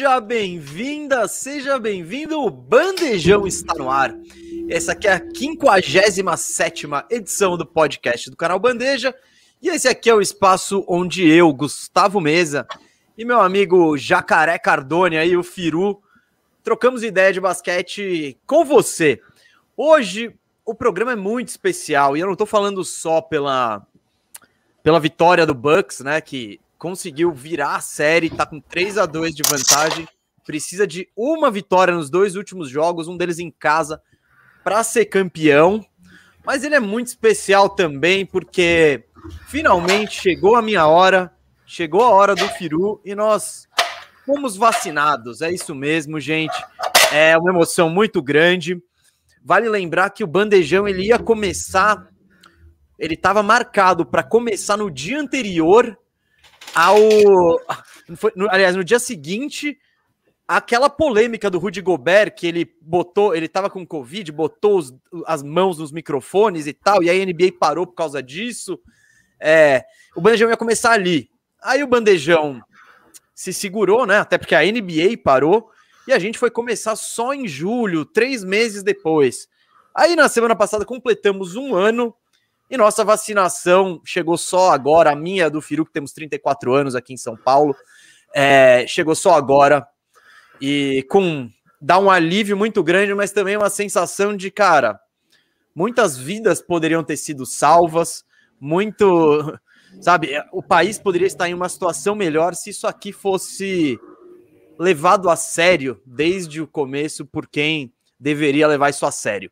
Seja bem-vinda, seja bem-vindo. O Bandejão está no ar. Essa aqui é a 57 edição do podcast do canal Bandeja. E esse aqui é o espaço onde eu, Gustavo Mesa, e meu amigo Jacaré Cardone, aí, o Firu, trocamos ideia de basquete com você. Hoje o programa é muito especial e eu não estou falando só pela, pela vitória do Bucks, né? Que conseguiu virar a série, tá com 3 a 2 de vantagem, precisa de uma vitória nos dois últimos jogos, um deles em casa, para ser campeão. Mas ele é muito especial também porque finalmente chegou a minha hora, chegou a hora do Firu e nós fomos vacinados. É isso mesmo, gente. É uma emoção muito grande. Vale lembrar que o bandejão ele ia começar, ele estava marcado para começar no dia anterior ao. Foi, no, aliás, no dia seguinte, aquela polêmica do Rudy Gobert, que ele botou, ele tava com Covid, botou os, as mãos nos microfones e tal, e aí a NBA parou por causa disso. É, o bandejão ia começar ali. Aí o bandejão se segurou, né? Até porque a NBA parou, e a gente foi começar só em julho, três meses depois. Aí na semana passada completamos um ano e nossa vacinação chegou só agora, a minha do Firu, que temos 34 anos aqui em São Paulo, é, chegou só agora. E com dá um alívio muito grande, mas também uma sensação de, cara, muitas vidas poderiam ter sido salvas, muito, sabe, o país poderia estar em uma situação melhor se isso aqui fosse levado a sério desde o começo por quem deveria levar isso a sério.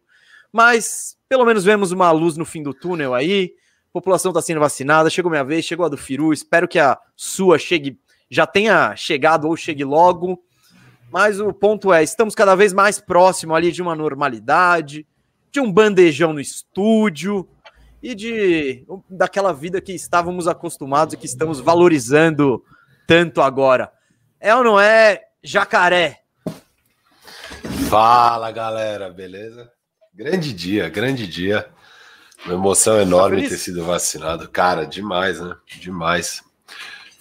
Mas pelo menos vemos uma luz no fim do túnel aí. A população está sendo vacinada. Chegou minha vez, chegou a do Firu. Espero que a sua chegue, já tenha chegado ou chegue logo. Mas o ponto é, estamos cada vez mais próximo ali de uma normalidade, de um bandejão no estúdio e de daquela vida que estávamos acostumados e que estamos valorizando tanto agora. É ou não é, jacaré? Fala, galera, beleza? Grande dia, grande dia. Uma emoção enorme tá ter sido vacinado. Cara, demais, né? Demais.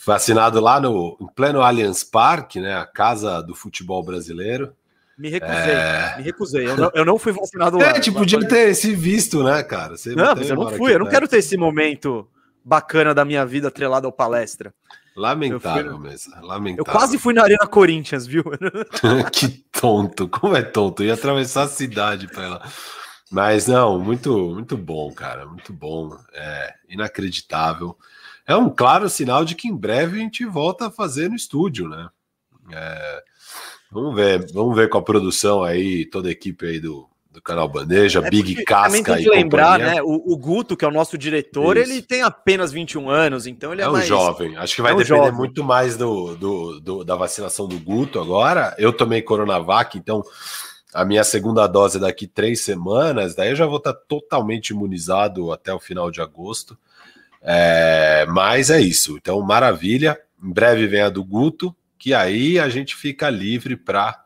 Vacinado lá no em pleno Allianz Parque, né? A casa do futebol brasileiro. Me recusei, é... me recusei. Eu não, eu não fui vacinado lá. É, tipo, podia ter esse visto, né, cara? Você não, mas eu não fui. Eu não quero ter esse momento bacana da minha vida atrelado ao palestra. Lamentável fui... mesmo. Lamentável. Eu quase fui na Arena Corinthians, viu? que tonto. Como é tonto? Eu ia atravessar a cidade para ela. Mas não, muito, muito bom, cara. Muito bom. É inacreditável. É um claro sinal de que em breve a gente volta a fazer no estúdio, né? É, vamos ver, vamos ver com a produção aí, toda a equipe aí do, do canal Bandeja, é Big Casca tem que lembrar, né? O, o, Guto, que é o nosso diretor, Isso. ele tem apenas 21 anos, então ele é, é mais... um jovem. Acho que vai é um depender jovem. muito mais do, do, do, da vacinação do Guto agora. Eu tomei Coronavac, então a minha segunda dose é daqui três semanas, daí eu já vou estar totalmente imunizado até o final de agosto. É, mas é isso. Então, maravilha. Em breve vem a do Guto, que aí a gente fica livre para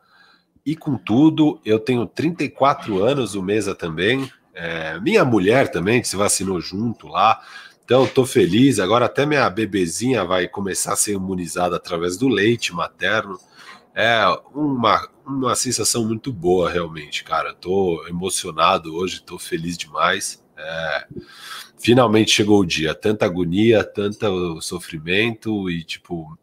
e com tudo, eu tenho 34 anos, o Mesa também. É, minha mulher também se vacinou junto lá. Então, estou feliz. Agora, até minha bebezinha vai começar a ser imunizada através do leite materno. É uma, uma sensação muito boa, realmente, cara. Estou emocionado hoje, estou feliz demais. É, finalmente chegou o dia. Tanta agonia, tanto sofrimento e tipo.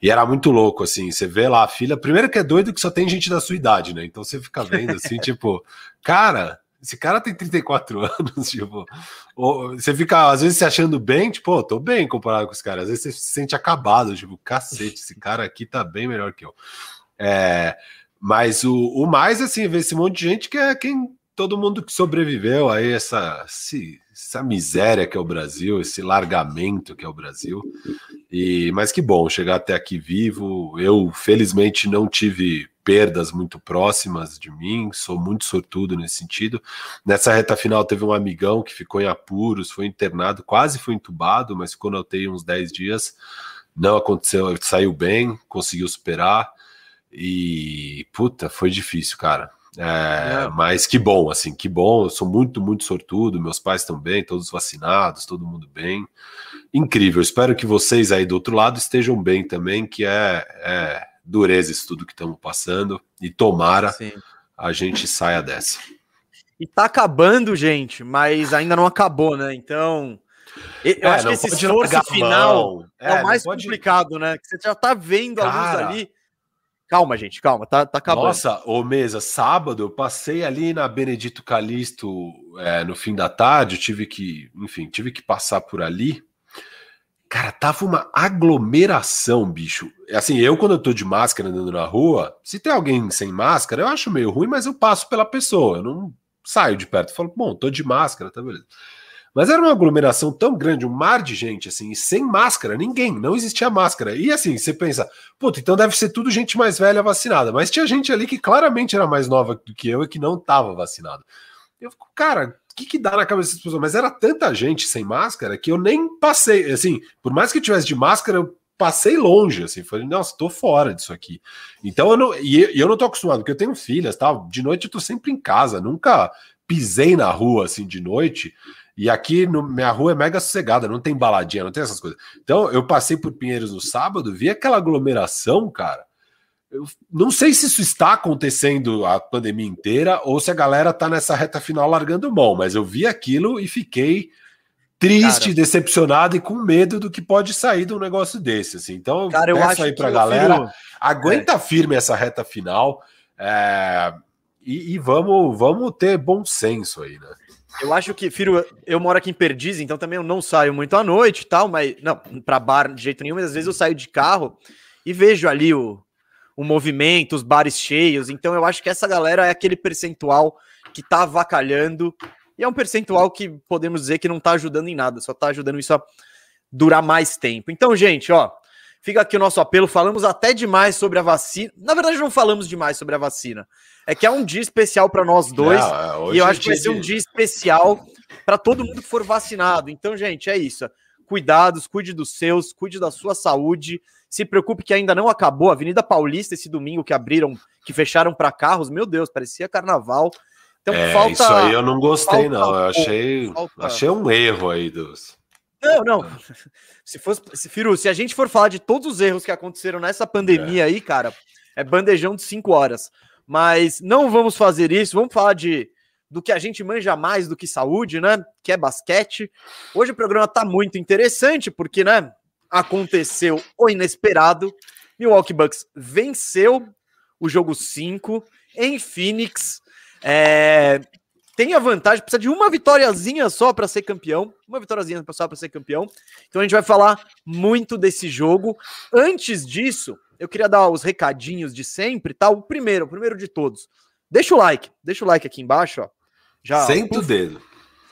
E era muito louco, assim. Você vê lá a fila. Primeiro que é doido que só tem gente da sua idade, né? Então você fica vendo assim, tipo, cara. Esse cara tem 34 anos, tipo, você fica às vezes se achando bem, tipo, oh, tô bem comparado com esse cara. Às vezes você se sente acabado, tipo, cacete, esse cara aqui tá bem melhor que eu. É, mas o, o mais, assim, ver esse monte de gente que é quem todo mundo que sobreviveu a essa, essa miséria que é o Brasil, esse largamento que é o Brasil. E mas que bom chegar até aqui vivo. Eu felizmente não tive perdas muito próximas de mim, sou muito sortudo nesse sentido. Nessa reta final teve um amigão que ficou em apuros, foi internado, quase foi entubado, mas ficou na UTI uns 10 dias. Não aconteceu, saiu bem, conseguiu superar. E puta, foi difícil, cara é, é, mas que bom, assim, que bom. Eu sou muito, muito sortudo. Meus pais estão bem, todos vacinados, todo mundo bem. Incrível. Espero que vocês aí do outro lado estejam bem também, que é, é, dureza isso tudo que estamos passando. E tomara Sim. a gente saia dessa. E tá acabando, gente, mas ainda não acabou, né? Então. Eu é, acho que esse esforço final é, é, o mais pode... complicado, né? Que você já tá vendo Cara... a luz ali. Calma, gente, calma, tá, tá acabando. Nossa, ô mesa, sábado eu passei ali na Benedito Calixto é, no fim da tarde, tive que, enfim, tive que passar por ali. Cara, tava uma aglomeração, bicho. Assim, eu quando eu tô de máscara andando na rua, se tem alguém sem máscara, eu acho meio ruim, mas eu passo pela pessoa, eu não saio de perto. Eu falo, bom, tô de máscara, tá beleza. Mas era uma aglomeração tão grande, um mar de gente, assim, sem máscara, ninguém, não existia máscara. E assim, você pensa, puta, então deve ser tudo gente mais velha vacinada. Mas tinha gente ali que claramente era mais nova do que eu e que não estava vacinada. Eu fico, cara, o que, que dá na cabeça dessas pessoas? Mas era tanta gente sem máscara que eu nem passei, assim, por mais que eu tivesse de máscara, eu passei longe, assim, falei, nossa, tô fora disso aqui. Então eu não, e eu não tô acostumado, porque eu tenho filhas, tal, de noite eu tô sempre em casa, nunca pisei na rua, assim, de noite, e aqui no, minha rua é mega sossegada, não tem baladinha, não tem essas coisas. Então eu passei por Pinheiros no sábado, vi aquela aglomeração, cara. Eu não sei se isso está acontecendo a pandemia inteira ou se a galera tá nessa reta final largando mão, mas eu vi aquilo e fiquei triste, cara, decepcionado e com medo do que pode sair de um negócio desse. Assim. Então, cara, eu peço aí pra galera, aguenta é. firme essa reta final é, e, e, vamos, vamos ter bom senso aí, né? Eu acho que, filho, eu moro aqui em Perdiz, então também eu não saio muito à noite e tal, mas não, para bar de jeito nenhum, mas às vezes eu saio de carro e vejo ali o, o movimento, os bares cheios. Então eu acho que essa galera é aquele percentual que tá avacalhando e é um percentual que podemos dizer que não tá ajudando em nada, só tá ajudando isso a durar mais tempo. Então, gente, ó, fica aqui o nosso apelo. Falamos até demais sobre a vacina. Na verdade, não falamos demais sobre a vacina é que é um dia especial para nós dois. Não, é, e eu acho que vai ser um dia especial para todo mundo que for vacinado. Então, gente, é isso. Cuidados, cuide dos seus, cuide da sua saúde. Se preocupe que ainda não acabou. Avenida Paulista, esse domingo que abriram, que fecharam para carros, meu Deus, parecia carnaval. Então, é, falta. Isso aí eu não gostei, não. Eu achei, falta... achei um erro aí dos. Não, não. Se fosse, se, Firu, se a gente for falar de todos os erros que aconteceram nessa pandemia é. aí, cara, é bandejão de cinco horas. Mas não vamos fazer isso, vamos falar de do que a gente manja mais do que saúde, né? Que é basquete. Hoje o programa tá muito interessante porque, né, aconteceu o inesperado. Milwaukee Bucks venceu o jogo 5 em Phoenix. É, tem a vantagem, precisa de uma vitóriazinha só para ser campeão. Uma vitóriazinha só para ser campeão. Então a gente vai falar muito desse jogo. Antes disso, eu queria dar os recadinhos de sempre, tá? O primeiro, o primeiro de todos. Deixa o like, deixa o like aqui embaixo, ó. Já, Senta o dedo.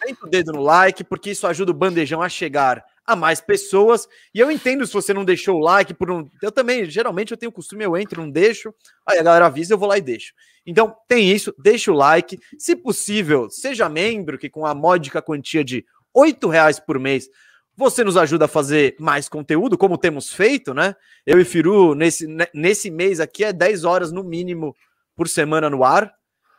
Senta o dedo no like, porque isso ajuda o Bandejão a chegar a mais pessoas. E eu entendo se você não deixou o like por um. Eu também, geralmente, eu tenho o costume, eu entro, não deixo. Aí a galera avisa, eu vou lá e deixo. Então, tem isso, deixa o like. Se possível, seja membro, que com a módica quantia de R$ reais por mês você nos ajuda a fazer mais conteúdo, como temos feito, né? Eu e Firu, nesse, nesse mês aqui, é 10 horas no mínimo por semana no ar.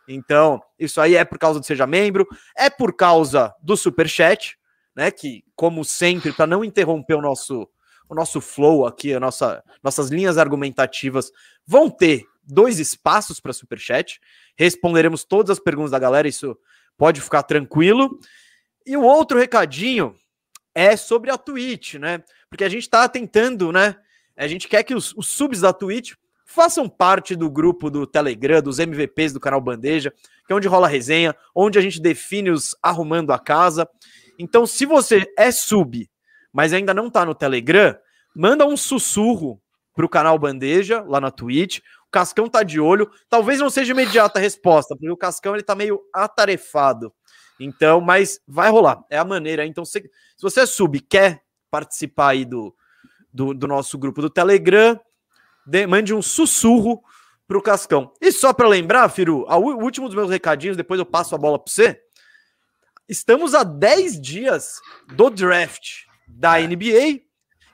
Então, isso aí é por causa do Seja Membro, é por causa do Super Chat, né? Que, como sempre, para não interromper o nosso, o nosso flow aqui, a nossa, nossas linhas argumentativas, vão ter dois espaços para Super Chat. Responderemos todas as perguntas da galera, isso pode ficar tranquilo. E o outro recadinho é sobre a Twitch, né? Porque a gente está tentando, né? A gente quer que os, os, subs da Twitch façam parte do grupo do Telegram, dos MVPs do canal Bandeja, que é onde rola a resenha, onde a gente define os arrumando a casa. Então, se você é sub, mas ainda não está no Telegram, manda um sussurro pro canal Bandeja lá na Twitch. O Cascão tá de olho. Talvez não seja imediata a resposta, porque o Cascão ele tá meio atarefado. Então, mas vai rolar, é a maneira. Então, se, se você é sub quer participar aí do, do, do nosso grupo do Telegram, de, mande um sussurro pro Cascão. E só para lembrar, Firu, o último dos meus recadinhos, depois eu passo a bola para você. Estamos a 10 dias do draft da NBA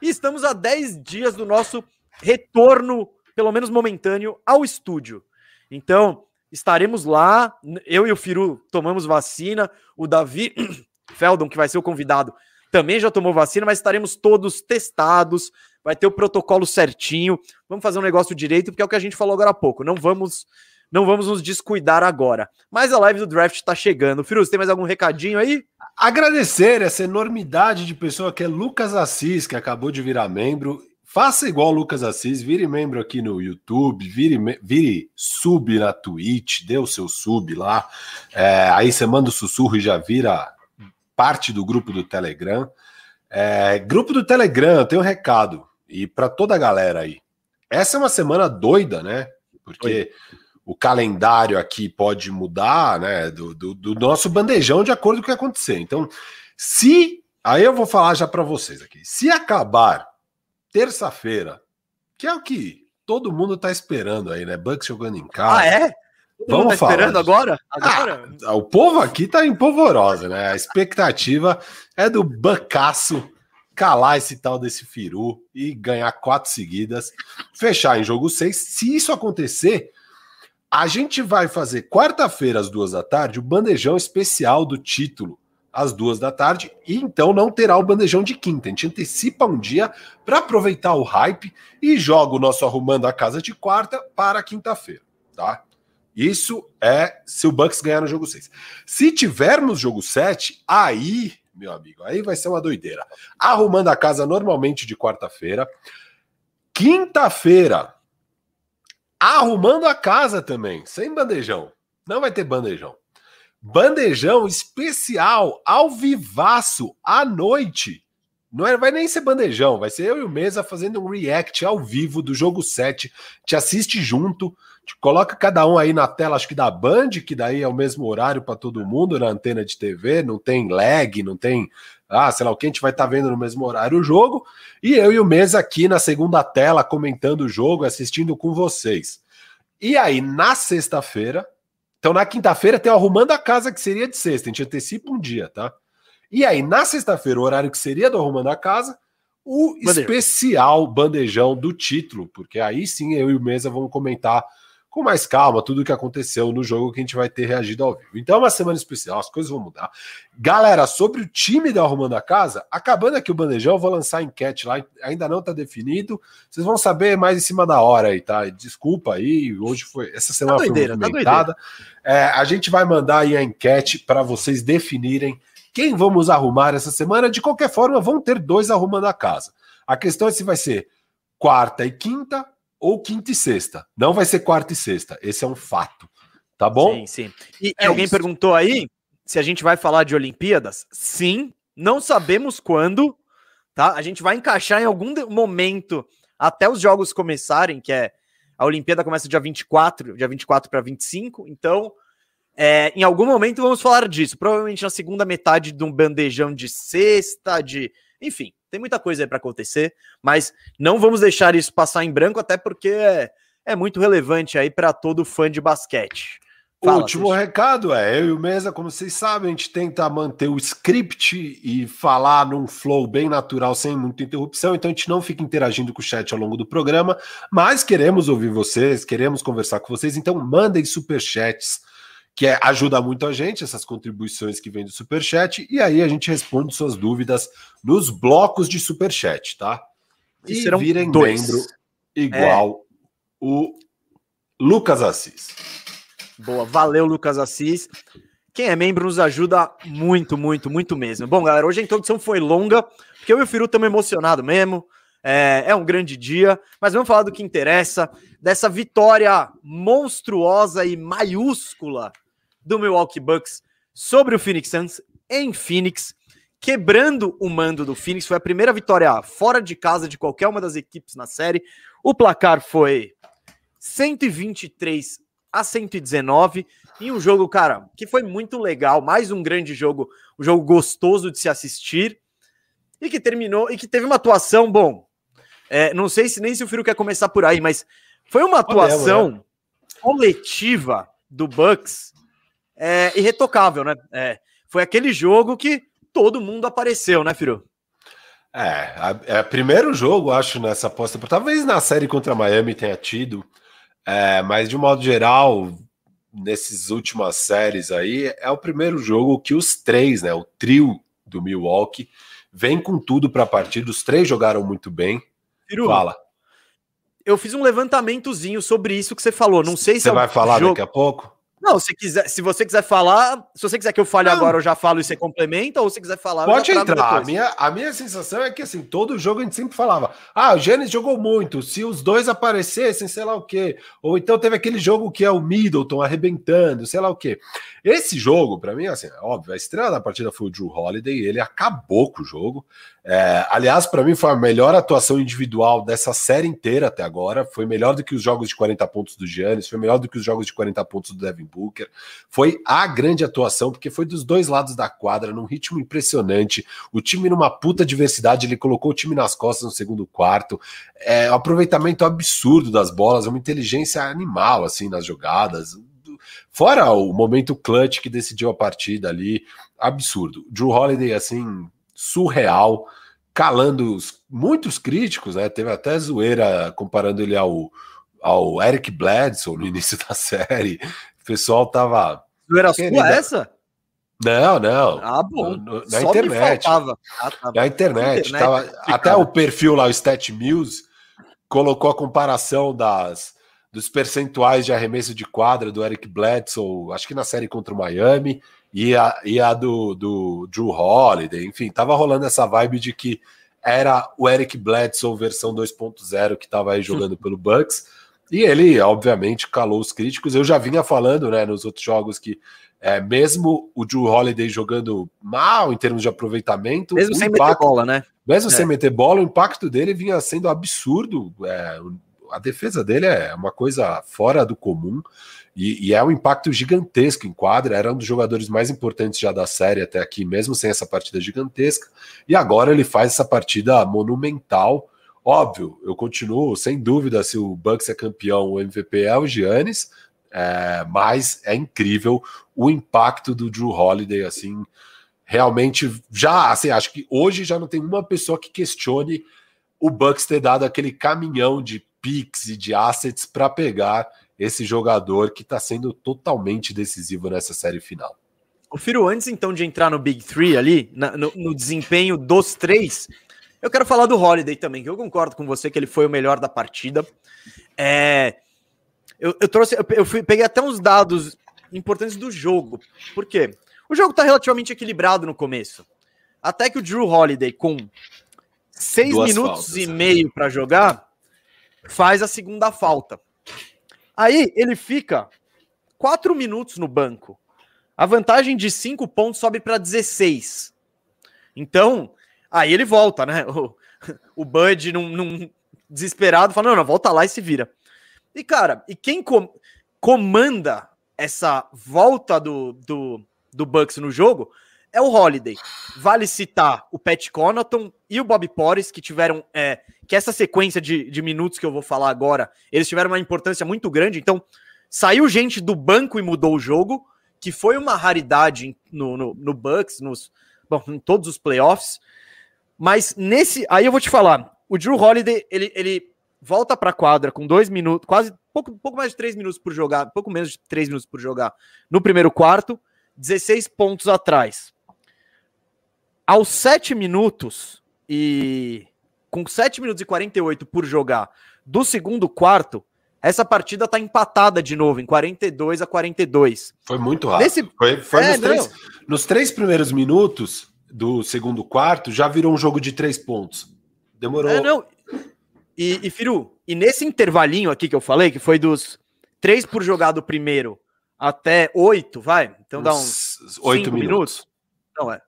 e estamos a 10 dias do nosso retorno, pelo menos momentâneo, ao estúdio. Então, Estaremos lá. Eu e o Firu tomamos vacina. O Davi Feldon, que vai ser o convidado, também já tomou vacina, mas estaremos todos testados. vai ter o protocolo certinho. Vamos fazer um negócio direito, porque é o que a gente falou agora há pouco. Não vamos não vamos nos descuidar agora. Mas a live do draft está chegando. Firuz, tem mais algum recadinho aí? Agradecer essa enormidade de pessoa que é Lucas Assis, que acabou de virar membro. Faça igual Lucas Assis, vire membro aqui no YouTube, vire, vire sub na Twitch, dê o seu sub lá. É, aí você manda o sussurro e já vira parte do grupo do Telegram. É, grupo do Telegram, eu tenho um recado. E para toda a galera aí. Essa é uma semana doida, né? Porque Oi. O calendário aqui pode mudar, né? Do, do, do, nosso bandejão de acordo com o que acontecer. Então, se. Aí eu vou falar já para vocês aqui. Se acabar terça-feira, que é o que todo mundo tá esperando aí, né? Bucks jogando em casa. Ah, é? Todo Vamos tá falar. esperando agora? agora? Ah, o povo aqui tá em polvorosa, né? A expectativa é do Bancaço calar esse tal desse Firu e ganhar quatro seguidas, fechar em jogo seis. Se isso acontecer, a gente vai fazer quarta-feira às duas da tarde o bandejão especial do título às duas da tarde e então não terá o bandejão de quinta. A gente antecipa um dia para aproveitar o hype e joga o nosso arrumando a casa de quarta para quinta-feira, tá? Isso é se o Bucks ganhar no jogo 6. Se tivermos jogo 7, aí meu amigo. Aí vai ser uma doideira. Arrumando a casa normalmente de quarta-feira. Quinta-feira, arrumando a casa também, sem bandejão. Não vai ter bandejão. Bandejão especial, ao vivaço, à noite. Não é, vai nem ser bandejão, vai ser eu e o Mesa fazendo um react ao vivo do jogo 7. Te assiste junto, coloca cada um aí na tela, acho que da Band, que daí é o mesmo horário para todo mundo na antena de TV, não tem lag, não tem, ah, sei lá, o que a gente vai estar tá vendo no mesmo horário o jogo, e eu e o Mesa aqui na segunda tela comentando o jogo, assistindo com vocês. E aí, na sexta-feira, então na quinta-feira tem o Arrumando a Casa, que seria de sexta, a gente antecipa um dia, tá? E aí, na sexta-feira, o horário que seria do Arrumando a Casa, o especial bandejão do título, porque aí sim eu e o Mesa vamos comentar com mais calma tudo o que aconteceu no jogo que a gente vai ter reagido ao vivo. Então é uma semana especial, as coisas vão mudar. Galera, sobre o time da Arrumando a Casa, acabando aqui o bandejão, eu vou lançar a enquete lá, ainda não está definido. Vocês vão saber mais em cima da hora aí, tá? Desculpa aí, hoje foi essa semana tá doideira, foi movimentada. Tá é, a gente vai mandar aí a enquete para vocês definirem quem vamos arrumar essa semana. De qualquer forma, vão ter dois arrumando a casa. A questão é se vai ser quarta e quinta ou quinta e sexta. Não vai ser quarta e sexta. Esse é um fato. Tá bom? Sim, sim. E, é alguém isso. perguntou aí se a gente vai falar de Olimpíadas. Sim, não sabemos quando, tá? A gente vai encaixar em algum momento até os jogos começarem, que é a Olimpíada começa dia 24, dia 24 para 25, então é, em algum momento vamos falar disso, provavelmente na segunda metade de um bandejão de sexta, de enfim, tem muita coisa aí para acontecer, mas não vamos deixar isso passar em branco, até porque é, é muito relevante aí para todo fã de basquete. Fala, o último recado é, eu e o Mesa, como vocês sabem, a gente tenta manter o script e falar num flow bem natural, sem muita interrupção, então a gente não fica interagindo com o chat ao longo do programa, mas queremos ouvir vocês, queremos conversar com vocês, então mandem superchats que é, ajuda muito a gente, essas contribuições que vêm do Superchat, e aí a gente responde suas dúvidas nos blocos de Superchat, tá? E, e serão virem dois. membro igual é. o Lucas Assis. Boa, valeu, Lucas Assis. Quem é membro nos ajuda muito, muito, muito mesmo. Bom, galera, hoje a introdução foi longa, porque eu e o Firu estamos emocionados mesmo. É, é, um grande dia, mas vamos falar do que interessa, dessa vitória monstruosa e maiúscula do Milwaukee Bucks sobre o Phoenix Suns em Phoenix, quebrando o mando do Phoenix. Foi a primeira vitória fora de casa de qualquer uma das equipes na série. O placar foi 123 a 119 em um jogo, cara, que foi muito legal, mais um grande jogo, um jogo gostoso de se assistir e que terminou e que teve uma atuação, bom, é, não sei se nem se o Firo quer começar por aí, mas foi uma atuação né? coletiva do Bucks é, irretocável, né? É, foi aquele jogo que todo mundo apareceu, né, Firu? É, é primeiro jogo, acho, nessa aposta. Talvez na série contra Miami tenha tido, é, mas de modo geral, nesses últimas séries aí, é o primeiro jogo que os três, né, o trio do Milwaukee, vem com tudo para a partida. Os três jogaram muito bem. Firu, Fala. Eu fiz um levantamentozinho sobre isso que você falou. Não sei se você é vai falar jogo... daqui a pouco. Não, se, quiser, se você quiser falar, se você quiser que eu fale não. agora, eu já falo e você complementa, ou se quiser falar, pode entrar. A minha, a minha sensação é que assim, todo jogo a gente sempre falava: ah, o Giannis jogou muito, se os dois aparecessem, sei lá o quê. Ou então teve aquele jogo que é o Middleton arrebentando, sei lá o quê. Esse jogo, para mim, assim, é óbvio, a estrela da partida foi o Drew Holiday, ele acabou com o jogo. É, aliás, para mim foi a melhor atuação individual dessa série inteira até agora. Foi melhor do que os jogos de 40 pontos do Giannis, foi melhor do que os jogos de 40 pontos do Devin Booker. Foi a grande atuação, porque foi dos dois lados da quadra, num ritmo impressionante. O time numa puta diversidade, ele colocou o time nas costas no segundo quarto. É, um aproveitamento absurdo das bolas, uma inteligência animal assim nas jogadas. Fora o momento clutch que decidiu a partida ali, absurdo. Drew Holiday, assim, surreal, calando os, muitos críticos, né? Teve até zoeira comparando ele ao, ao Eric Bledsoe no início da série. O pessoal tava. Zoeira sua essa? Não, não. Ah, bom. No, na, internet. Ah, tá na internet. internet tava, até o perfil lá, o Stat News, colocou a comparação das, dos percentuais de arremesso de quadra do Eric Bledsoe, acho que na série contra o Miami, e a, e a do, do Drew Holiday, enfim, tava rolando essa vibe de que era o Eric Bledsoe versão 2.0 que estava aí jogando pelo Bucks, e ele, obviamente, calou os críticos. Eu já vinha falando, né, nos outros jogos que é, mesmo o Drew Holiday jogando mal em termos de aproveitamento, mesmo sem impacto, meter bola, né? Mesmo é. sem meter bola, o impacto dele vinha sendo absurdo. É, a defesa dele é uma coisa fora do comum. E, e, é um impacto gigantesco em quadra. Era um dos jogadores mais importantes já da série até aqui, mesmo sem essa partida gigantesca. E agora ele faz essa partida monumental. Óbvio, eu continuo sem dúvida se o Bucks é campeão, o MVP é o Giannis, é, mas é incrível o impacto do Drew Holiday, assim, realmente já, assim, acho que hoje já não tem uma pessoa que questione o Bucks ter dado aquele caminhão de picks e de assets para pegar esse jogador que está sendo totalmente decisivo nessa série final. O Firo, antes então de entrar no Big Three ali, na, no, no, desempenho dos três, eu quero falar do Holiday também, que eu concordo com você que ele foi o melhor da partida. É, eu, eu trouxe, eu, eu fui, peguei até uns dados importantes do jogo. Por quê? O jogo está relativamente equilibrado no começo. Até que o Drew Holiday, com seis Duas minutos faltas, e meio para jogar, faz a segunda falta. Aí ele fica quatro minutos no banco. A vantagem de cinco pontos sobe para 16. Então, aí ele volta, né? O, o Bud, num, num desesperado, fala: não, não, volta lá e se vira. E, cara, e quem com, comanda essa volta do, do, do Bucks no jogo é o Holiday. Vale citar o Pat Connaughton e o Bob Porres, que tiveram. É, que essa sequência de, de minutos que eu vou falar agora, eles tiveram uma importância muito grande. Então, saiu gente do banco e mudou o jogo, que foi uma raridade no, no, no Bucks, nos, bom, em todos os playoffs. Mas nesse. Aí eu vou te falar. O Drew Holiday, ele, ele volta para a quadra com dois minutos, quase pouco, pouco mais de três minutos por jogar, pouco menos de três minutos por jogar no primeiro quarto, 16 pontos atrás. Aos 7 minutos e com 7 minutos e 48 por jogar do segundo quarto, essa partida tá empatada de novo, em 42 a 42. Foi muito rápido. Nesse... Foi, foi é, nos, três, nos, três, primeiros minutos do segundo quarto, já virou um jogo de três pontos. Demorou. É, não. E, e, Firu, e nesse intervalinho aqui que eu falei, que foi dos três por jogar do primeiro até oito, vai? Então dá uns oito minutos. minutos. Não, é.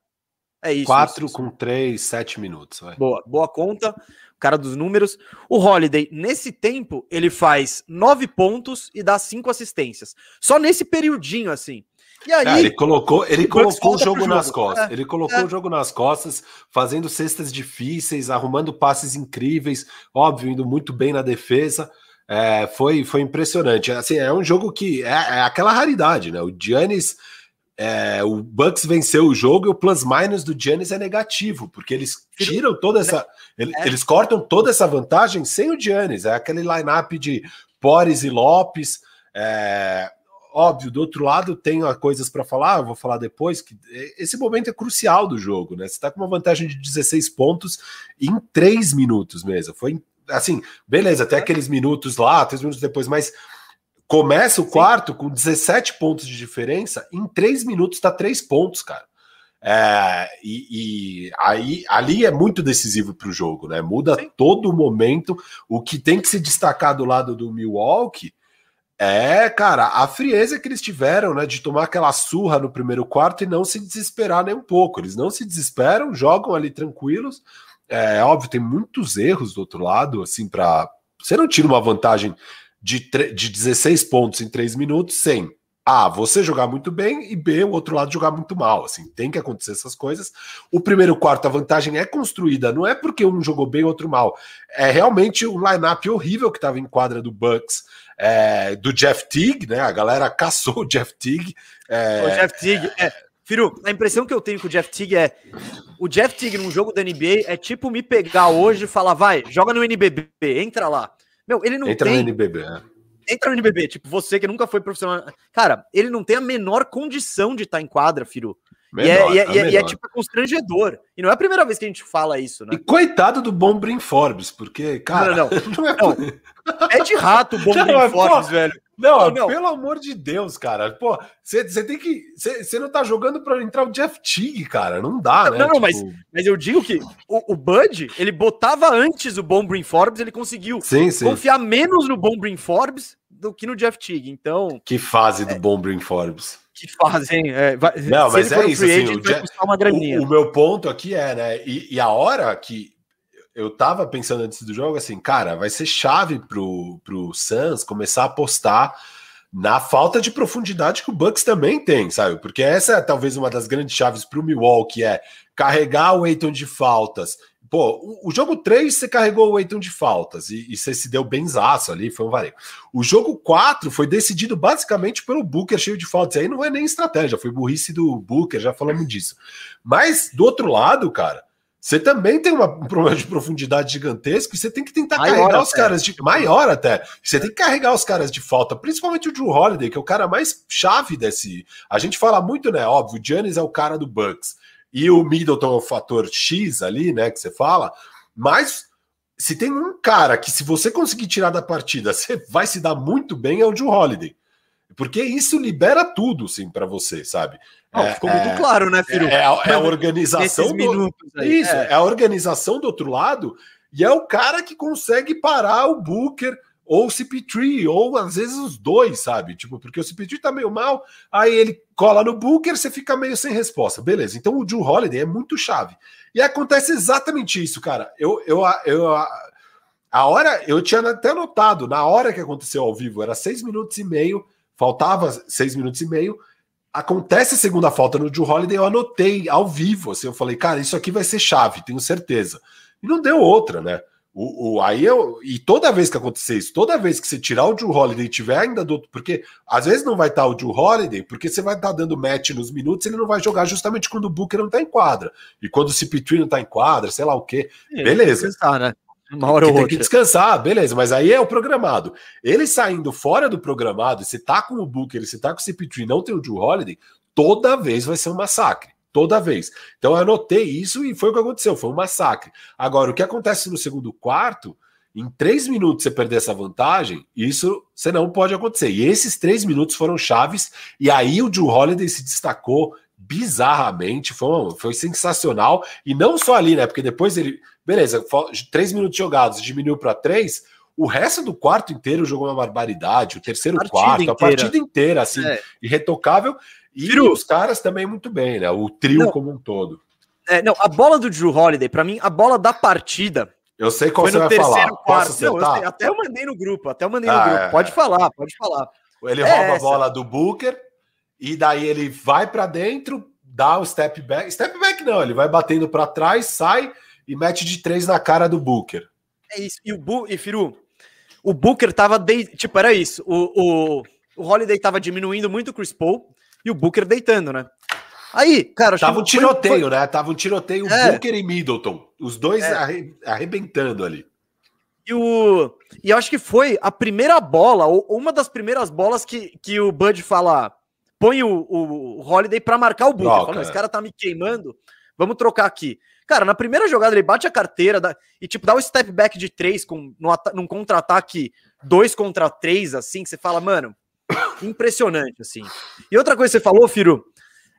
É isso. Quatro isso, com três, sete minutos. Vai. Boa, boa conta. cara dos números. O Holiday, nesse tempo, ele faz nove pontos e dá cinco assistências. Só nesse periodinho, assim. E aí, é, ele colocou, ele colocou o jogo, jogo, nas costas. É, ele colocou é. o jogo nas costas, fazendo cestas difíceis, arrumando passes incríveis, óbvio, indo muito bem na defesa. É, foi, foi impressionante. Assim, é um jogo que é, é aquela raridade, né? O Giannis é, o Bucks venceu o jogo e o plus-minus do Giannis é negativo, porque eles tiram toda essa. É. Eles cortam toda essa vantagem sem o Giannis. É aquele line-up de Pores e Lopes. É, óbvio, do outro lado, tenho coisas para falar, eu vou falar depois, que esse momento é crucial do jogo, né? Você está com uma vantagem de 16 pontos em 3 minutos mesmo. Foi assim, beleza, até aqueles minutos lá, três minutos depois, mas começa o Sim. quarto com 17 pontos de diferença, em três minutos tá três pontos, cara. É, e, e, aí ali é muito decisivo para o jogo, né? Muda Sim. todo momento. O que tem que se destacar do lado do Milwaukee é, cara, a frieza que eles tiveram, né? De tomar aquela surra no primeiro quarto e não se desesperar nem um pouco. Eles não se desesperam, jogam ali tranquilos. É óbvio, tem muitos erros do outro lado, assim, para você não tira uma vantagem de, de 16 pontos em 3 minutos sem a, você jogar muito bem e B, o outro lado jogar muito mal. Assim, tem que acontecer essas coisas. O primeiro quarto, a vantagem é construída, não é porque um jogou bem, outro mal. É realmente um lineup horrível que estava em quadra do Bucks, é, do Jeff Teague, né? A galera caçou o Jeff Teague. É, o Jeff Teague, é, Firu, a impressão que eu tenho com o Jeff Teague é o Jeff Teague num jogo da NBA é tipo me pegar hoje e falar, vai, joga no NBB, entra lá. Meu, ele não entra tem... no NBB, é entra no NBB, tipo, você que nunca foi profissional. Cara, ele não tem a menor condição de estar em quadra, Firu. Menor, e, é, e, é, e, é, é, tipo constrangedor. E não é a primeira vez que a gente fala isso, né? E coitado do Bombrin Forbes, porque, cara. Não, não, não. não. é, de rato o Bombrin Forbes, pô, velho. Não, não, pelo amor de Deus, cara. Pô, você tem que. Você não tá jogando para entrar o Jeff Teague, cara. Não dá, não, né? Não, tipo... mas, mas eu digo que o, o, Bud, ele botava antes o Bombrin Forbes, ele conseguiu sim, sim. confiar menos no Bombrin Forbes do que no Jeff Teague. Então. Que fase do é, Bombrin Forbes. Que fazem. É, vai, não, mas é isso. Assim, o, Jeff, o, o, meu ponto aqui é, né? E, e a hora que eu tava pensando antes do jogo, assim, cara, vai ser chave pro, pro Suns começar a apostar na falta de profundidade que o Bucks também tem, sabe? Porque essa é talvez uma das grandes chaves para o Milwaukee, é carregar o Eiton de faltas. Pô, o, jogo 3 você carregou o Eiton de faltas e, e, você se deu benzaço ali, foi um vareio. O jogo 4 foi decidido basicamente pelo Booker cheio de faltas. Aí não é nem estratégia, foi burrice do Booker, já falamos disso. Mas do outro lado, cara, você também tem uma, um problema de profundidade gigantesco e você tem que tentar maior carregar até. os caras de. Maior até. Você tem que carregar os caras de falta, principalmente o Drew Holiday, que é o cara mais chave desse. A gente fala muito, né? Óbvio, o Giannis é o cara do Bucks. E o Middleton é o fator X ali, né? Que você fala. Mas se tem um cara que, se você conseguir tirar da partida, você vai se dar muito bem, é o Drew Holiday. Porque isso libera tudo, sim, para você, sabe? Não, é, ficou muito é, claro, né, Firu? É, é, é a organização. Do, aí, isso, é. é. a organização do outro lado, e é o cara que consegue parar o Booker ou o CP3, ou às vezes os dois, sabe? Tipo, porque o CP3 tá meio mal, aí ele cola no Booker, você fica meio sem resposta. Beleza, então o Drew Holiday é muito chave. E acontece exatamente isso, cara. Eu, eu, eu, a hora, eu tinha até notado, na hora que aconteceu ao vivo, era seis minutos e meio, faltava seis minutos e meio, acontece a segunda falta no Drew Holiday, eu anotei ao vivo, assim, eu falei, cara, isso aqui vai ser chave, tenho certeza. E não deu outra, né? O, o, aí eu, e toda vez que acontecer isso, toda vez que você tirar o Drew Holiday e tiver ainda do outro, porque às vezes não vai estar o Drew Holiday, porque você vai estar dando match nos minutos, ele não vai jogar justamente quando o Booker não está em quadra. E quando o CP3 não está em quadra, sei lá o quê. É, Beleza. Pensar, né? Uma hora ou tem outra. que descansar, beleza, mas aí é o programado. Ele saindo fora do programado, se tá com o Booker, se tá com o CP3 não tem o Drew Holiday, toda vez vai ser um massacre. Toda vez. Então eu anotei isso e foi o que aconteceu, foi um massacre. Agora, o que acontece no segundo quarto, em três minutos você perder essa vantagem, isso você não pode acontecer. E esses três minutos foram chaves, e aí o Drew Holiday se destacou bizarramente, foi, foi sensacional. E não só ali, né? Porque depois ele Beleza, três minutos jogados, diminuiu para três. O resto do quarto inteiro jogou uma barbaridade. O terceiro a quarto, inteira. a partida inteira, assim, é. irretocável. E Drew. os caras também muito bem, né? O trio não, como um todo. É, não, a bola do Drew Holiday, para mim, a bola da partida. Eu sei qual você vai falar. Quarto. Não, eu sei, até eu mandei no grupo, até eu mandei ah, no grupo. É, pode falar, pode falar. Ele é rouba essa. a bola do Booker e daí ele vai para dentro, dá o step back. Step back não, ele vai batendo para trás, sai e mete de três na cara do Booker. É isso. E o Bu e Firu, o Booker tava de... tipo, era isso. O, o, o Holiday tava diminuindo muito o Chris Paul e o Booker deitando, né? Aí, cara, tava um tiroteio, foi... né? Tava um tiroteio é. Booker e Middleton, os dois é. arre... arrebentando ali. E, o... e eu acho que foi a primeira bola, ou uma das primeiras bolas que, que o Bud fala: põe o, o, Holiday para marcar o Booker. Fala, esse cara tá me queimando, vamos trocar aqui. Cara, na primeira jogada ele bate a carteira dá, e, tipo, dá o um step back de três com, no, num contra-ataque dois contra três, assim, que você fala, mano, impressionante, assim. E outra coisa que você falou, Firo,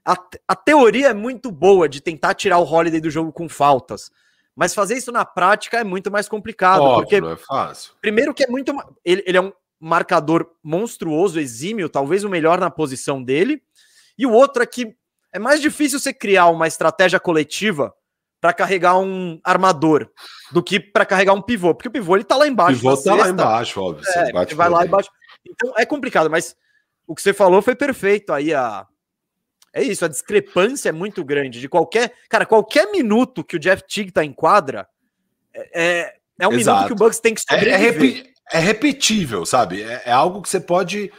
a, a teoria é muito boa de tentar tirar o Holiday do jogo com faltas. Mas fazer isso na prática é muito mais complicado. Óbvio, porque, é fácil. Primeiro que é muito. Ele, ele é um marcador monstruoso, exímio, talvez o melhor na posição dele. E o outro é que é mais difícil você criar uma estratégia coletiva para carregar um armador do que para carregar um pivô, porque o pivô ele tá lá embaixo. O pivô tá lá embaixo, óbvio. É, vai lá embaixo. Então é complicado, mas o que você falou foi perfeito aí a é isso, a discrepância é muito grande de qualquer, cara, qualquer minuto que o Jeff Teague tá em quadra é, é, é um Exato. minuto que o Bucks tem que sobreviver. É, é, repi é repetível, sabe? É, é algo que você pode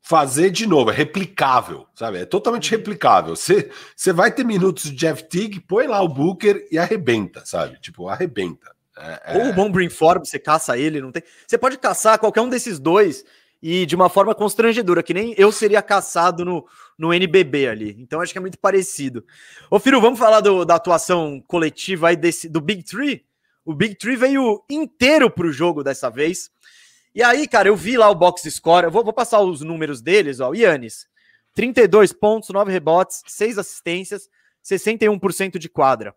fazer de novo, é replicável, sabe? É totalmente replicável. Você, você vai ter minutos de Jeff Teague, põe lá o Booker e arrebenta, sabe? Tipo, arrebenta. É, é... Ou o bom Brim Forbes, você caça ele, não tem. Você pode caçar qualquer um desses dois e de uma forma constrangedora, que nem eu seria caçado no, no NBB ali. Então acho que é muito parecido. Ô, Firo, vamos falar do, da atuação coletiva aí desse, do Big Three? O Big Three veio inteiro pro jogo dessa vez. E aí, cara, eu vi lá o box score, eu vou, vou passar os números deles, ó. Yannis, 32 pontos, 9 rebotes, 6 assistências, 61% de quadra.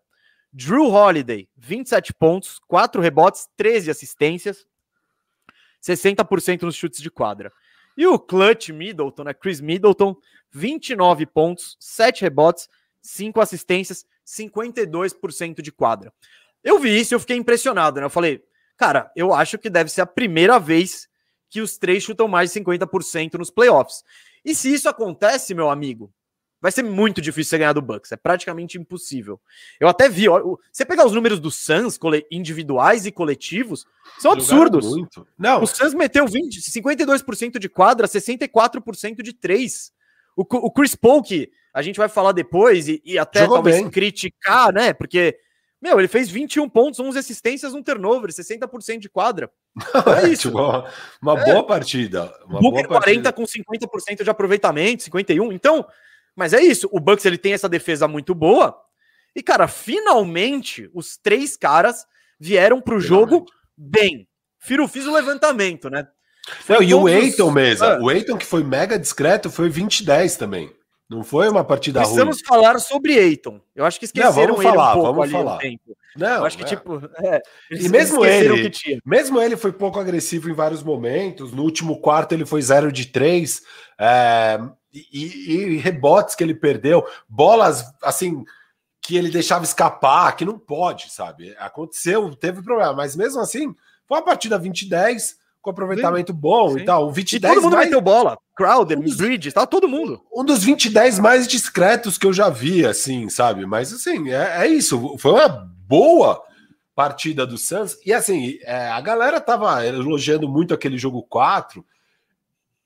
Drew Holiday, 27 pontos, 4 rebotes, 13 assistências, 60% nos chutes de quadra. E o Clutch Middleton, né? Chris Middleton, 29 pontos, 7 rebotes, 5 assistências, 52% de quadra. Eu vi isso e eu fiquei impressionado, né? Eu falei, Cara, eu acho que deve ser a primeira vez que os três chutam mais de 50% nos playoffs. E se isso acontece, meu amigo, vai ser muito difícil você ganhar do Bucks. É praticamente impossível. Eu até vi, ó, você pegar os números do Suns, individuais e coletivos, são absurdos. Muito. Não. O Suns meteu 20, 52% de quadra, 64% de três. O, o Chris Paul, que a gente vai falar depois e, e até Jogou talvez bem. criticar, né? Porque meu, ele fez 21 pontos, 11 assistências, um turnover, 60% de quadra. É isso. tipo, uma, é. boa partida. Uma Booker boa partida. 40 com 50% de aproveitamento, 51. Então, mas é isso. O Bucks ele tem essa defesa muito boa. E cara, finalmente os três caras vieram para o jogo bem. Firo, fiz o levantamento, né? Não, e o Eiton mesmo. Ah. O Eiton que foi mega discreto foi 20-10 também. Não foi uma partida Precisamos ruim. falar sobre Eiton. Eu acho que esqueceram não, vamos falar, um vamos falar. Não, eu acho que, é. tipo, é, e mesmo ele, mesmo ele foi pouco agressivo em vários momentos. No último quarto ele foi 0 de 3. É, e, e, rebotes que ele perdeu, bolas assim que ele deixava escapar, que não pode, sabe? Aconteceu, teve problema, mas mesmo assim, foi uma partida 20-10 com aproveitamento Sim. bom Sim. e tal. Um 20 e todo mundo mais... meteu bola. Crowder, um dos... Bridges, tá todo mundo. Um dos 20 10 mais discretos que eu já vi, assim, sabe? Mas assim, é, é isso. Foi uma boa partida do Suns. E assim, é, a galera tava elogiando muito aquele jogo 4.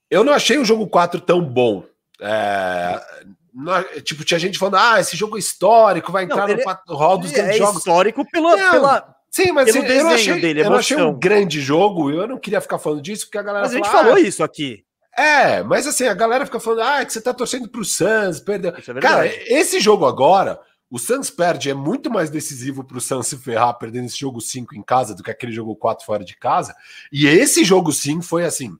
Eu não achei o jogo 4 tão bom. É, não, tipo, tinha gente falando, ah, esse jogo é histórico, vai entrar não, no hall dos grandes é jogos. histórico pela, não, pela Sim, mas eu não achei, dele, eu não achei um grande jogo, eu não queria ficar falando disso, porque a galera. Mas fala, a gente falou ah, isso aqui. É, mas assim, a galera fica falando, ah, é que você tá torcendo pro Suns, perdeu. É Cara, esse jogo agora, o Suns perde, é muito mais decisivo pro Suns se ferrar perdendo esse jogo 5 em casa do que aquele jogo 4 fora de casa. E esse jogo 5 foi assim.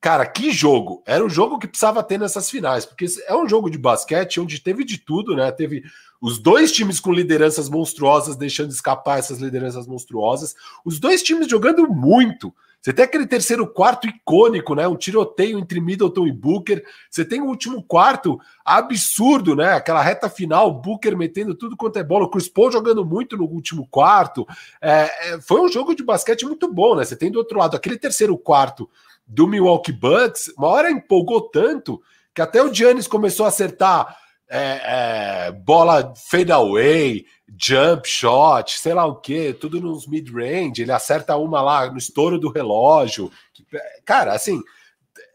Cara, que jogo! Era o jogo que precisava ter nessas finais, porque é um jogo de basquete onde teve de tudo, né? Teve os dois times com lideranças monstruosas, deixando escapar essas lideranças monstruosas. Os dois times jogando muito. Você tem aquele terceiro quarto icônico, né? Um tiroteio entre Middleton e Booker. Você tem o último quarto absurdo, né? Aquela reta final, Booker metendo tudo quanto é bola, o Chris Paul jogando muito no último quarto. É, é, foi um jogo de basquete muito bom, né? Você tem do outro lado aquele terceiro quarto do Milwaukee Bucks, uma hora empolgou tanto que até o Giannis começou a acertar é, é, bola fade away, jump shot, sei lá o que, tudo nos mid-range. Ele acerta uma lá no estouro do relógio. Cara, assim,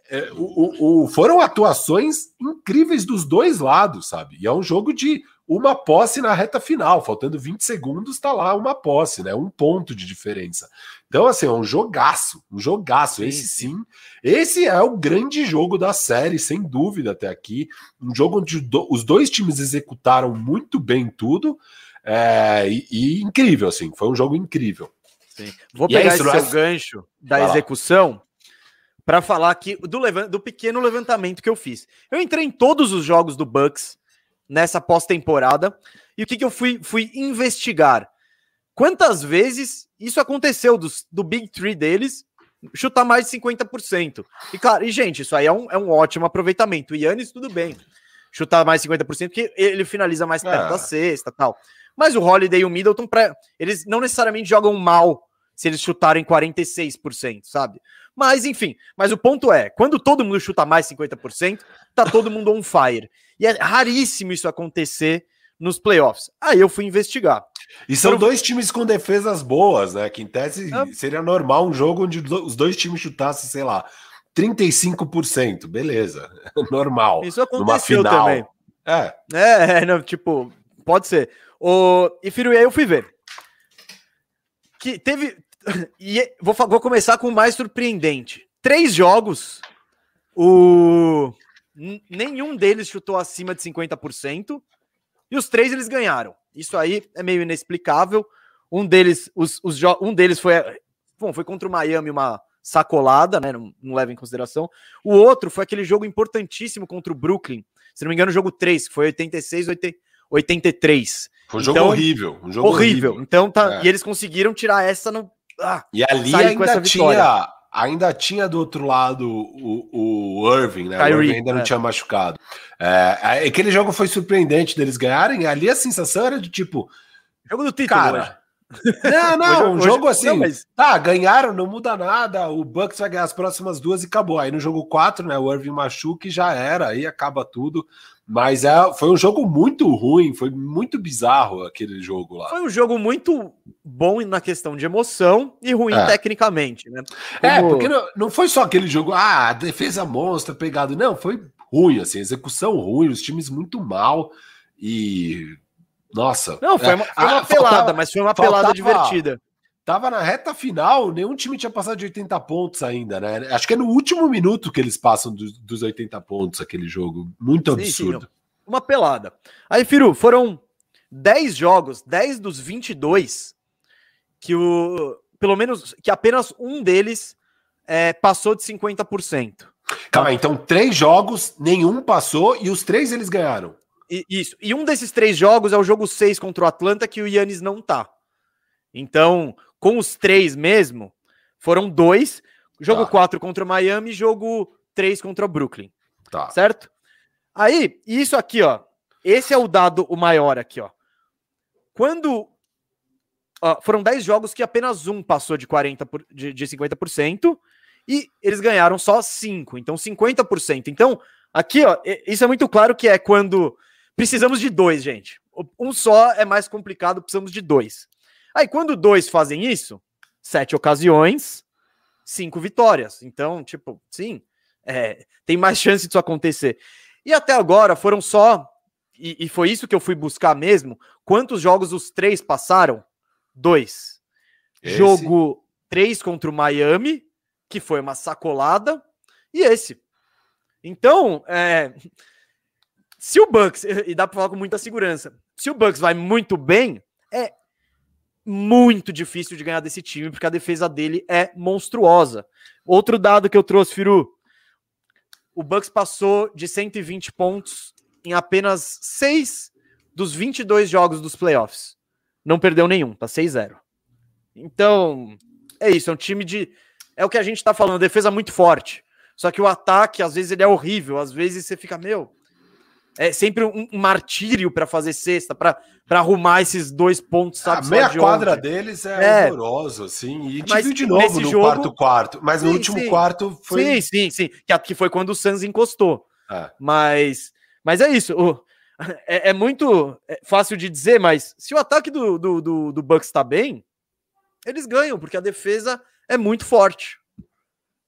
é, o, o, foram atuações incríveis dos dois lados, sabe? E é um jogo de uma posse na reta final, faltando 20 segundos, tá lá uma posse, né? Um ponto de diferença. Então, assim, é um jogaço, um jogaço. Sim. Esse sim, esse é o grande jogo da série, sem dúvida, até aqui. Um jogo onde os dois times executaram muito bem tudo. É, e, e, incrível, assim, foi um jogo incrível. Sim. Vou e é pegar é esse seu gancho da Vai execução para falar aqui do, do pequeno levantamento que eu fiz. Eu entrei em todos os jogos do Bucks nessa pós-temporada e o que, que eu fui, fui investigar? Quantas vezes isso aconteceu dos, do Big Three deles chutar mais de 50%? E claro, e gente, isso aí é um, é um ótimo aproveitamento. O Yannis, tudo bem. Chutar mais de 50%, porque ele finaliza mais perto é. da cesta tal. Mas o Holiday e o Middleton, pra, eles não necessariamente jogam mal se eles chutarem 46%, sabe? Mas, enfim, mas o ponto é, quando todo mundo chuta mais 50%, tá todo mundo on fire. E é raríssimo isso acontecer nos playoffs. Aí eu fui investigar. E são dois times com defesas boas, né? Que em tese é. seria normal um jogo onde os dois times chutassem, sei lá, 35%. Beleza, normal. Isso aconteceu também. É. é. É, não, tipo, pode ser. O... E aí eu fui ver. Que teve. E vou, vou começar com o mais surpreendente. Três jogos, o. Nenhum deles chutou acima de 50%. E os três eles ganharam. Isso aí é meio inexplicável. Um deles, os, os um deles foi, bom, foi contra o Miami, uma sacolada, né? Não, não, leva em consideração. O outro foi aquele jogo importantíssimo contra o Brooklyn. Se não me engano, o jogo 3, que foi 86, 83. Foi um jogo então, horrível. Um jogo horrível. horrível. Então tá. É. E eles conseguiram tirar essa no. Ah, e ali ainda tinha, ainda tinha do outro lado o, o Irving, né? Kyrie, o Irving ainda não é. tinha machucado. É, aquele jogo foi surpreendente deles ganharem. Ali a sensação era de tipo. Jogo do título, cara. Hoje. Não, não, hoje, um jogo hoje, assim. Não, mas... Tá, ganharam, não muda nada. O Bucks vai ganhar as próximas duas e acabou. Aí no jogo 4, né? O Irving machuca e já era, aí acaba tudo. Mas é, foi um jogo muito ruim, foi muito bizarro aquele jogo lá. Foi um jogo muito bom na questão de emoção e ruim é. tecnicamente, né? É, Como... É, porque não, não foi só aquele jogo, ah, defesa monstra, pegado. Não, foi ruim, assim, execução ruim, os times muito mal e. Nossa. Não, foi é, uma, foi uma ah, pelada, faltava, mas foi uma faltava, pelada divertida. Tava na reta final, nenhum time tinha passado de 80 pontos ainda, né? Acho que é no último minuto que eles passam do, dos 80 pontos aquele jogo. Muito sim, absurdo. Sim, uma pelada. Aí, Firu, foram 10 jogos, 10 dos 22, que o. Pelo menos que apenas um deles é, passou de 50%. Calma, então três jogos, nenhum passou e os três eles ganharam. E, isso. E um desses três jogos é o jogo 6 contra o Atlanta, que o Yannis não tá. Então, com os três mesmo, foram dois. Jogo tá. 4 contra o Miami, jogo 3 contra o Brooklyn. Tá. Certo? Aí, isso aqui, ó. Esse é o dado o maior aqui, ó. Quando ó, foram 10 jogos que apenas um passou de 40 por, de, de 50% e eles ganharam só 5, então 50%. Então, aqui, ó, isso é muito claro que é quando precisamos de dois, gente. Um só é mais complicado, precisamos de dois. Aí, quando dois fazem isso, sete ocasiões, cinco vitórias. Então, tipo, sim, é, tem mais chance disso acontecer. E até agora foram só, e, e, foi isso que eu fui buscar mesmo. Quantos jogos os três passaram? Dois. Esse? Jogo três contra o Miami, que foi uma sacolada, e esse. Então, é, se o Bucks, e dá para falar com muita segurança, se o Bucks vai muito bem, é muito difícil de ganhar desse time, porque a defesa dele é monstruosa. Outro dado que eu trouxe, Firu. O Bucks passou de 120 pontos em apenas 6 dos 22 jogos dos playoffs. Não perdeu nenhum, tá 6-0. Então, é isso, é um time de. É o que a gente tá falando, defesa muito forte. Só que o ataque, às vezes, ele é horrível. Às vezes você fica, meu, é sempre um, um martírio para fazer cesta, para arrumar esses dois pontos. Sabe, a meia de quadra deles é, é, horroroso, assim. E viu de novo no jogo, quarto quarto, mas sim, no último sim. quarto foi. Sim, sim, sim. Que, que foi quando o Suns encostou. É. Mas, mas é isso. O, é, é, muito é, fácil de dizer, mas se o ataque do, do, do, do Bucks está bem, eles ganham, porque a defesa é muito forte.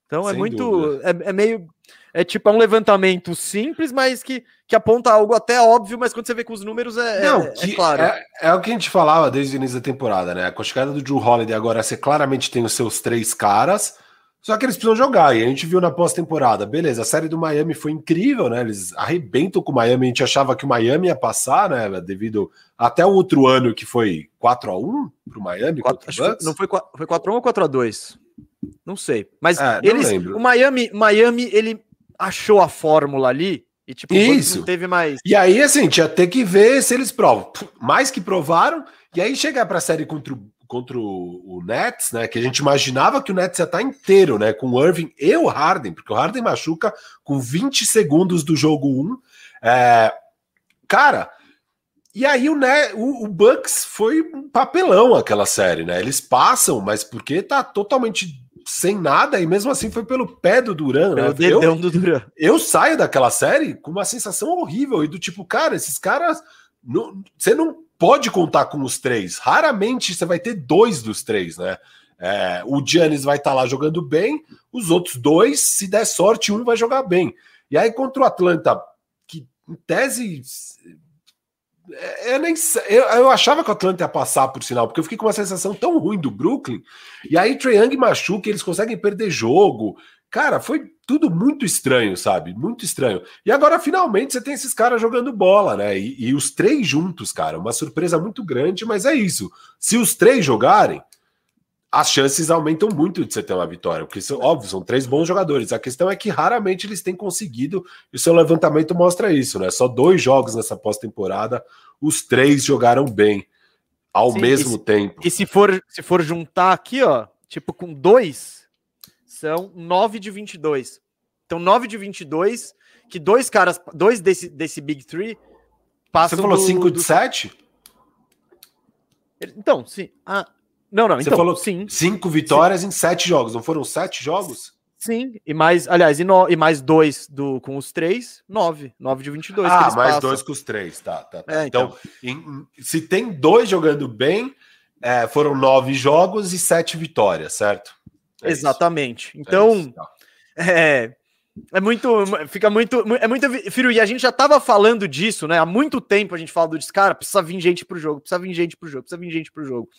Então é Sem é muito. É, é, meio. É tipo é um levantamento simples, mas que, que aponta algo até óbvio, mas quando você vê com os números é, Não, é, é claro. É, é, o que a gente falava desde o início da temporada, né? Com a chegada do Drew Holiday agora você claramente tem os seus três caras, Só que eles precisam jogar, e a gente viu na pós-temporada, beleza, a série do Miami foi incrível, né? Eles arrebentam com o Miami, a gente achava que o Miami ia passar, né? Devido até o outro ano que foi 4 a 1 pro Miami. 4, não foi, foi 4 a 1 ou 4 a 2 Não sei. Mas é, eles, o Miami, Miami, ele achou a fórmula ali e tipo, Isso. não teve mais. E aí, assim, tinha ter que ver se eles provam. Mais que provaram, e aí chegar para a série contra o contra o, o, Nets, né? Que a gente imaginava que o Nets ia estar inteiro, né? Com o Irving e o Harden, porque o Harden machuca com 20 segundos do jogo 1. É, cara, e aí o, né, o, o, Bucks foi um papelão aquela série, né? Eles passam, mas porque tá totalmente sem nada, e mesmo assim foi pelo pé do Duran, né? Dedão eu, do Duran. Eu saio daquela série com uma sensação horrível e do tipo, cara, esses caras. Não, você não pode contar com os três. Raramente você vai ter dois dos três, né? É, o Giannis vai estar tá lá jogando bem, os outros dois, se der sorte, um vai jogar bem. E aí contra o Atlanta, que em tese. É, eu, nem, eu, eu achava que o Atlanta ia passar por sinal, porque eu fiquei com uma sensação tão ruim do Brooklyn. E aí Trae Young machuca, eles conseguem perder jogo. Cara, foi tudo muito estranho, sabe? Muito estranho. E agora, finalmente, você tem esses caras jogando bola, né? E, e, os três juntos, cara. Uma surpresa muito grande, mas é isso. Se os três jogarem, as chances aumentam muito de você ter uma vitória. Porque, óbvio, são três bons jogadores. A questão é que raramente eles têm conseguido, e o seu levantamento mostra isso, né? Só dois jogos nessa pós-temporada, os três jogaram bem ao Sim, mesmo e, tempo. E se for, se for juntar aqui, ó, tipo, com dois são 9 de 22. Então, 9 de 22, que dois caras, dois desse, desse Big Three passam. Você falou 5 de 7? Então, sim. Ah, não, não. Você então, falou sim. Cinco vitórias sim. em sete jogos. Não foram sete jogos? Sim, e mais, aliás, e, no, e mais dois do, com os três, nove. Nove de 22. Ah, mais passam. dois com os três, tá. tá, tá. É, então, então em, se tem dois jogando bem, é, foram nove jogos e sete vitórias, certo? É Exatamente. Isso. Então, é, isso, tá. é, é, muito. Fica muito. É muito. Filho, e a gente já tava falando disso, né? Há muito tempo a gente fala disso, cara, precisa vir gente pro jogo, precisa vir gente pro jogo, precisa vir gente pro jogo.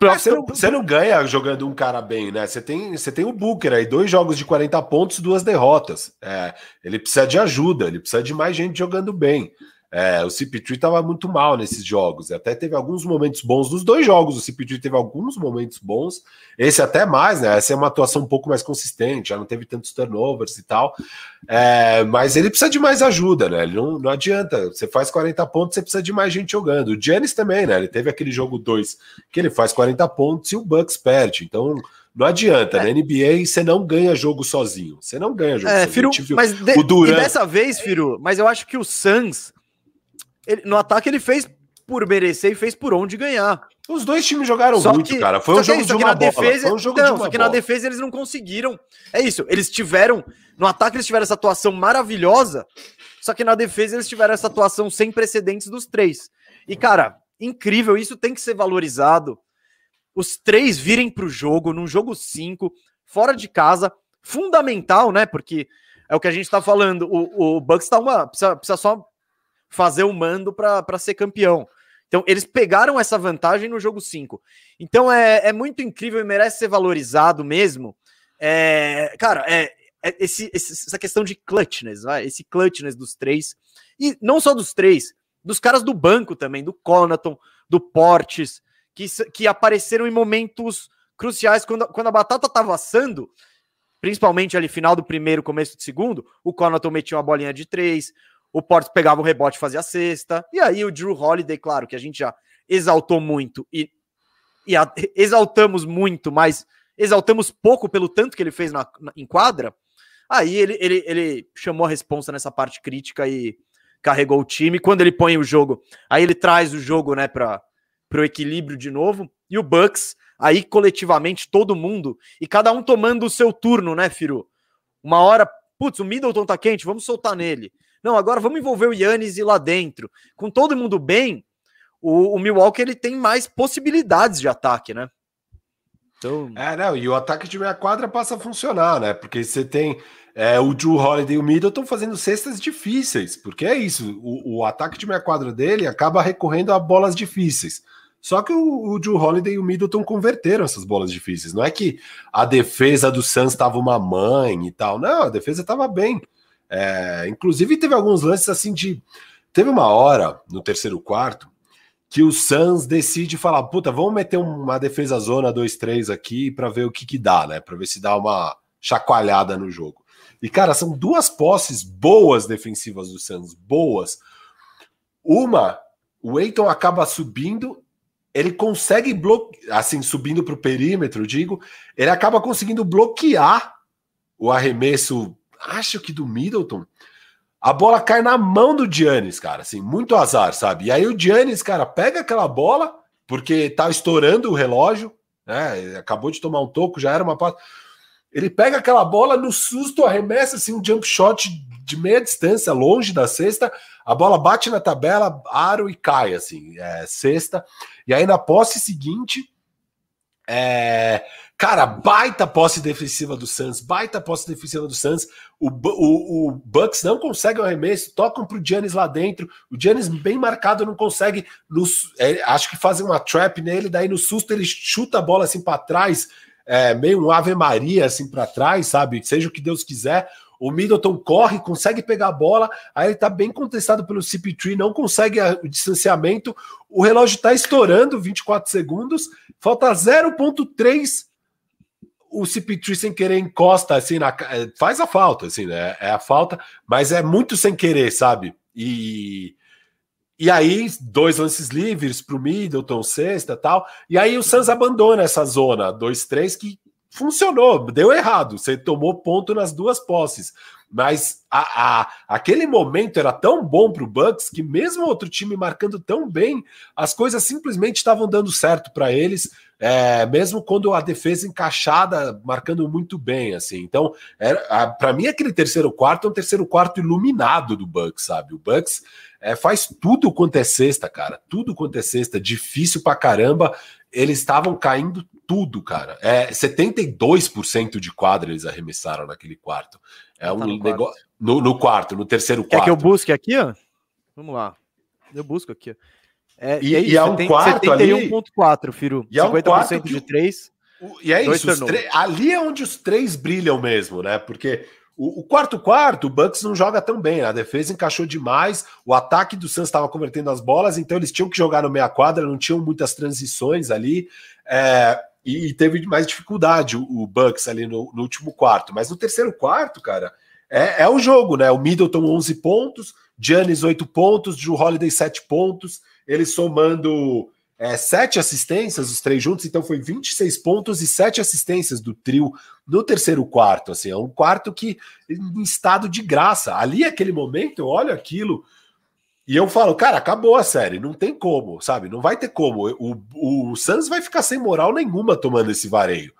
É, você, não, você, não, ganha jogando um cara bem, né? Você tem, você tem o Booker aí, dois jogos de 40 pontos, duas derrotas. É, ele precisa de ajuda, ele precisa de mais gente jogando bem. É, o CP3 estava muito mal nesses jogos. Até teve alguns momentos bons nos dois jogos. O CP3 teve alguns momentos bons. Esse até mais, né? Essa é uma atuação um pouco mais consistente, já não teve tantos turnovers e tal. É, mas ele precisa de mais ajuda, né? Ele não, não adianta. Você faz 40 pontos, você precisa de mais gente jogando. O Giannis também, né? Ele teve aquele jogo 2 que ele faz 40 pontos e o Bucks perde. Então. Não adianta, é. na NBA você não ganha jogo sozinho. Você não ganha jogo é, sozinho. Firu, mas de, o Durant... e dessa vez, Firu, mas eu acho que o Suns ele, no ataque ele fez por merecer e fez por onde ganhar. Os dois times jogaram só muito, que, cara. Foi um jogo é isso, de uma bola. Defesa, Foi um jogo não, de uma só que bola. na defesa eles não conseguiram. É isso, eles tiveram... No ataque eles tiveram essa atuação maravilhosa, só que na defesa eles tiveram essa atuação sem precedentes dos três. E, cara, incrível, isso tem que ser valorizado. Os três virem para o jogo, num jogo 5, fora de casa, fundamental, né? Porque é o que a gente está falando. O, o Bucks tá uma. Precisa, precisa só fazer o mando para ser campeão. Então, eles pegaram essa vantagem no jogo 5. Então, é, é muito incrível e merece ser valorizado mesmo. É, cara, é, é esse, essa questão de clutchness, vai, esse clutchness dos três. E não só dos três, dos caras do banco também, do Conaton, do Portes, que, que apareceram em momentos cruciais. Quando, quando a batata tava assando, principalmente ali final do primeiro, começo do segundo, o Conaton metia uma bolinha de três, o Porto pegava o rebote e fazia a cesta. E aí o Drew Holiday, claro, que a gente já exaltou muito e, e a, exaltamos muito, mas exaltamos pouco pelo tanto que ele fez na, na, em quadra. Aí ele, ele, ele chamou a responsa nessa parte crítica e carregou o time. Quando ele põe o jogo, aí ele traz o jogo né, para o equilíbrio de novo. E o Bucks, aí coletivamente, todo mundo, e cada um tomando o seu turno, né, Firu? Uma hora, putz, o Middleton tá quente, vamos soltar nele. Não, agora vamos envolver o Yannis e lá dentro. Com todo mundo bem, o, o Milwaukee ele tem mais possibilidades de ataque, né? Então... É, não, e o ataque de meia quadra passa a funcionar, né? Porque você tem é, o Drew Holiday e o Middleton fazendo cestas difíceis, porque é isso, o, o ataque de meia quadra dele acaba recorrendo a bolas difíceis. Só que o, o Drew Holiday e o Middleton converteram essas bolas difíceis. Não é que a defesa do Suns estava uma mãe e tal. Não, a defesa estava bem. É, inclusive teve alguns lances assim de. Teve uma hora no terceiro quarto que o Suns decide falar: puta, vamos meter uma defesa zona 2-3 aqui para ver o que, que dá, né? Para ver se dá uma chacoalhada no jogo. E, cara, são duas posses boas defensivas do Suns, boas. Uma, o Eiton acaba subindo ele consegue bloquear, assim, subindo para o perímetro, digo, ele acaba conseguindo bloquear o arremesso, acho que do Middleton. A bola cai na mão do Giannis, cara, assim, muito azar, sabe? E aí o Giannis, cara, pega aquela bola, porque tá estourando o relógio, né? Acabou de tomar um toco, já era uma Ele pega aquela bola no susto, arremessa assim um jump shot de meia distância, longe da cesta, a bola bate na tabela, aro e cai, assim, é, cesta. E aí na posse seguinte, é, cara, baita posse defensiva do Suns, baita posse defensiva do Suns. O, o, o Bucks não consegue o arremesso, tocam pro Giannis lá dentro. O Giannis bem marcado não consegue. No, é, acho que fazem uma trap nele, daí no susto ele chuta a bola assim para trás, é, meio um Ave Maria assim para trás, sabe? Seja o que Deus quiser. O Middleton corre, consegue pegar a bola, aí ele tá bem contestado pelo CP3, não consegue o distanciamento. O relógio tá estourando, 24 segundos, falta 0.3 o CP3 sem querer encosta assim na é, faz a falta assim né é a falta mas é muito sem querer sabe e e aí dois lances livres para o Middleton sexta tal e aí o Suns abandona essa zona 2-3 que funcionou, deu errado. Você tomou ponto nas duas posses. Mas a, a, aquele momento era tão bom para o Bucks que, mesmo outro time marcando tão bem, as coisas simplesmente estavam dando certo para eles, é, mesmo quando a defesa encaixada marcando muito bem. assim. Então, para mim, aquele terceiro quarto é um terceiro quarto iluminado do Bucks, sabe? O Bucks é, faz tudo quanto é sexta, cara. Tudo quanto é sexta, difícil para caramba. Eles estavam caindo tudo, cara. É 72% de quadra eles arremessaram naquele quarto. É tá um no negócio quarto. No, no, quarto, no terceiro quarto. Quer que eu busque aqui, ó? Vamos lá. Eu busco aqui. É, e, e, é isso, e é um quarto 71.4, ali... Firo. E 50% é um de 3. E é isso, ali é onde os três brilham mesmo, né? Porque o, o, quarto quarto, o Bucks não joga tão bem. A defesa encaixou demais. O ataque do Suns estava convertendo as bolas, então eles tinham que jogar no meia quadra, não tinham muitas transições ali. É, e teve mais dificuldade o, o Bucks ali no, no, último quarto. Mas no terceiro quarto, cara, é, é o jogo, né? O Middleton 11 pontos, Giannis 8 pontos, Drew Holiday 7 pontos, ele somando é, 7 assistências, os três juntos, então foi 26 pontos e 7 assistências do trio no terceiro quarto. Assim, é um quarto que em estado de graça. Ali, aquele momento, eu olho aquilo e eu falo, cara, acabou a série, não tem como, sabe? Não vai ter como. O, o Suns vai ficar sem moral nenhuma tomando esse vareio.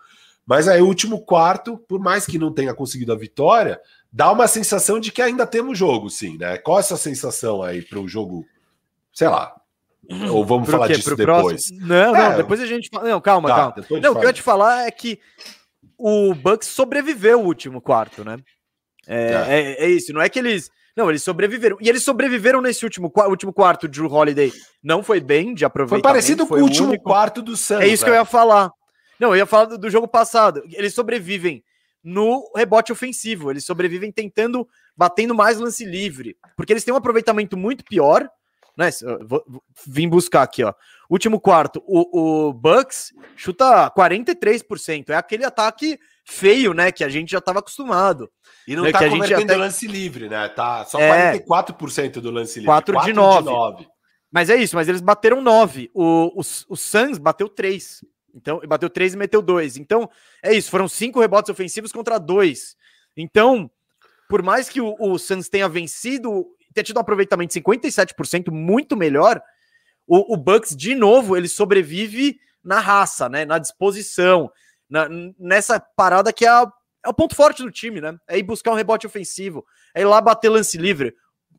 Mas aí, o último quarto, por mais que não tenha conseguido a vitória, dá uma sensação de que ainda temos jogo, sim, né? Qual é essa sensação aí para o jogo, sei lá? Ou vamos Pro falar quê? disso Pro depois? Próximo? Não, é, não, depois a gente fala. Não, calma, tá, calma. Não, o que eu ia te falar é que o Bucks sobreviveu o último quarto, né? É, é. é, é isso, não é que eles não, eles sobreviveram. E eles sobreviveram nesse último, último quarto. Drew Holiday não foi bem de aproveitamento. Foi parecido com o último único. quarto do Santos. É isso que eu ia falar. Não, eu ia falar do, do, jogo passado. Eles sobrevivem no rebote ofensivo. Eles sobrevivem tentando, batendo mais lance livre. Porque eles têm um aproveitamento muito pior. Né? Vou, vim buscar aqui, ó. Último quarto, o, o Bucks chuta 43%. É aquele ataque feio, né? Que a gente já estava acostumado. E não né, tá que convertendo até... lance livre, né? Tá só é, 44% do lance livre. 4, 4 de 9. de 9. Mas é isso, mas eles bateram 9. O, o, o Suns bateu 3. Então, bateu 3 e meteu 2. Então, é isso, foram 5 rebotes ofensivos contra 2. Então, por mais que o, o Suns tenha vencido, tenha tido um aproveitamento de 57%, muito melhor, o, o Bucks, de novo, ele sobrevive na raça, né? Na disposição, na, nessa parada que é a é o ponto forte do time, né? É ir buscar um rebote ofensivo, é ir lá bater lance livre.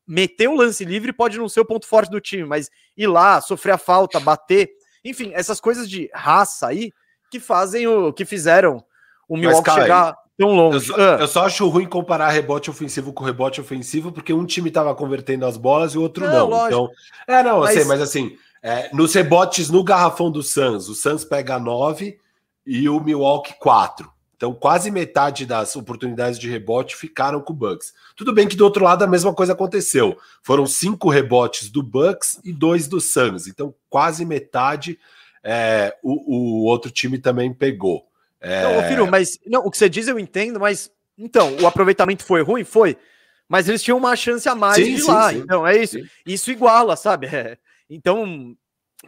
Meter o lance livre pode não ser o ponto forte do time, mas ir lá, sofrer a falta, bater, enfim, essas coisas de raça aí que fazem o que fizeram o Milwaukee chegar tão longe. Eu só, ah. eu só, acho ruim comparar rebote ofensivo com rebote ofensivo, porque um time estava convertendo as bolas e o outro não. não. Então, é, não, mas... eu sei, mas assim, É, nos rebotes no garrafão do Suns, o Suns pega 9 e o Milwaukee 4. Então, quase metade das oportunidades de rebote ficaram com o Bucks. Tudo bem que do outro lado a mesma coisa aconteceu. Foram cinco rebotes do Bucks e dois do Suns. Então, quase metade é, o, o, outro time também pegou. É... Não, filho, mas não, o que você diz eu entendo, mas então, o aproveitamento foi ruim? Foi. Mas eles tinham uma chance a mais sim, de sim, lá. Sim. Então, é isso. Isso iguala, sabe? É. Então,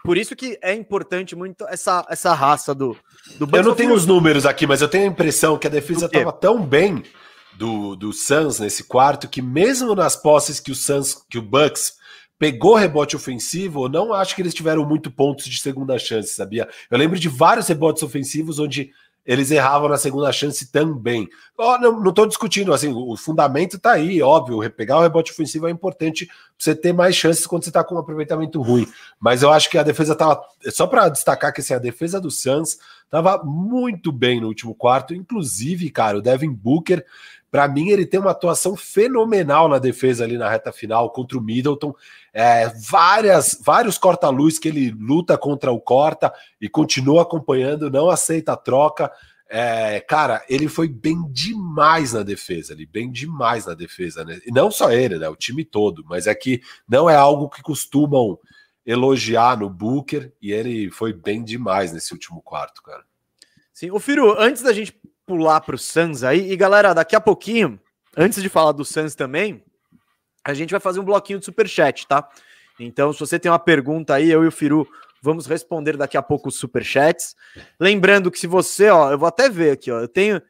por isso que é importante muito essa, essa raça do, do Eu não tenho os números aqui, mas eu tenho a impressão que a defesa estava tão bem do, do Suns nesse quarto que mesmo nas posses que o Suns, que o Bucks pegou rebote ofensivo, eu não acho que eles tiveram muito pontos de segunda chance, sabia? Eu lembro de vários rebotes ofensivos onde eles erravam na segunda chance também. Oh, não estou discutindo, assim, o fundamento está aí, óbvio, pegar o rebote ofensivo é importante para você ter mais chances quando você está com um aproveitamento ruim. Mas eu acho que a defesa estava, só para destacar que assim, a defesa do Suns estava muito bem no último quarto, inclusive, cara, o Devin Booker para mim, ele tem uma atuação fenomenal na defesa ali na reta final contra o Middleton. É, várias, vários corta-luz que ele luta contra o corta e continua acompanhando, não aceita a troca. É, cara, ele foi bem demais na defesa ali, bem demais na defesa, né? E não só ele, né? O time todo, mas é que não é algo que costumam elogiar no Booker e ele foi bem demais nesse último quarto, cara. Sim, o Firo, antes da gente pular para o Suns aí. E galera, daqui a pouquinho, antes de falar do Suns também, a gente vai fazer um bloquinho de superchat, tá? Então, se você tem uma pergunta aí, eu e o Firu vamos responder daqui a pouco os superchats. Lembrando que se você, ó, eu vou até ver aqui, ó, eu tenho.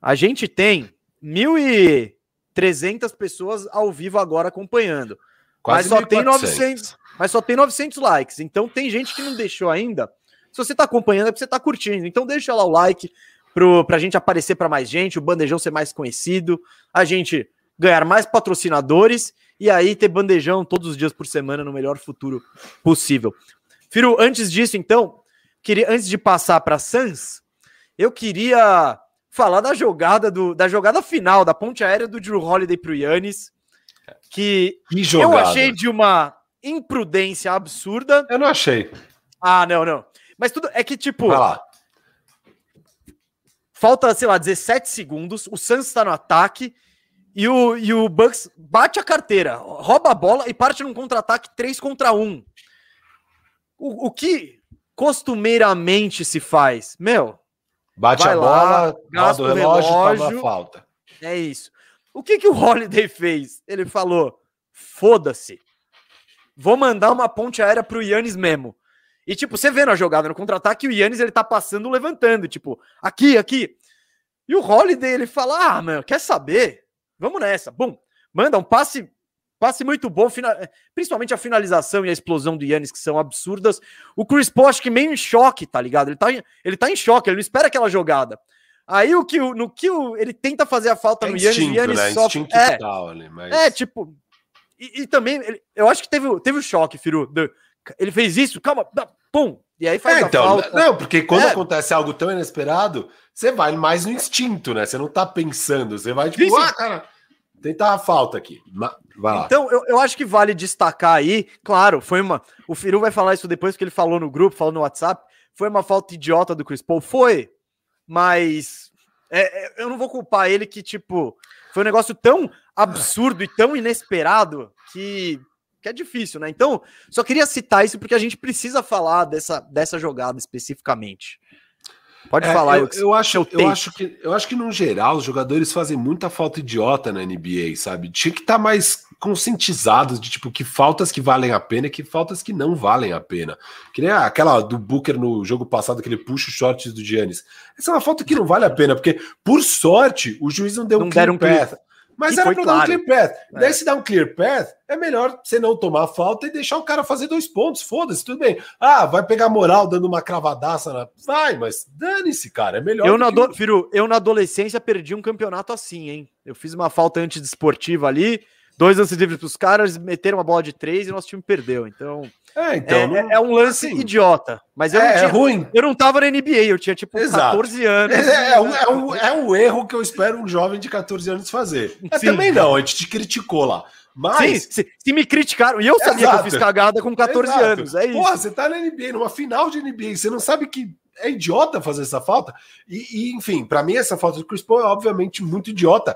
A gente tem 1.300 pessoas ao vivo agora acompanhando. Quase mas só 1, tem 900, mas só tem 900 likes. Então tem gente que não deixou ainda. Se você está acompanhando é porque você está curtindo. Então deixa lá o like, para a gente aparecer para mais gente, o bandejão ser mais conhecido, a gente ganhar mais patrocinadores e aí ter bandejão todos os dias por semana no melhor futuro possível. Firo, antes disso, então, queria antes de passar para Sans, eu queria falar da jogada do, da jogada final da ponte aérea do Drew Holiday para o Yannis, que, que eu achei de uma imprudência absurda. Eu não achei. Ah, não, não. Mas tudo é que tipo, Vai lá. Falta, sei lá, 17 segundos. O Suns está no ataque. E o, e o Bucks bate a carteira, rouba a bola e parte num contra-ataque 3 contra 1. O, o que costumeiramente se faz? Meu. Bate a bola, gasta o relógio, relógio falta. É isso. O que, que o Holiday fez? Ele falou: foda-se. Vou mandar uma ponte aérea pro Yannis mesmo. E, tipo, você vê na jogada no contra-ataque, o Yannis ele tá passando levantando, tipo, aqui, aqui. E o Holiday ele fala: Ah, mano, quer saber? Vamos nessa. Bum, manda um passe, passe muito bom, principalmente a finalização e a explosão do Yannis, que são absurdas. O Chris Paul, acho que meio em choque, tá ligado? Ele tá, ele tá em choque, ele não espera aquela jogada. Aí o que no que o, ele tenta fazer a falta é no Yannis, o Yannis né? só é, mas... é tipo e, e também ele, eu acho que teve teve o choque, Firu. Do, ele fez isso, calma, pum, e aí faz é, então, falta. Não, porque quando é. acontece algo tão inesperado, você vai mais no instinto, né? Você não tá pensando, você vai tipo, ah, cara, tentar a falta aqui. Vai lá. Então, eu, eu acho que vale destacar aí, claro, foi uma. O Firu vai falar isso depois que ele falou no grupo, falou no WhatsApp. Foi uma falta idiota do Chris Paul? Foi, mas é, é, eu não vou culpar ele que, tipo, foi um negócio tão absurdo e tão inesperado que que é difícil, né? Então, só queria citar isso porque a gente precisa falar dessa, dessa jogada especificamente. Pode é, falar. Eu, eu, eu acho, eu, acho que, eu acho que, no geral, os jogadores fazem muita falta idiota na NBA, sabe? Tinha que estar tá mais conscientizados de tipo que faltas que valem a pena e que faltas que não valem a pena. Que nem aquela do Booker no jogo passado que ele puxa os shorts do Giannis. Essa é uma falta que não vale a pena, porque, por sorte, o juiz não deu não um deram um. Mas e era para claro. dar um clear path. É. Daí se dá um clear path, é melhor você não tomar falta e deixar o cara fazer dois pontos. Foda-se, tudo bem. Ah, vai pegar moral dando uma cravadaça na. Vai, mas dane-se, cara. É melhor. Eu, na do... Firo, eu na adolescência perdi um campeonato assim, hein? Eu fiz uma falta antidesportiva ali, dois lances livres para os caras, meteram uma bola de três e nosso time perdeu. Então. É, então, é, não... é um lance assim, idiota. Mas eu é, não tinha, é ruim. Eu não tava na NBA, eu tinha tipo Exato. 14 anos. É, é, um, é, um, é um erro que eu espero um jovem de 14 anos fazer. Mas também não, a gente te criticou lá. Mas. Sim, se, se, me criticaram, e eu sabia Exato. que eu fiz cagada com 14 Exato. anos. É isso. Porra, você tá na NBA, numa final de NBA, você não sabe que é idiota fazer essa falta. E, e enfim, para mim, essa falta do Chris Paul é obviamente muito idiota.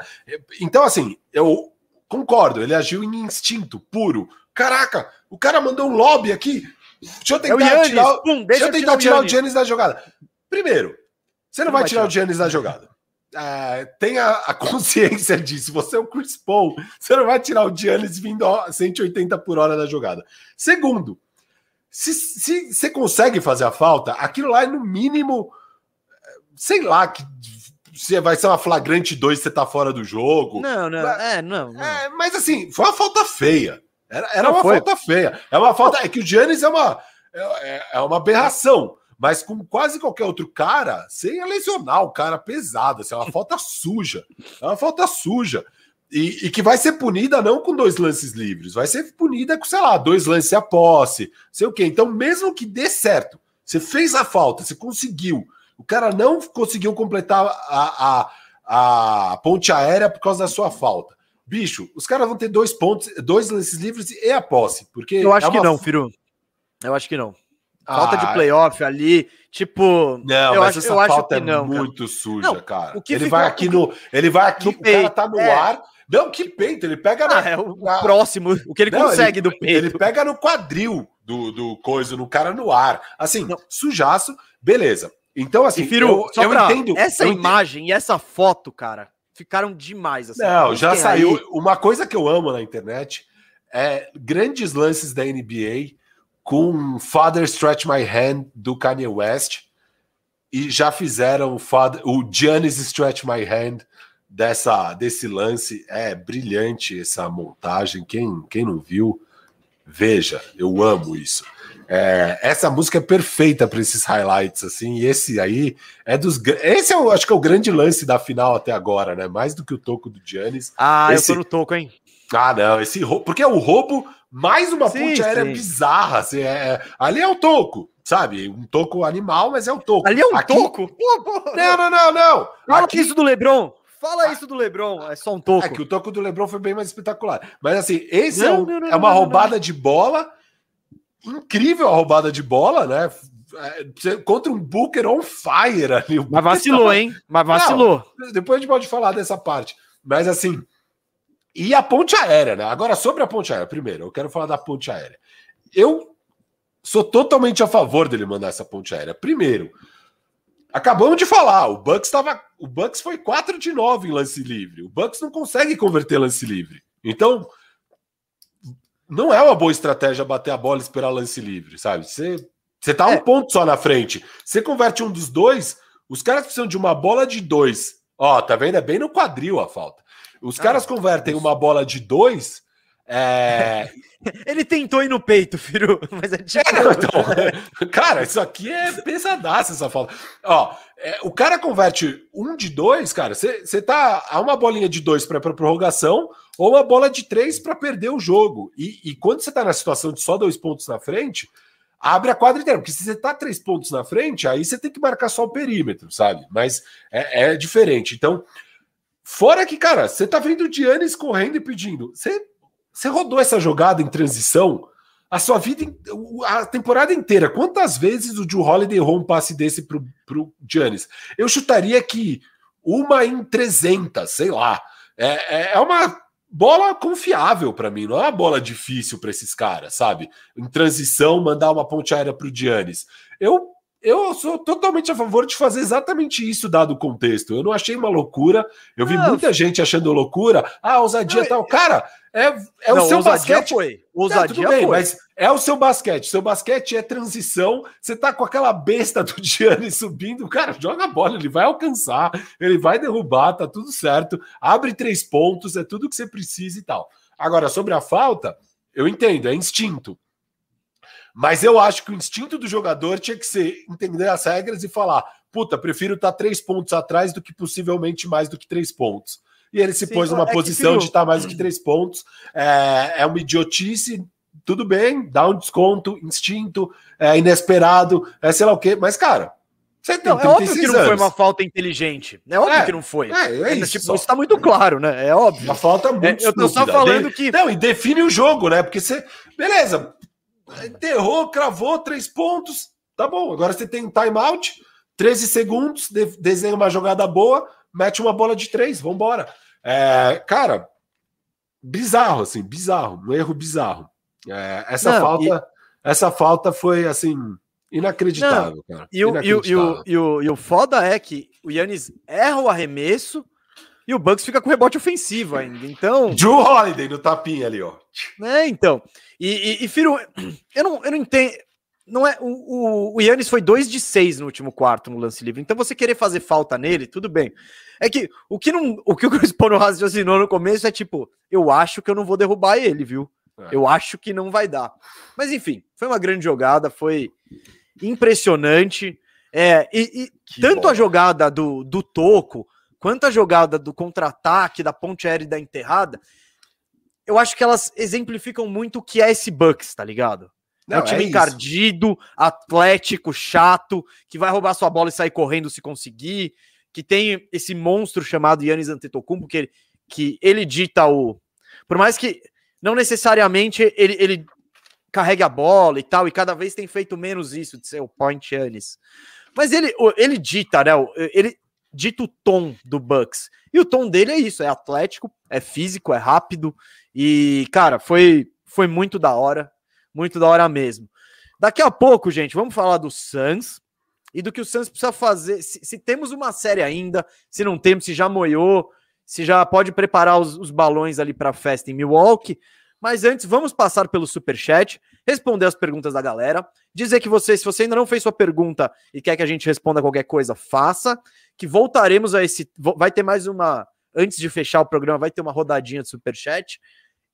Então, assim, eu concordo, ele agiu em instinto puro. Caraca, o cara mandou um lobby aqui. Deixa eu tentar é Giannis, tirar, pum, deixa, eu tentar tirar o Giannis da jogada. Primeiro, você não, vai, vai tirar, tirar o Giannis da jogada. É, tenha a consciência disso. Você é o Chris Paul, você não vai tirar o Giannis vindo a 180 por hora da jogada. Segundo, se, se você consegue fazer a falta, aquilo lá é no mínimo, sei lá, que se vai ser uma flagrante 2 você tá fora do jogo. Não, não, mas, é, não, não. É, mas assim, foi uma falta feia. Era, era uma foi. falta feia. É uma falta. É que o Giannis é uma, é, é uma aberração. Mas com quase qualquer outro cara, você ia lesionar o cara pesado. Assim, é uma falta suja. É uma falta suja. E, e, que vai ser punida não com dois lances livres, vai ser punida com, sei lá, dois lances a posse, sei o quê. Então, mesmo que dê certo, você fez a falta, você conseguiu, o cara não conseguiu completar a, a, a ponte aérea por causa da sua falta. Bicho, os caras vão ter dois pontos, dois lances livres e a posse, porque eu acho é uma... que não, Firu. Eu acho que não. Falta ah, de playoff ali, tipo. Não, eu mas acho, essa eu falta acho que é não, muito cara. suja, não, cara. ele vai aqui no. Ele vai aqui, o cara tá no é. ar não, que peito, ele pega ah, é o na... próximo, o que ele não, consegue ele, do peito. Ele pega no quadril do, do coisa, no cara no ar. Assim, não. sujaço, beleza. Então, assim, Firu, eu, eu pra, entendo. Essa eu imagem entendo. e essa foto, cara, ficaram demais. Assim. Não, já saiu. Aí... Uma coisa que eu amo na internet é grandes lances da NBA com Father Stretch My Hand do Kanye West e já fizeram o, Father, o Giannis Stretch My Hand dessa desse lance. É brilhante essa montagem. Quem, quem não viu, veja. Eu amo isso. É, essa música é perfeita para esses highlights, assim, e esse aí é dos. Esse eu acho que é o grande lance da final até agora, né? Mais do que o toco do Giannis. Ah, esse... eu tô no toco, hein? Ah, não, esse roubo. Porque é o roubo mais uma sim, ponte aérea sim. bizarra. Assim, é, é, ali é o toco, sabe? Um toco animal, mas é o toco. Ali é um Aqui... toco? Não, não, não, não. Fala Aqui... isso do Lebron. Fala isso do Lebron, é só um toco. É que o toco do Lebron foi bem mais espetacular. Mas assim, esse não, é, um, não, não, é, uma roubada de bola. Incrível a roubada de bola, né? É, contra um Booker on fire ali. Mas vacilou, tava... hein? Mas vacilou. depois a gente pode falar dessa parte. Mas assim, e a ponte aérea, né? Agora, sobre a ponte aérea, primeiro, eu quero falar da ponte aérea. Eu sou totalmente a favor dele mandar essa ponte aérea. Primeiro, Acabamos de falar, o Bucks estava, o Bucks foi 4 de 9 em lance livre. O Bucks não consegue converter lance livre. Então, não é uma boa estratégia bater a bola e esperar lance livre, sabe? Você você tá é. um ponto só na frente. Você converte um dos dois, os caras precisam de uma bola de dois. Ó, tá vendo? É bem no quadril a falta. Os ah, caras convertem uma bola de dois é... Ele tentou ir no peito, Firu, mas é tipo. É, então, cara, isso aqui é pesadaço essa falta. Ó, é, o cara converte um de dois, cara. Você tá a uma bolinha de dois para prorrogação ou uma bola de três para perder o jogo. E, e quando você tá na situação de só dois pontos na frente, abre a quadra inteira. Porque se você tá três pontos na frente, aí você tem que marcar só o perímetro, sabe? Mas é, é diferente. Então, fora que, cara, você tá vendo o Giannis correndo e pedindo. Você você rodou essa jogada em transição a sua vida, a temporada inteira. Quantas vezes o Joe Holiday errou um passe desse pro, pro Giannis? Eu chutaria que uma em 300, sei lá. É, é, é uma bola confiável para mim, não é uma bola difícil para esses caras, sabe? Em transição, mandar uma ponte aérea pro Giannis. Eu eu sou totalmente a favor de fazer exatamente isso, dado o contexto. Eu não achei uma loucura. Eu vi muita gente achando loucura. Ah, ousadia não, tal. Cara, é, é não, o seu basquete. Foi. Ousadia bem, foi. Mas é o seu basquete. Seu basquete é transição. Você tá com aquela besta do Gianni subindo. Cara, joga a bola, ele vai alcançar, ele vai derrubar, tá tudo certo. Abre três pontos, é tudo que você precisa e tal. Agora, sobre a falta, eu entendo, é instinto. Mas eu acho que o instinto do jogador tinha que ser entender as regras e falar: puta, prefiro estar tá três pontos atrás do que possivelmente mais do que três pontos. E ele se Sim, pôs numa é posição de estar tá mais do que três pontos. É, é uma idiotice, tudo bem, dá um desconto, instinto, é inesperado, é sei lá o quê, mas, cara, Você tem não, é óbvio que não anos. foi uma falta inteligente. É óbvio é, que não foi. É, é isso. Tipo, isso tá muito claro, né? É óbvio. Uma falta muito é, Eu tô só falando que. Não, e define o jogo, né? Porque você. Beleza. Enterrou, cravou três pontos. Tá bom. Agora você tem um timeout, 13 segundos, de, desenha uma jogada boa, mete uma bola de três, vambora. É, cara, bizarro, assim, bizarro. Um erro bizarro. É, essa não, falta. E... Essa falta foi assim Inacreditável, Não, cara. E o, e, o, e, o, e, o, e o foda é que o Yannis erra o arremesso e o Bucks fica com rebote ofensivo ainda. Então. Drew Holiday no tapinha ali, ó. É, então. E, e, e Firo, eu não, eu não entendo. Não é, o, o, o Yannis foi 2 de 6 no último quarto no lance livre. Então você querer fazer falta nele, tudo bem. É que o que, não, o, que o Chris Paul raciocinou no começo é tipo, eu acho que eu não vou derrubar ele, viu? É. Eu acho que não vai dar. Mas enfim, foi uma grande jogada, foi impressionante. É, e, e tanto bola. a jogada do, do Toco, quanto a jogada do contra-ataque, da ponte aérea e da enterrada, eu acho que elas exemplificam muito o que é esse Bucks, tá ligado? Não, é um time é encardido, atlético, chato, que vai roubar sua bola e sair correndo se conseguir, que tem esse monstro chamado Yannis Antetokounmpo, que ele, que ele dita o... Por mais que não necessariamente ele, ele carregue a bola e tal, e cada vez tem feito menos isso de ser o point Yannis. Mas ele, ele dita, né? Ele dita o tom do Bucks. E o tom dele é isso: é atlético, é físico, é rápido. E, cara, foi, foi muito da hora. Muito da hora mesmo. Daqui a pouco, gente, vamos falar do Suns e do que o Suns precisa fazer. Se, se temos uma série ainda, se não temos, se já moiou, se já pode preparar os, os balões ali para a festa em Milwaukee. Mas antes, vamos passar pelo super chat, responder as perguntas da galera, dizer que você, se você ainda não fez sua pergunta e quer que a gente responda qualquer coisa, faça, que voltaremos a esse, vai ter mais uma antes de fechar o programa, vai ter uma rodadinha de super chat.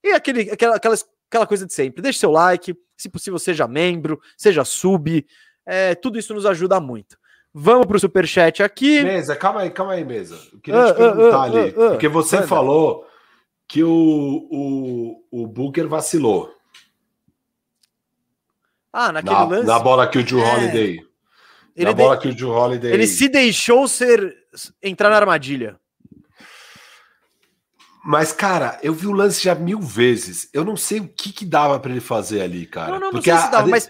E aquele aquela, aquela, aquela coisa de sempre. Deixe seu like, se possível seja membro, seja sub, é, tudo isso nos ajuda muito. Vamos para o superchat aqui. Mesa, calma aí, calma aí, Mesa. Eu queria uh, te perguntar uh, uh, ali, porque você falou que o, o, o Booker vacilou. Ah, naquele na, lance? Na bola que o Drew é. Holiday. Ele Holiday. Ele se deixou ser entrar na armadilha. Mas, cara, eu vi o lance já mil vezes. Eu não sei o que, que dava para ele fazer ali, cara. Não, não, Porque não sei a, se dava, a... mas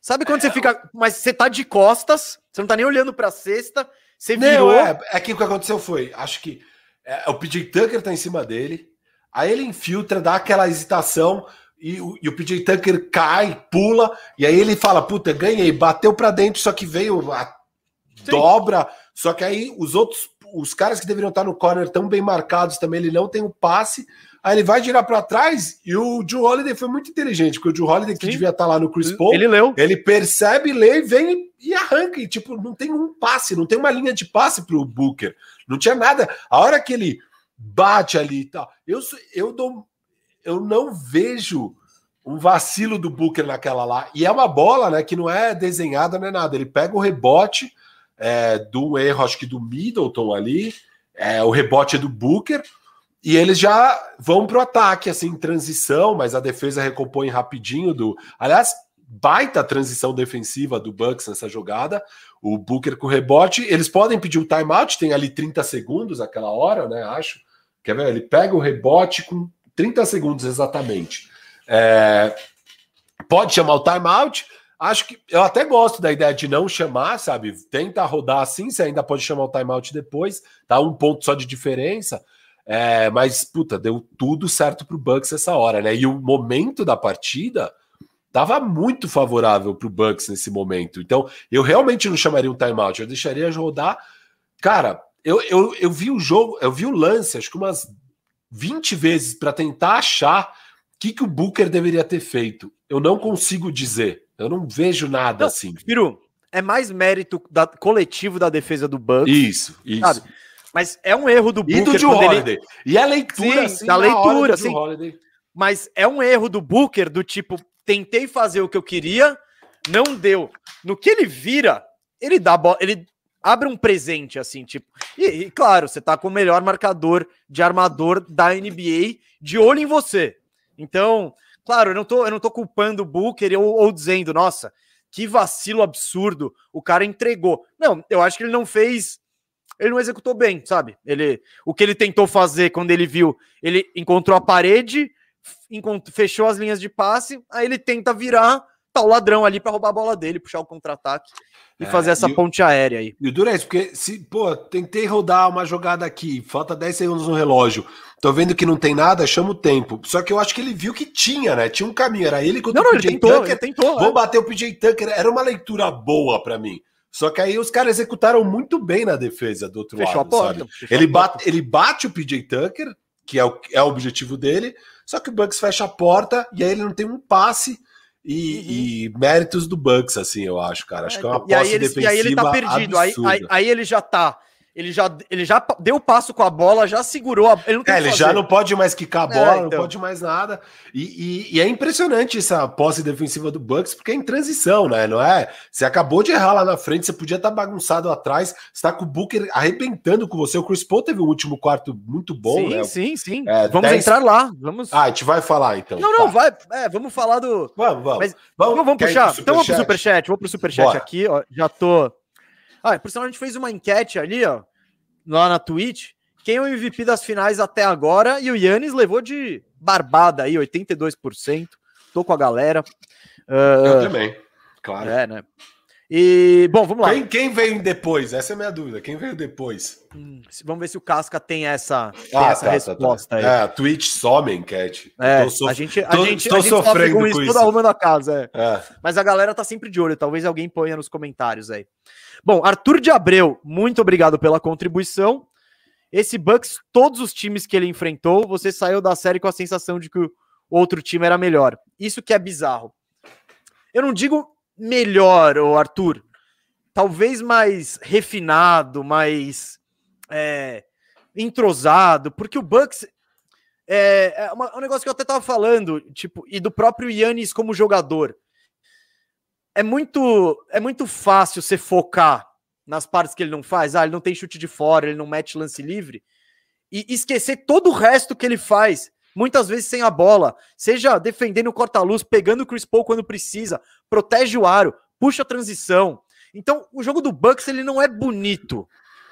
sabe quando é, você fica. Mas você tá de costas, você não tá nem olhando pra cesta, você virou. Não, é, é que o que aconteceu foi, acho que é, o PJ Tucker tá em cima dele. Aí ele infiltra, dá aquela hesitação e o, e o PJ Tucker cai, pula, e aí ele fala: Puta, ganhei, bateu para dentro, só que veio a Sim. dobra. Só que aí os outros, os caras que deveriam estar no corner tão bem marcados também, ele não tem o passe. Aí ele vai girar para trás e o Joe Holiday foi muito inteligente, porque o Joe Holiday, que Sim. devia estar lá no Chris Paul, ele leu. Ele percebe, lê, vem e arranca. E tipo, não tem um passe, não tem uma linha de passe pro Booker. Não tinha nada. A hora que ele bate ali e tal. Eu, eu, dou, eu não vejo um vacilo do Booker naquela lá. E é uma bola né, que não é desenhada, não é nada. Ele pega o rebote é, do erro, acho que do Middleton ali, é, o rebote é do Booker, e eles já vão para o ataque, assim, em transição, mas a defesa recompõe rapidinho do. Aliás, baita transição defensiva do Bucks nessa jogada. O Booker com rebote. Eles podem pedir um timeout, tem ali 30 segundos aquela hora, né? Acho. Quer ver? Ele pega o rebote com 30 segundos exatamente. É, pode chamar o timeout. Acho que eu até gosto da ideia de não chamar, sabe? Tenta rodar assim, você ainda pode chamar o timeout depois, tá? Um ponto só de diferença. É, mas, puta, deu tudo certo pro Bucks essa hora, né? E o momento da partida tava muito favorável pro Bucks nesse momento. Então, eu realmente não chamaria um timeout, eu deixaria rodar. Cara, eu, eu, eu vi o jogo, eu vi o lance, acho que umas 20 vezes para tentar achar o que, que o Booker deveria ter feito. Eu não consigo dizer. Eu não vejo nada não, assim. Piru, é mais mérito da, coletivo da defesa do Bucks. Isso, isso. Sabe? Mas é um erro do Booker. E do Joe Holiday. Ele... E a leitura, sim, assim, da leitura, sim. Mas é um erro do Booker do tipo, tentei fazer o que eu queria, não deu. No que ele vira, ele dá bola, ele abre um presente, assim, tipo. E, e, claro, você tá com o melhor marcador de armador da NBA de olho em você. Então, claro, eu não tô, eu não tô culpando o Booker ou, ou dizendo, nossa, que vacilo absurdo, o cara entregou. Não, eu acho que ele não fez ele não executou bem, sabe? Ele, o que ele tentou fazer quando ele viu, ele encontrou a parede, fechou as linhas de passe, aí ele tenta virar, tá o ladrão ali para roubar a bola dele, puxar o contra-ataque e é, fazer essa e ponte aérea aí. E o duro é isso, porque se, pô, tentei rodar uma jogada aqui, falta 10 segundos no relógio, tô vendo que não tem nada, chama o tempo. Só que eu acho que ele viu que tinha, né? Tinha um caminho, era ele contra não, o PJ ele tentou, Tucker. Ele tentou, vou é. bater o PJ Tucker, era uma leitura boa para mim. Só que aí os caras executaram muito bem na defesa do outro fechou lado. A porta, ele, bate, ele bate o PJ Tucker, que é o, é o objetivo dele, só que o Bucks fecha a porta e aí ele não tem um passe e, uhum. e méritos do Bucks, assim, eu acho, cara. Acho é, que é uma posse e aí ele, defensiva E aí ele tá perdido, aí, aí, aí, ele já tá ele já, ele já deu passo com a bola, já segurou a ele, é, ele já não pode mais quicar a bola, é, então. não pode mais nada. E, e, e, é impressionante essa posse defensiva do Bucks, porque é em transição, né? Não é? Você acabou de errar lá na frente, você podia estar tá bagunçado atrás, você tá com o Booker arrebentando com você. O Chris Paul teve um último quarto muito bom, sim, né? Sim, sim, é, Vamos 10... entrar lá. Vamos... Ah, a gente vai falar então. Não, não, tá. vai. É, vamos falar do. Vamos, vamos. Mas, vamos, vamos puxar. Então vamos pro superchat. Vamos pro superchat Bora. aqui, ó. Já tô. Ah, por sinal, a gente fez uma enquete ali, ó lá na Twitch, quem é o MVP das finais até agora, e o Yannis levou de barbada aí, 82%. Tô com a galera. Uh, Eu também, claro. É, né? E, bom, vamos lá. Quem, quem, veio depois? Essa é a minha dúvida. Quem veio depois? Hum, vamos ver se o Casca tem essa, tem ah, essa tá, resposta tá, tá. aí. É, a Twitch some enquete. É, a gente, a tô, gente, tô a gente sofrendo com isso, isso. arrumando a casa. É. É. Mas a galera tá sempre de olho. Talvez alguém ponha nos comentários aí. Bom, Arthur de Abreu, muito obrigado pela contribuição. Esse Bucks, todos os times que ele enfrentou, você saiu da série com a sensação de que o outro time era melhor. Isso que é bizarro. Eu não digo melhor, Arthur. Talvez mais refinado, mais é, entrosado, porque o Bucks é, é, uma, é um negócio que eu até tava falando, tipo, e do próprio Yannis como jogador. É muito, é muito fácil você focar nas partes que ele não faz. Ah, ele não tem chute de fora, ele não mete lance livre. E esquecer todo o resto que ele faz, muitas vezes sem a bola. Seja defendendo o corta-luz, pegando o Chris Paul quando precisa, protege o aro, puxa a transição. Então, o jogo do Bucks ele não é bonito,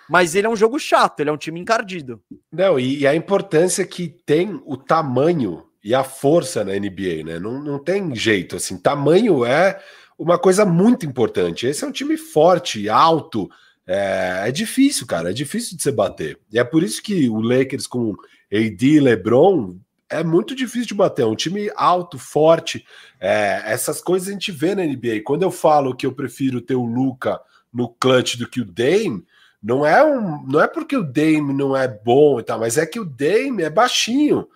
mas ele é um jogo chato, ele é um time encardido. Não, e, e a importância que tem o tamanho e a força na NBA, né? Não, não tem jeito, assim, tamanho é uma coisa muito importante. Esse é um time forte, alto, é, é, difícil, cara, é difícil de se bater. E é por isso que o Lakers com AD, LeBron é muito difícil de bater. É um time alto, forte. É, essas coisas a gente vê na NBA. Quando eu falo que eu prefiro ter o Luca no clutch do que o Dame, não é um, não é porque o Dame não é bom e tal, mas é que o Dame é baixinho.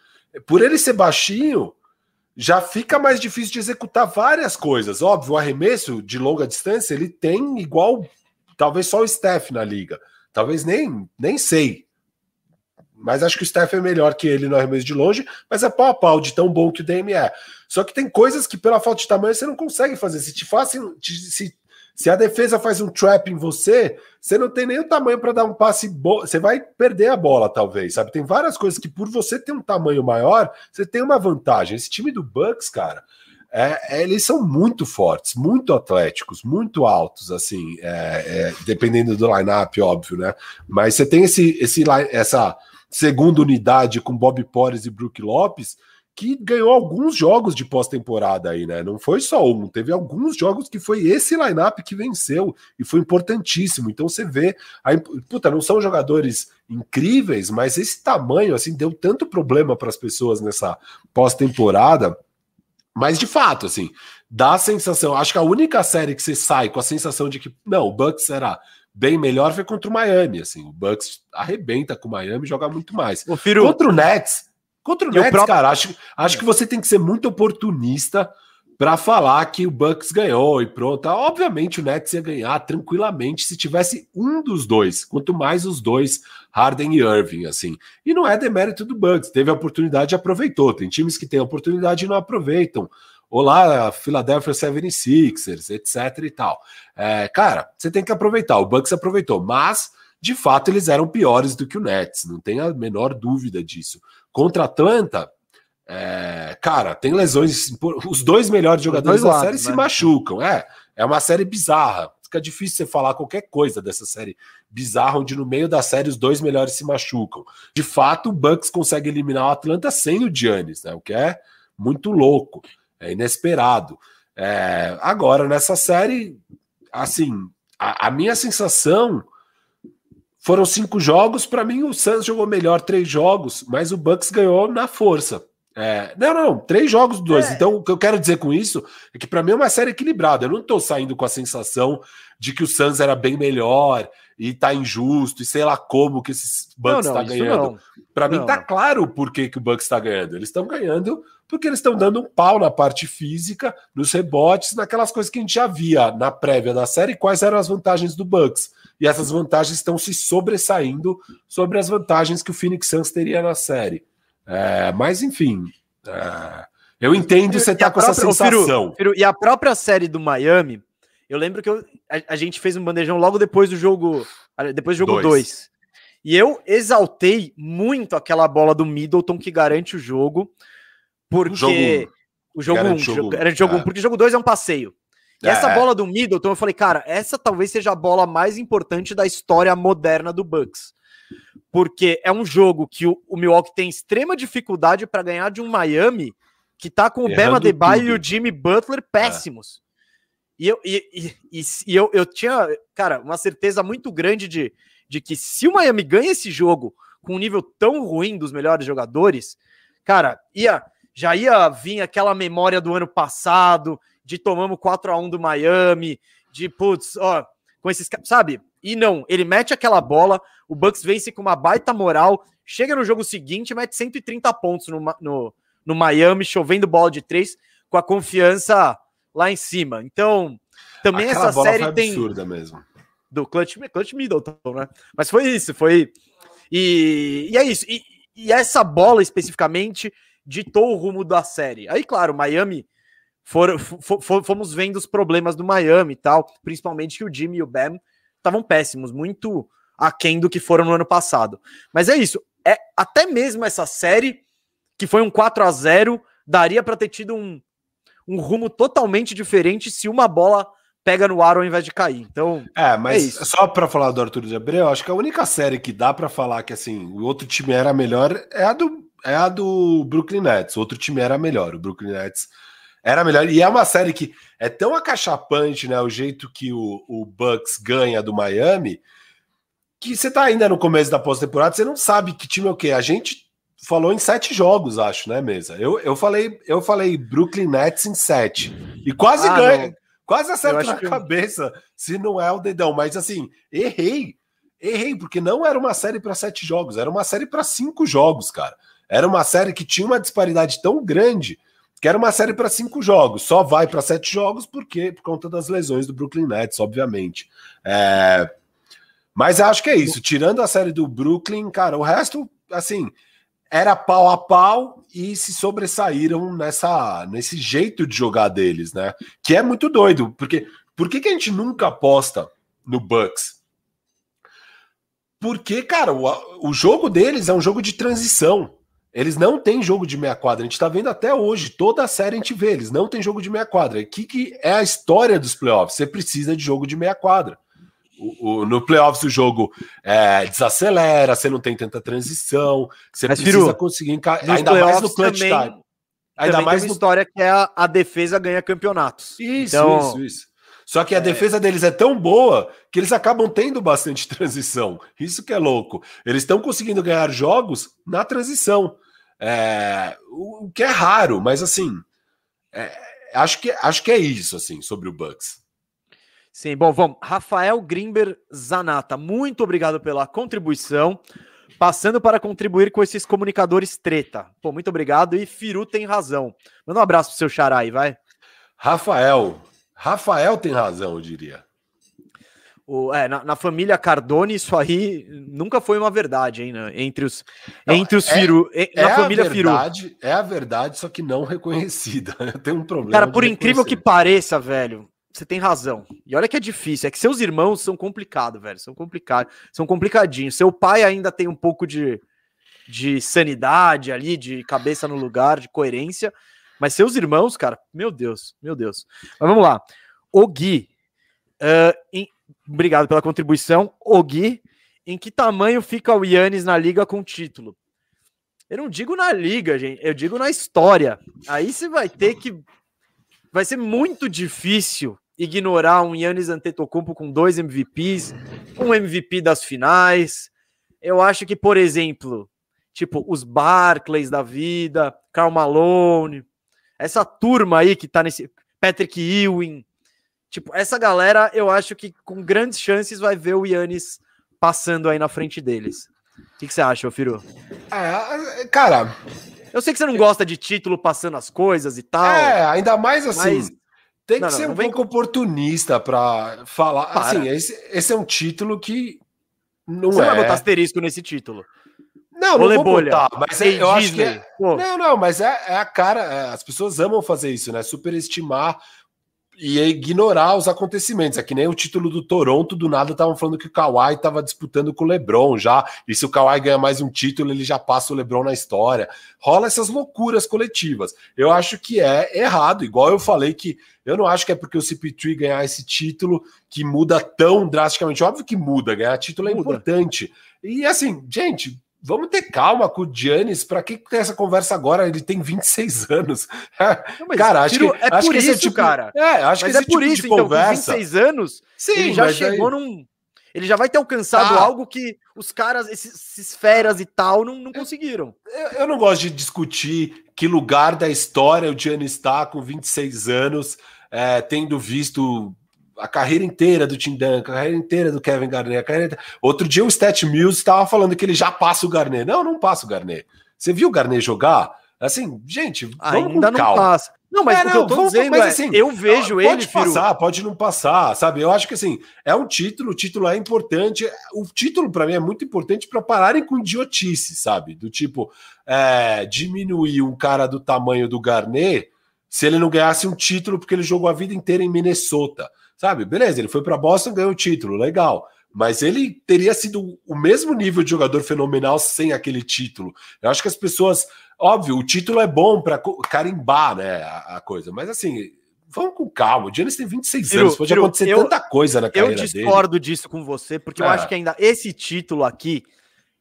Por ele ser baixinho, já fica mais difícil de executar várias coisas. Óbvio, o arremesso de longa distância ele tem igual, talvez só o Steph na liga. Talvez nem, nem sei. Mas acho que o Steph é melhor que ele no arremesso de longe, mas é pau a pau de tão bom que o Dame é. Só que tem coisas que, pela falta de tamanho, você não consegue fazer. Se te fazem, se, se a defesa faz um trap em você, você não tem nem o tamanho para dar um passe bom. Você vai perder a bola, talvez, sabe? Tem várias coisas que, por você ter um tamanho maior, você tem uma vantagem. Esse time do Bucks, cara, é, é, eles são muito fortes, muito atléticos, muito altos, assim, é, é, dependendo do lineup, óbvio, né? Mas você tem esse, esse, essa segunda unidade com Bob Porres e Brook Lopes, que ganhou alguns jogos de pós-temporada aí, né? Não foi só um, teve alguns jogos que foi esse lineup que venceu e foi importantíssimo. Então você vê, a, puta, não são jogadores incríveis, mas esse tamanho assim deu tanto problema para as pessoas nessa pós-temporada. Mas de fato, assim, dá a sensação. Acho que a única série que você sai com a sensação de que não, o Bucks era bem melhor foi contra o Miami. Assim, o Bucks arrebenta com o Miami, joga muito mais. Contra o Nets Contra o Nets, próprio... cara, acho, acho que você tem que ser muito oportunista para falar que o Bucks ganhou e pronto. Obviamente o Nets ia ganhar tranquilamente se tivesse um dos dois, quanto mais os dois, Harden e Irving, assim. E não é demérito do Bucks, teve a oportunidade e aproveitou. Tem times que têm a oportunidade e não aproveitam. Olá, Philadelphia 76ers, etc e tal. É, cara, você tem que aproveitar. O Bucks aproveitou, mas de fato eles eram piores do que o Nets, não tem a menor dúvida disso. Contra a Atlanta, é, cara, tem lesões. Os dois melhores jogadores dois da lados, série né? se machucam. É, É uma série bizarra. Fica difícil você falar qualquer coisa dessa série bizarra, onde no meio da série os dois melhores se machucam. De fato, o Bucks consegue eliminar o Atlanta sem o Giannis, né? O que é muito louco, é inesperado. É, agora, nessa série, assim, a, a minha sensação foram cinco jogos. Para mim, o Suns jogou melhor três jogos, mas o Bucks ganhou na força. É, não, não, três jogos, dois. É. Então, o que eu quero dizer com isso é que para mim é uma série equilibrada. Eu não tô saindo com a sensação de que o Suns era bem melhor e tá injusto e sei lá como que esses Bucks está ganhando. Para mim tá claro por que, que o Bucks está ganhando. Eles estão ganhando porque eles estão dando um pau na parte física, nos rebotes, naquelas coisas que a gente já via na prévia da série, quais eram as vantagens do Bucks. E essas vantagens estão se sobressaindo sobre as vantagens que o Phoenix Suns teria na série. É, mas enfim, é, eu entendo você tá com própria, essa sensação. Firu, Firu, e a própria série do Miami, eu lembro que eu, a, a, gente fez um bandejão logo depois do jogo, depois do jogo 2. E eu exaltei muito aquela bola do Middleton que garante o jogo, porque jogo o jogo 1 um, jogo, era de jogo 1, é. um, porque jogo 2 é um passeio. E é. essa bola do Middleton, eu falei, cara, essa talvez seja a bola mais importante da história moderna do Bucks. Porque é um jogo que o, o Milwaukee tem extrema dificuldade para ganhar de um Miami que tá com o Bema Debaio e o Jimmy Butler péssimos. É. E, eu, e, e, e, eu, eu tinha, cara, uma certeza muito grande de, de que se o Miami ganha esse jogo com um nível tão ruim dos melhores jogadores, cara, ia já ia vir aquela memória do ano passado, de tomamos 4 a 1 do Miami, de putz, ó, com esses, sabe? E não, ele mete aquela bola, o Bucks vence com uma baita moral, chega no jogo seguinte e mete 130 pontos no, no, no Miami, chovendo bola de três, com a confiança lá em cima. Então, também Aquela essa série tem. absurda mesmo. Do Clutch, Clutch Middleton, né? Mas foi isso, foi. E, e é isso. E, e, essa bola especificamente ditou o rumo da série. Aí, claro, Miami. For, for, fomos vendo os problemas do Miami e tal, principalmente que o Jimmy e o Bam estavam péssimos, muito aquém do que foram no ano passado. Mas é isso. É até mesmo essa série que foi um 4 a 0 daria para ter tido um, um rumo totalmente diferente se uma bola pega no ar ao invés de cair. Então, é, mas é só para falar do Arthur de Abreu, acho que a única série que dá para falar que assim, o outro time era melhor é a do é a do Brooklyn Nets. O outro time era melhor, o Brooklyn Nets era melhor. E é uma série que é tão acachapante, né, o jeito que o, o Bucks ganha do Miami, que você tá ainda no começo da pós-temporada, você não sabe que time é o quê. A gente falou em sete jogos, acho, né, mesa? Eu, eu falei, eu falei Brooklyn Nets em sete e quase ah, ganha, não. quase acerto na que... cabeça, se não é o dedão, mas assim errei, errei porque não era uma série para sete jogos, era uma série para cinco jogos, cara. Era uma série que tinha uma disparidade tão grande que era uma série para cinco jogos. Só vai para sete jogos porque por conta das lesões do Brooklyn Nets, obviamente. É... Mas acho que é isso. Tirando a série do Brooklyn, cara, o resto, assim, era pau a pau e se sobressaíram nessa nesse jeito de jogar deles, né? Que é muito doido, porque por que, que a gente nunca aposta no Bucks? Porque, cara, o, o jogo deles é um jogo de transição. Eles não têm jogo de meia quadra. A gente tá vendo até hoje, toda a série a gente vê, eles não têm jogo de meia quadra. O que, que é a história dos playoffs? Você precisa de jogo de meia quadra. O, o, no playoffs o jogo é, desacelera, você não tem tanta transição, você Mas, precisa Firu, conseguir encaixar. Ainda mais no clutch também, time. Ainda mais tem uma no... história que é a, a, defesa ganha campeonatos. Isso, então... isso, isso. Só que a é... defesa deles é tão boa que eles acabam tendo bastante transição. Isso que é louco. Eles estão conseguindo ganhar jogos na transição. É... O que é raro, mas assim. É... Acho, que, acho que é isso, assim, sobre o Bucks. Sim, bom, vamos. Rafael Grimber Zanata, muito obrigado pela contribuição. Passando para contribuir com esses comunicadores treta. Pô, muito obrigado. E Firu tem razão. Manda um abraço pro seu xará aí, vai. Rafael. Rafael tem razão, eu diria. O, é, na, na, família Cardone, isso aí nunca foi uma verdade, hein? Né? Entre os, não, entre os é, Firu. É na família verdade, Firu. É a verdade, só que não reconhecida. Tem um problema. Cara, por incrível que pareça, velho, você tem razão. E olha que é difícil, é que seus irmãos são complicados, velho. São complicados, são complicadinhos. Seu pai ainda tem um pouco de, de sanidade ali, de cabeça no lugar, de coerência. Mas seus irmãos, cara, meu Deus, meu Deus. Mas vamos lá. o Gui. Uh, em, obrigado pela contribuição. O Gui, em que tamanho fica o Yannis na liga com título? Eu não digo na liga, gente, eu digo na história. Aí você vai ter que. Vai ser muito difícil ignorar um Yannis Antetokounmpo com dois MVPs, um MVP das finais. Eu acho que, por exemplo, tipo os Barclays da vida, Karl Malone, essa turma aí que tá nesse Patrick Ewing, tipo, essa galera, eu acho que com grandes chances vai ver o Yannis passando aí na frente deles. O que, que você acha, Firu? É, cara, eu sei que você não gosta de título passando as coisas e tal. É, ainda mais assim. Mas... Tem que não, ser não, um pouco com... oportunista para falar. Para. Assim, esse, esse é um título que não Você é. vai botar asterisco nesse título. Não, não vou botar, mas é, eu acho que é, Não, não, mas é, é a cara. É, as pessoas amam fazer isso, né? Superestimar e ignorar os acontecimentos. É que nem o título do Toronto, do nada estavam falando que o Kawhi estava disputando com o LeBron já, e se o Kawhi ganha mais um título, ele já passa o LeBron na história. Rola essas loucuras coletivas. Eu acho que é errado, igual eu falei que eu não acho que é porque o CP3 ganhar esse título que muda tão drasticamente. Óbvio que muda, ganhar título é muda. importante. E assim, gente, Vamos ter calma com o Giannis. Para que ter essa conversa agora? Ele tem 26 anos. Não, cara, acho que, é acho por que isso, tipo, cara. É, acho mas que é por tipo isso, de então, conversa... com 26 anos, Sim, ele já chegou aí... num. Ele já vai ter alcançado ah. algo que os caras, esses, esses feras e tal, não, não conseguiram. Eu, eu, não gosto de discutir que lugar da história o Giannis está com 26 anos, é, tendo visto a carreira inteira do Tim Duncan, a carreira inteira do Kevin Garnett. Carreira... Outro dia o Stat Mills estava falando que ele já passa o Garnett. Não, não passa o Garnett. Você viu o Garnett jogar? Assim, gente, ainda não calma. passa. Não, mas é, o que eu tô vamos, dizendo mas, é, assim, eu vejo pode ele... Pode passar, Firu. pode não passar, sabe? Eu acho que, assim, é um título, o título é importante. O título, para mim, é muito importante para pararem com idiotice, sabe? Do tipo, é, diminuir um cara do tamanho do Garnett se ele não ganhasse um título porque ele jogou a vida inteira em Minnesota. Sabe? Beleza, ele foi para Boston, ganhou o título, legal. Mas ele teria sido o mesmo nível de jogador fenomenal sem aquele título. Eu acho que as pessoas. Óbvio, o título é bom para carimbar né, a, a, coisa, mas assim, vamos com calma. O Giannis tem 26 Ciro, anos, pode Ciro, acontecer eu, tanta coisa na carreira dele. Eu discordo dele. disso com você, porque é. eu acho que ainda esse título aqui,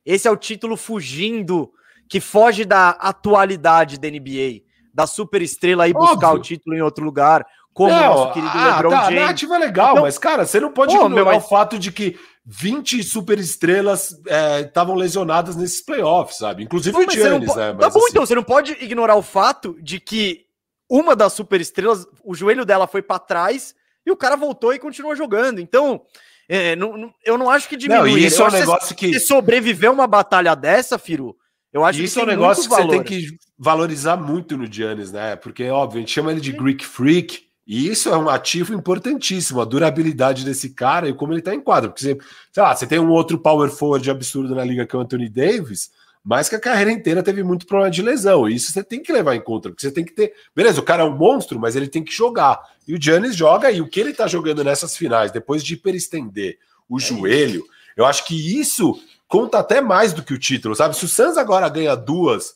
esse é o título fugindo, que foge da atualidade da NBA, da super estrela ir buscar o título em outro lugar como não, nosso querido ah, LeBron tá, James. A narrativa é legal, então, mas, cara, você não pode pô, ignorar mas... o fato de que 20 superestrelas estavam é, lesionadas nesses playoffs, sabe? Inclusive o Giannis, pode... né? Mas, tá bom, assim... então, você não pode ignorar o fato de que uma das superestrelas, o joelho dela foi para trás e o cara voltou e continuou jogando. Então, é, não, não, eu não acho que diminui. Não, isso é um negócio que... Se sobreviver uma batalha dessa, Firu, eu acho isso que é um negócio que valor. você tem que valorizar muito no Giannis, né? Porque, óbvio, a gente chama ele de Greek Freak, e isso é um ativo importantíssimo, a durabilidade desse cara e como ele está em quadro. Porque, você, sei lá, você tem um outro power forward absurdo na liga que é o Anthony Davis, mas que a carreira inteira teve muito problema de lesão. E isso você tem que levar em conta, porque você tem que ter. Beleza, o cara é um monstro, mas ele tem que jogar. E o Giannis joga, e o que ele está jogando nessas finais, depois de hiperestender o é joelho, isso. eu acho que isso conta até mais do que o título, sabe? Se o Suns agora ganha duas,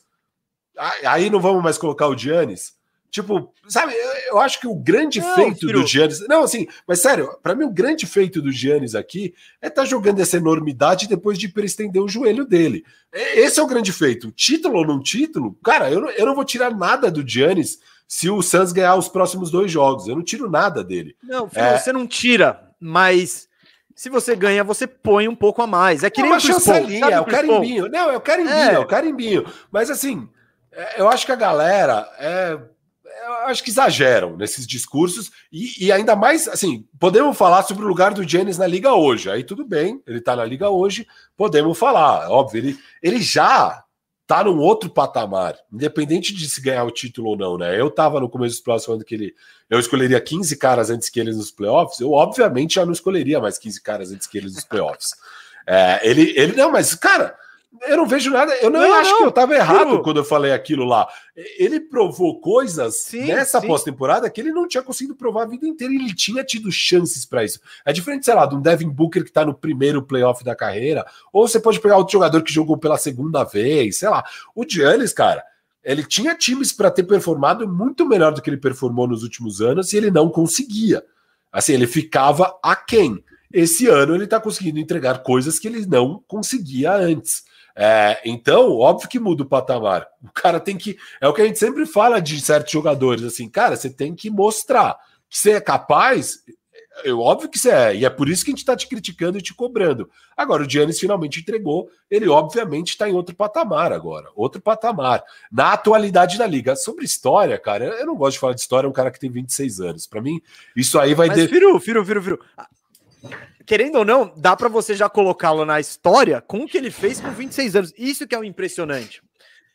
aí não vamos mais colocar o Giannis Tipo, sabe, eu, eu, acho que o grande não, feito filho. do Giannis. Não, assim, mas sério, para mim o grande feito do Giannis aqui é estar tá jogando essa enormidade depois de estender o joelho dele. Esse é o grande feito. Título ou não título, cara, eu não, eu não vou tirar nada do Giannis se o Suns ganhar os próximos dois jogos. Eu não tiro nada dele. Não, filho, é... você não tira, mas se você ganha, você põe um pouco a mais. É que nem uma chancelinha, é o carimbinho. Não, é o carimbinho, é. é o carimbinho. Mas assim, é, eu acho que a galera é eu acho que exageram nesses discursos e, e, ainda mais, assim, podemos falar sobre o lugar do Giannis na liga hoje. Aí tudo bem, ele tá na liga hoje, podemos falar. Óbvio, ele, ele já tá num outro patamar, independente de se ganhar o título ou não, né? Eu tava no começo dos playoffs falando que ele eu escolheria 15 caras antes que eles nos playoffs. Eu, obviamente, já não escolheria mais 15 caras antes que eles nos playoffs. É, ele, ele não, mas, cara, eu não vejo nada. Eu não, não acho não, que eu estava errado quando eu falei aquilo lá. Ele provou coisas sim, nessa pós-temporada que ele não tinha conseguido provar a vida inteira. Ele tinha tido chances para isso. É diferente, sei lá, de um Devin Booker que está no primeiro playoff da carreira, ou você pode pegar outro jogador que jogou pela segunda vez, sei lá. O Giannis, cara, ele tinha times para ter performado muito melhor do que ele performou nos últimos anos e ele não conseguia. Assim, ele ficava aquém. Esse ano ele está conseguindo entregar coisas que ele não conseguia antes. É, então, óbvio que muda o patamar. O cara tem que. É o que a gente sempre fala de certos jogadores, assim, cara, você tem que mostrar que você é capaz. É óbvio que você é, e é por isso que a gente está te criticando e te cobrando. Agora, o Giannis finalmente entregou, ele obviamente está em outro patamar agora, outro patamar. Na atualidade da liga. Sobre história, cara, eu não gosto de falar de história, é um cara que tem 26 anos. Para mim, isso aí vai. Mas, de... Firu, Firu, Firu, Firu querendo ou não, dá para você já colocá-lo na história com o que ele fez com 26 anos. Isso que é o impressionante.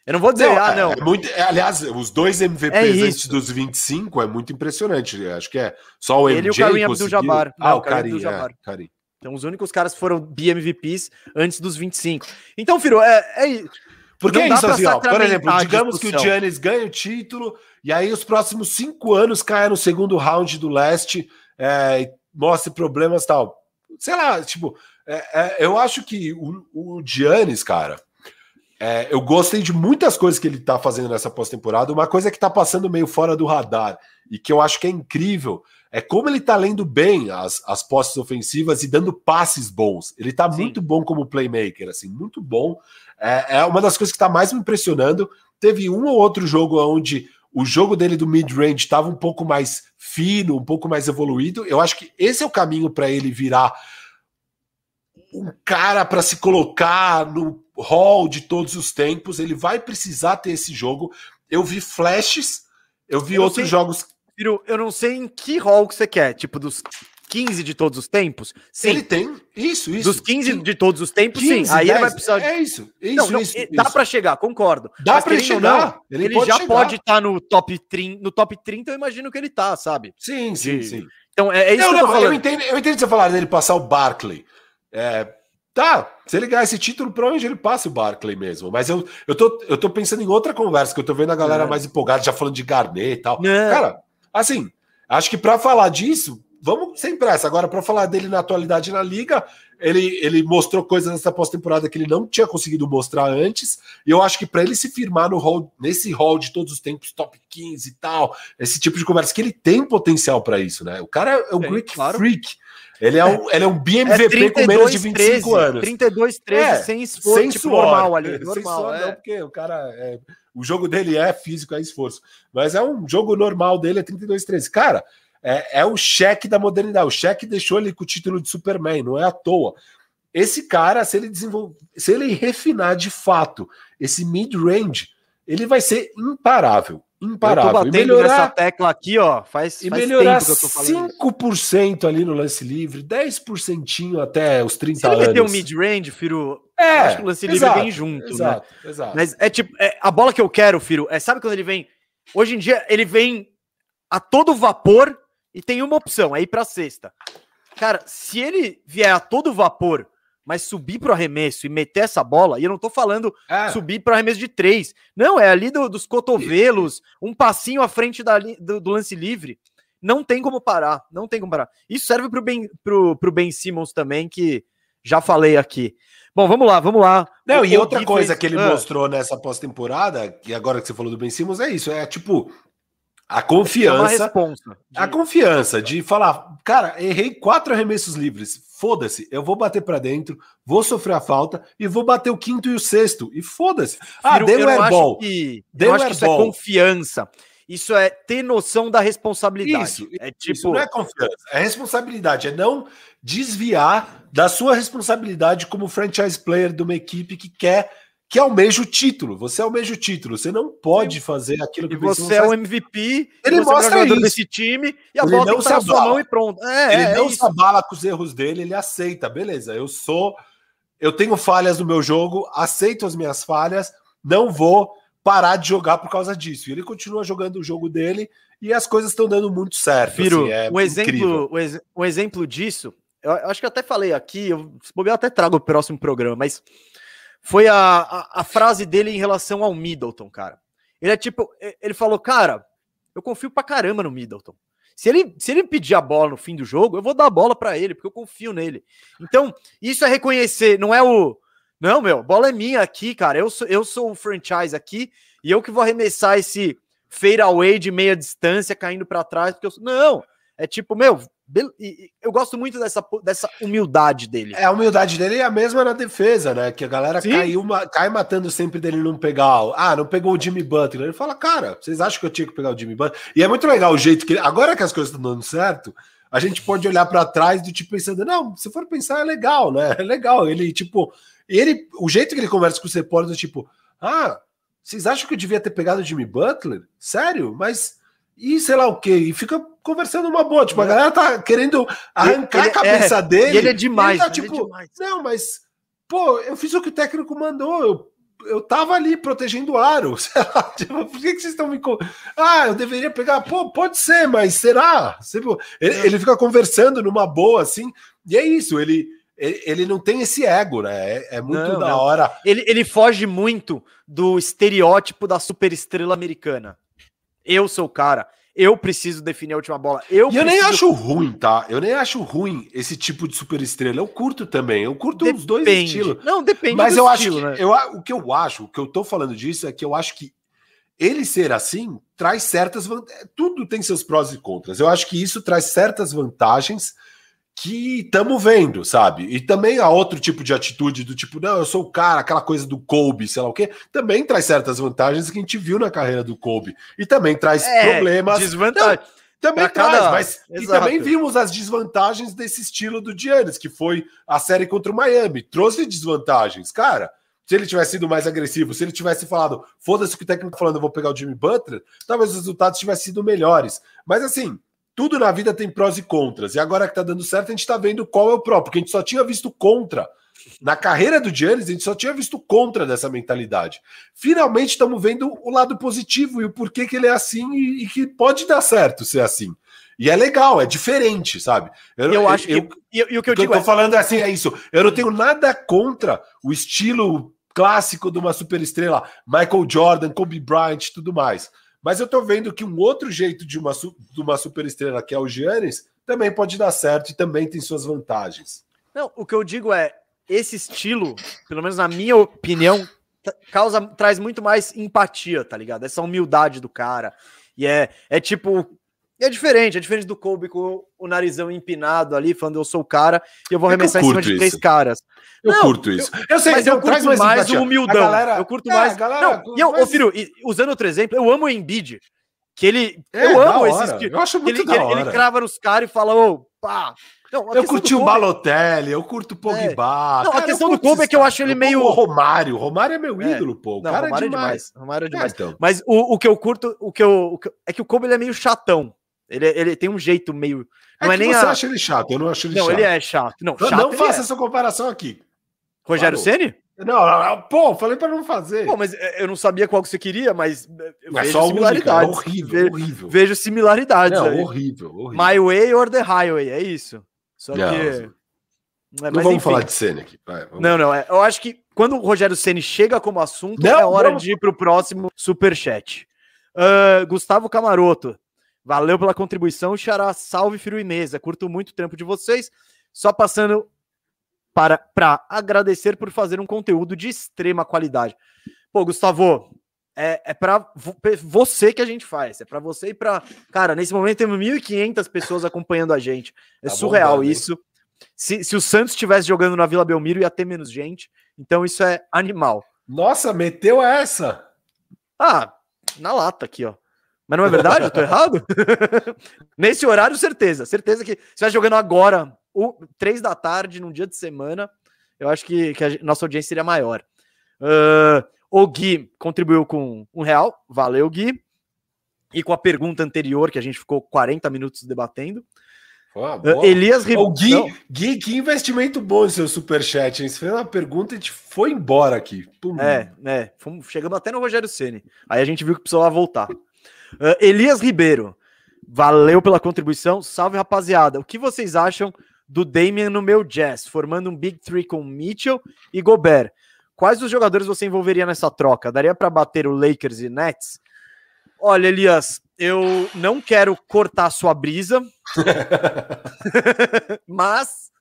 Eu não vou dizer, não, ah, não. É, é muito, é, aliás, os dois MVPs é antes dos 25 é muito impressionante. Acho que é só o Ele MJ e o Karim Abdul-Jabbar. Ah, o Karim, é, Karim. Então, os únicos caras que foram BMVPs antes dos 25. Então, Firo, é, é porque é isso, assim, ó, por exemplo, digamos que o Giannis ganha o título e aí os próximos cinco anos caia no segundo round do leste, é, mostre problemas tal sei lá, tipo, é, é, eu acho que o, o Giannis, cara, é, eu gostei de muitas coisas que ele tá fazendo nessa pós-temporada. Uma coisa que tá passando meio fora do radar e que eu acho que é incrível é como ele tá lendo bem as, as postes ofensivas e dando passes bons. Ele tá Sim. muito bom como playmaker, assim, muito bom. É, é uma das coisas que tá mais me impressionando. Teve um ou outro jogo onde o jogo dele do mid-range estava um pouco mais fino, um pouco mais evoluído. Eu acho que esse é o caminho para ele virar um cara para se colocar no hall de todos os tempos. Ele vai precisar ter esse jogo. Eu vi flashes, eu vi eu outros sei, jogos. Eu não sei em que hall que você quer, tipo dos 15 de todos os tempos? Sim. Ele tem. Isso, isso. Dos 15 sim. de todos os tempos, 15, sim. Aí 10, ele vai precisar. É isso. isso, não, não, isso dá para chegar, concordo. Dá para chegar. Não, ele, ele pode já chegar. pode estar tá no top 30, no top 30, eu imagino que ele tá, sabe? Sim, sim, de... sim. Então é, é isso não, que eu, não, eu entendo, eu entendo você falar dele passar o Barkley. É, Tá, se ele ganhar esse título, provavelmente ele passa o Barkley mesmo. Mas eu, eu, tô, eu tô pensando em outra conversa, que eu tô vendo a galera é. mais empolgada, já falando de Garnet e tal. É. Cara, assim, acho que para falar disso, vamos sem pressa. Agora, para falar dele na atualidade na liga, ele, ele mostrou coisas nessa pós-temporada que ele não tinha conseguido mostrar antes. E eu acho que para ele se firmar no hall, nesse hall de todos os tempos, top 15 e tal, esse tipo de conversa, que ele tem potencial para isso, né? O cara é, é, Greek claro. Freak. Ele é um, ele é um BMVP é 32, com menos de 25 13, anos. 32, 13, é, sem esforço, sem tipo, suor, normal ali. Normal, sem suor, é. não, porque o cara. É, o jogo dele é físico, é esforço. Mas é um jogo normal dele, é 32, 13. Cara, é, é o cheque da modernidade. O cheque deixou ele com o título de Superman, não é à toa. Esse cara, se ele desenvolver, se ele refinar de fato esse mid-range, ele vai ser imparável. Imparável. Eu tô batendo melhorar, nessa tecla aqui, ó, faz, e faz melhorar tempo que eu tô falando. 5% ali no lance livre, 10% até os 30 se anos. Se ele um mid-range, Firo, é, acho que o lance exato, livre vem junto, né? exato, né? Exato. Mas é tipo, é, a bola que eu quero, Firo, é sabe quando ele vem? Hoje em dia ele vem a todo vapor e tem uma opção, é ir para sexta. Cara, se ele vier a todo vapor, mas subir para o arremesso e meter essa bola, e eu não tô falando é. subir para arremesso de três, não, é ali do, dos cotovelos, um passinho à frente da, do, do, lance livre. Não tem como parar, não tem como parar. Isso serve para o ben, pro, pro ben Simmons também, que já falei aqui. Bom, vamos lá, vamos lá. Não, o, e outra coisa fez... que ele ah. mostrou nessa pós-temporada, e agora que você falou do Ben Simmons, é isso, é tipo, a confiança. É a confiança de falar, cara, errei quatro arremessos livres. Foda-se, eu vou bater para dentro, vou sofrer a falta e vou bater o quinto e o sexto. E foda-se. Ah, deu um airball. Que, deu eu acho que isso é confiança. Isso é ter noção da responsabilidade. Isso, é tipo... isso não é confiança, é responsabilidade, é não desviar da sua responsabilidade como franchise player de uma equipe que quer que almeja o título. Você almeja o título. Você não pode fazer aquilo que e você é o MVP. Ele mostra é isso. desse time e a ele bola não se sua mão e pronto. É, ele é, não é se abala com os erros dele. Ele aceita. Beleza. Eu sou. Eu tenho falhas no meu jogo. Aceito as minhas falhas. Não vou parar de jogar por causa disso. E ele continua jogando o jogo dele e as coisas estão dando muito certo. Firo, assim, é um exemplo, um, ex um exemplo disso. Eu acho que eu até falei aqui. Eu, eu até trago o próximo programa, mas foi a, a, a, frase dele em relação ao Middleton, cara. Ele é tipo, ele falou, cara, eu confio pra caramba no Middleton. Se ele, se ele pedir a bola no fim do jogo, eu vou dar a bola para ele, porque eu confio nele. Então, isso é reconhecer, não é o. Não, meu, bola é minha aqui, cara. Eu sou, eu sou o franchise aqui e eu que vou arremessar esse fade away de meia distância caindo para trás, porque eu Não, É tipo, meu, eu gosto muito dessa, dessa humildade dele. É, a humildade dele é a mesma na defesa, né? Que a galera cai, uma, cai matando sempre dele não pegar. Ah, não pegou o Jimmy Butler. Ele fala, cara, vocês acham que eu tinha que pegar o Jimmy Butler? E é muito legal o jeito que. Agora que as coisas estão dando certo, a gente pode olhar para trás do tipo pensando, não, se for pensar, é legal, né? É legal. Ele, tipo, ele, o jeito que ele conversa com os repórteres, tipo, ah, vocês acham que eu devia ter pegado o Jimmy Butler? Sério? Mas e sei lá o que, e fica conversando uma boa. Tipo, a galera tá querendo arrancar ele, a cabeça é, dele. E ele é demais. Ele tá, tipo, é demais. não, mas, pô, eu fiz o que o técnico mandou. Eu, eu tava ali protegendo o aro. tipo, por que, que vocês estão me. Ah, eu deveria pegar. Pô, pode ser, mas será? Ele, ele fica conversando numa boa, assim, e é isso, ele. Ele, não tem esse ego, né? É, é muito não, da não. hora. Ele, ele foge muito do estereótipo da superestrela americana. Eu sou o cara. Eu preciso definir a última bola. Eu e eu nem acho ruim, tá? Eu nem acho ruim esse tipo de super estrela. Eu curto também. Eu curto depende. os dois estilos. Não, depende Mas eu estilo, acho que, né? eu, o que eu acho, o que eu tô falando disso é que eu acho que ele ser assim traz certas vantagens. Tudo tem seus prós e contras. Eu acho que isso traz certas vantagens que estamos vendo, sabe? E também há outro tipo de atitude do tipo, não, eu sou o cara, aquela coisa do Kobe, sei lá o quê, também traz certas vantagens que a gente viu na carreira do Kobe. E também traz é, problemas. Desvantagem. Também pra traz, cada... mas Exato. e também vimos as desvantagens desse estilo do Giannis, que foi a série contra o Miami. Trouxe desvantagens. Cara, se ele tivesse sido mais agressivo, se ele tivesse falado, foda-se o que o técnico tá falando, eu vou pegar o Jimmy Butler, talvez os resultados tivessem sido melhores. Mas assim, tudo na vida tem prós e contras. E agora que tá dando certo, a gente tá vendo qual é o pró, porque a gente só tinha visto contra. Na carreira do Giannis, a gente só tinha visto contra dessa mentalidade. Finalmente estamos vendo o lado positivo e o porquê que ele é assim e, e, que pode dar certo ser assim. E é legal, é diferente, sabe? Eu, eu acho eu, que. E, o que eu, digo eu tô é... falando é assim, é isso. Eu não tenho nada contra o estilo clássico de uma superestrela, Michael Jordan, Kobe Bryant tudo mais. Mas eu tô vendo que um outro jeito de uma, de uma superestrela, que é o Giannis, também pode dar certo e também tem suas vantagens. Não, o que eu digo é, esse estilo, pelo menos na minha opinião, causa traz muito mais empatia, tá ligado? Essa humildade do cara. E é, é tipo, é diferente, é diferente do Kobe com o narizão empinado ali, falando eu sou o cara e eu vou é arremessar em cima de três caras. Eu não, curto isso. Eu, eu sei, mas eu, curto mais, mais o humildão. Galera, eu curto é, mais. Galera, não, e eu, mas... filho, usando outro exemplo, eu amo o Embiid. Que ele. É, eu amo esse estilo. Eu acho muito ele, da hora. Ele crava nos caras e fala, ô, pá. Não, eu curti o Balotelli, eu curto o Pogba. É. Não, cara, a questão do Kobe é que eu acho ele meio. O Romário. Romário é meu é. ídolo, pô. O não, cara é Romário é demais. demais. Romário é demais. É, então. Mas o, o que eu curto, o que eu, o que, é que o Kobe ele é meio chatão. Ele, ele tem um jeito meio. Não é, é nem você a... acha ele chato, eu não acho ele não, chato. Não, ele é chato. Não, chato não faça é. essa comparação aqui. Rogério Ceni? Não, pô, falei para não fazer. Pô, mas é, eu não sabia qual que você queria, mas eu mas vejo similaridades. Única, horrível, Ve horrível. Vejo similaridades. Não, aí. horrível, horrível. My way or the highway, é isso. Só não, que. Não, não vamos enfim. falar de Ceni aqui. Vai, não, não. É, eu acho que quando o Rogério Ceni chega como assunto, não, é hora vamos... de ir para o próximo superchat. Uh, Gustavo Camaroto. Valeu pela contribuição, Xará. Salve, Firu e Mesa. Curto muito o tempo de vocês. Só passando para, para agradecer por fazer um conteúdo de extrema qualidade. Pô, Gustavo, é, é para você que a gente faz. É para você e para. Cara, nesse momento temos 1.500 pessoas acompanhando a gente. É tá surreal bom, isso. Se, se o Santos estivesse jogando na Vila Belmiro, ia ter menos gente. Então isso é animal. Nossa, meteu essa! Ah, na lata aqui, ó. Mas não é verdade? Eu tô errado? Nesse horário, certeza. Certeza que se vai jogando agora, o, três da tarde, num dia de semana, eu acho que, que a nossa audiência seria maior. Uh, o Gui contribuiu com um real. Valeu, Gui. E com a pergunta anterior, que a gente ficou 40 minutos debatendo. uh, Elias Ribeiro. Gui, Gui, que investimento bom esse seu superchat, hein? Você fez uma pergunta e a gente foi embora aqui. Pum. É, né? Fomos, chegamos até no Rogério Ceni. Aí a gente viu que precisava voltar. Uh, Elias Ribeiro, valeu pela contribuição. Salve, rapaziada. O que vocês acham do Damian no meu Jazz, formando um Big Three com Mitchell e Gobert? Quais os jogadores você envolveria nessa troca? Daria para bater o Lakers e Nets? Olha, Elias, eu não quero cortar sua brisa, mas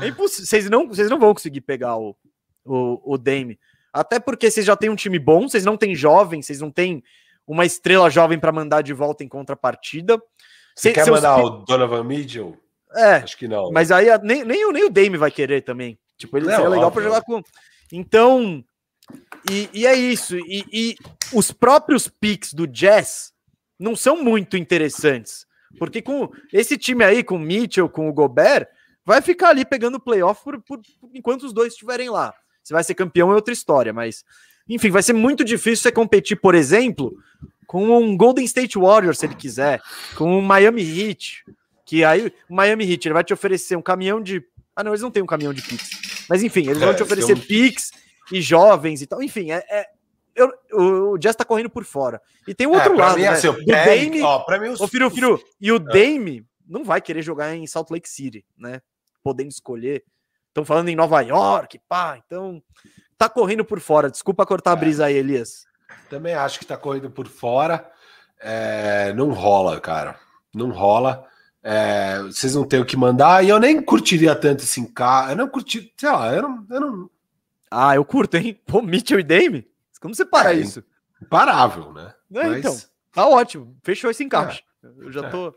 é impossível. Vocês não, vocês não vão conseguir pegar o, o, o Dame. Até porque vocês já têm um time bom, vocês não têm jovens, vocês não têm uma estrela jovem para mandar de volta em contrapartida. Você quer mandar o Donovan Mitchell? É. Acho que não. Mas aí nem, nem, nem o Dame vai querer também. Tipo, ele não, seria legal para jogar com. Então. E, e é isso. E, e os próprios picks do Jazz não são muito interessantes. Porque com esse time aí, com o Mitchell, com o Gobert, vai ficar ali pegando playoff por, por, enquanto os dois estiverem lá. Se vai ser campeão é outra história, mas enfim, vai ser muito difícil você competir, por exemplo, com um Golden State Warriors, se ele quiser, com um Miami Heat, que aí o Miami Heat ele vai te oferecer um caminhão de. Ah, não, eles não têm um caminhão de Pix. Mas enfim, eles vão é, te oferecer um... Pix e jovens e tal. Enfim, é, é eu, o, o Jazz tá correndo por fora. E tem o outro é, lado, mim, né? Assim, do Dame. Ó, pra mim, os, ô, Firu, Firu, e o é. Dame não vai querer jogar em Salt Lake City, né? Podendo escolher. Estão falando em Nova York, pá. Então, tá correndo por fora. Desculpa cortar a é. brisa aí, Elias. Também acho que tá correndo por fora. É, não rola, cara. Não rola. É, vocês não têm o que mandar. E eu nem curtiria tanto esse encaixe. Eu não curti, sei lá, eu não, eu não. Ah, eu curto, hein? Pô, Mitchell e Dame? Como você para é, isso? Imparável, né? É, Mas... Então, tá ótimo. Fechou esse encaixe. É. Eu já tô.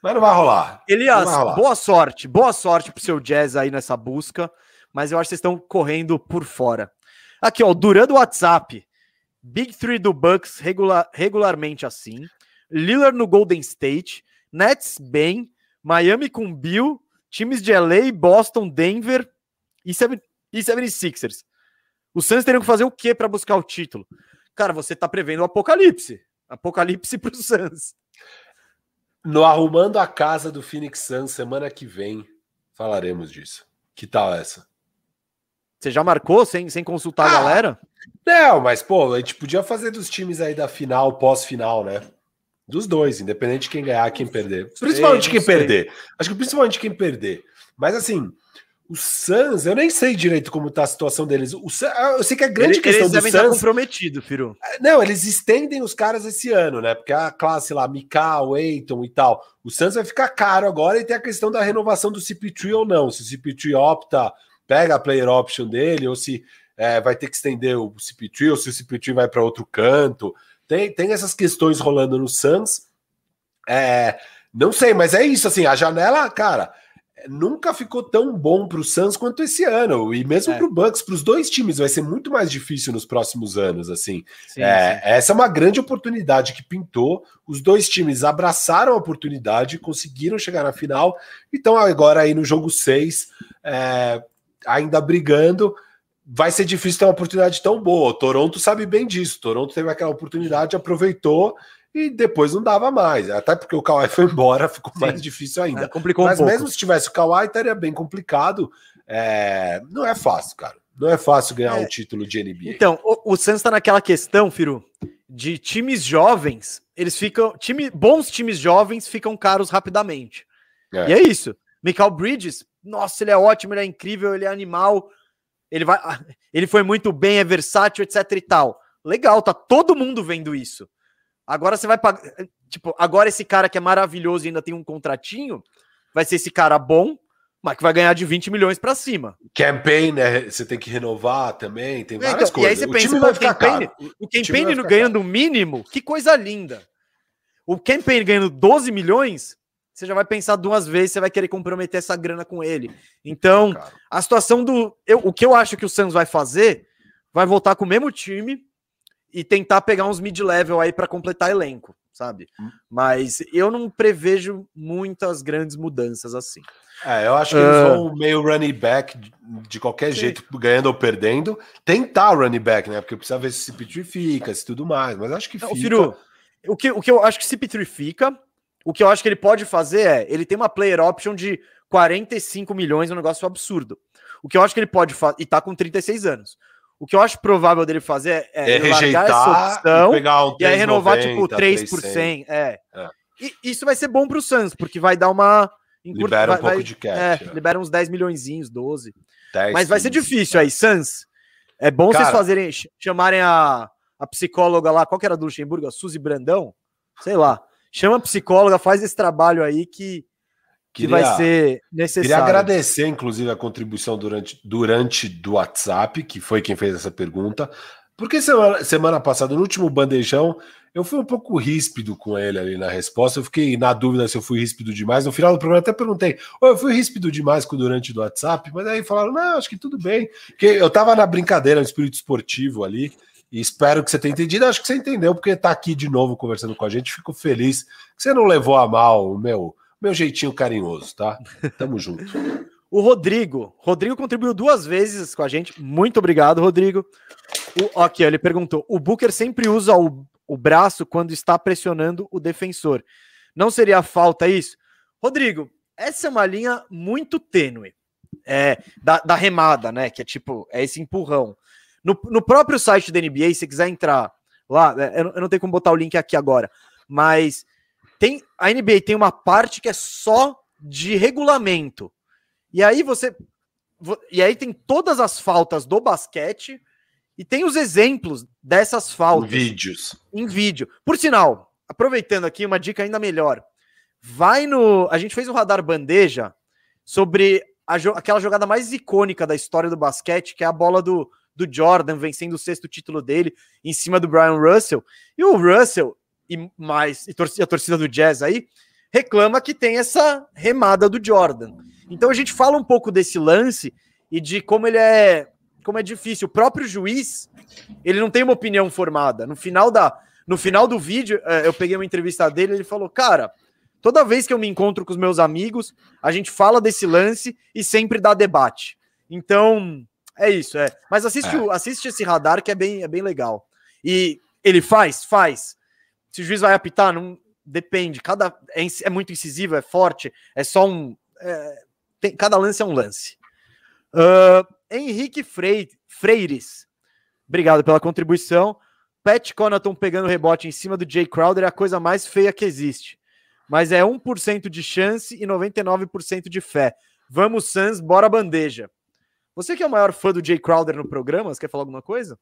Mas não vai rolar. Elias, vai rolar. boa sorte. Boa sorte pro seu jazz aí nessa busca. Mas eu acho que vocês estão correndo por fora. Aqui, ó, durando o WhatsApp. Big Three do Bucks regular, regularmente assim. Lillard no Golden State. Nets bem. Miami com Bill. Times de LA, Boston, Denver e, 76ers. Os Suns teriam que fazer o que para buscar o título? Cara, você tá prevendo o apocalipse. Apocalipse para os Suns. No Arrumando a Casa do Phoenix Suns, semana que vem, falaremos disso. Que tal essa? Você já marcou sem, sem consultar ah, a galera? Não, mas, pô, a gente podia fazer dos times aí da final, pós-final, né? Dos dois, independente de quem ganhar, quem perder. Principalmente sei, quem sei. perder. Acho que principalmente quem perder. Mas assim, o Suns, eu nem sei direito como tá a situação deles. O Suns, ah, eu sei que a grande eles, questão eles do Suns... comprometido, Firu. É, não, eles estendem os caras esse ano, né? Porque a classe lá, Mikal, Eiton e tal. O Suns vai ficar caro agora e tem a questão da renovação do CP3 ou não. Se o CP3 opta, pega a player option dele, ou se é, vai ter que estender o CP3, ou se o CP3 vai para outro canto. Tem, tem essas questões rolando no Suns. É, não sei, mas é isso, assim, a janela, cara nunca ficou tão bom para o Suns quanto esse ano. E mesmo é. para o Bucks, para os dois times, vai ser muito mais difícil nos próximos anos. Assim, sim, é, sim. essa é uma grande oportunidade que pintou. Os dois times abraçaram a oportunidade, conseguiram chegar na final. Então agora aí no jogo 6, é, ainda brigando. Vai ser difícil ter uma oportunidade tão boa. O Toronto sabe bem disso. O Toronto teve aquela oportunidade, aproveitou e depois não dava mais. Até porque o Kawhi foi embora, ficou Sim. mais difícil ainda. É, complicou Mas um mesmo se tivesse o Kawhi, estaria bem complicado. É... Não é fácil, cara. Não é fácil ganhar é. um título de NBA. Então, o, o Santos está naquela questão, Firu, de times jovens, eles ficam. Time, bons times jovens ficam caros rapidamente. É. E é isso. Michael Bridges, nossa, ele é ótimo, ele é incrível, ele é animal. Ele vai. Ele foi muito bem, é versátil, etc e tal. Legal, tá todo mundo vendo isso. Agora você vai pagar. Tipo, agora esse cara que é maravilhoso e ainda tem um contratinho, vai ser esse cara bom, mas que vai ganhar de 20 milhões para cima. Campaign, né? Você tem que renovar também, tem várias então, coisas. E aí você o pensa, vai ficar campaign, caro. o campaign ganhando o mínimo, que coisa linda. O campaign ganhando 12 milhões, você já vai pensar duas vezes, você vai querer comprometer essa grana com ele. Então, a situação do. Eu, o que eu acho que o Santos vai fazer, vai voltar com o mesmo time, e tentar pegar uns mid-level aí para completar elenco, sabe? Hum. Mas eu não prevejo muitas grandes mudanças assim. É, eu acho que eles uh... vão meio running back de qualquer Sim. jeito, ganhando ou perdendo. Tentar running back, né? Porque precisa ver se se fica, se tudo mais. Mas acho que não, fica. Firu, o, que, o que eu acho que se fica, o que eu acho que ele pode fazer é, ele tem uma player option de 45 milhões, um negócio absurdo. O que eu acho que ele pode fazer, e tá com 36 anos. O que eu acho provável dele fazer é, é rejeitar essa opção e, pegar um e aí renovar 90, tipo 3 por 100. É. é. E isso vai ser bom para o Suns, porque vai dar uma. Libera um vai, pouco vai, de cash. É, é, libera uns 10 milhões, 12. 10, Mas vai ser difícil aí, Suns. É bom Cara, vocês fazerem, chamarem a, a psicóloga lá, qual que era do Luxemburgo? A Suzy Brandão? Sei lá. Chama a psicóloga, faz esse trabalho aí que que queria, vai ser necessário. Queria agradecer, inclusive, a contribuição durante, durante do WhatsApp, que foi quem fez essa pergunta. Porque semana, semana passada, no último bandejão, eu fui um pouco ríspido com ele ali na resposta. Eu fiquei na dúvida se eu fui ríspido demais. No final do programa, até perguntei: oh, eu fui ríspido demais com durante do WhatsApp, mas aí falaram: não, acho que tudo bem. Porque eu tava na brincadeira, no espírito esportivo ali. E espero que você tenha entendido. Acho que você entendeu, porque tá aqui de novo conversando com a gente. Fico feliz que você não levou a mal o meu, meu jeitinho carinhoso, tá? Tamo junto. O Rodrigo. Rodrigo contribuiu duas vezes com a gente. Muito obrigado, Rodrigo. O, aqui, ele perguntou: o Booker sempre usa o, o braço quando está pressionando o defensor. Não seria falta isso? Rodrigo, essa é uma linha muito tênue. É, da, da remada, né? Que é tipo, é esse empurrão. No, no próprio site da NBA, se quiser entrar lá, é, eu não, eu não tenho como botar o link aqui agora, mas tem a NBA tem uma parte que é só de regulamento. E aí você. E aí tem todas as faltas do basquete e tem os exemplos dessas faltas. Em vídeos. Em vídeo. Por sinal, aproveitando aqui, uma dica ainda melhor. Vai no. A gente fez um radar bandeja sobre a, aquela jogada mais icônica da história do basquete, que é a bola do, do Jordan vencendo o sexto título dele em cima do Brian Russell. E o Russell, e mais e a torcida do Jazz aí, reclama que tem essa remada do Jordan. Então a gente fala um pouco desse lance e de como ele é, como é difícil. O próprio juiz, ele não tem uma opinião formada. No final da, no final do vídeo, é, eu peguei uma entrevista dele, ele falou: "Cara, toda vez que eu me encontro com os meus amigos, a gente fala desse lance e sempre dá debate". Então, é isso, é. Mas assiste, é. assiste esse radar que é bem, é bem legal. E ele faz, faz. Se o juiz vai apitar, não depende. Cada é, é muito incisivo, é forte, é só um. É, tem, cada lance é um lance. Uh, Henrique Freire, Freires, obrigado pela contribuição. Pat Conaton pegando rebote em cima do Jay Crowder é a coisa mais feia que existe. Mas é 1% de chance e 99% de fé. Vamos, Suns, bora bandeja. Você que é o maior fã do Jay Crowder no programa, você quer falar alguma coisa?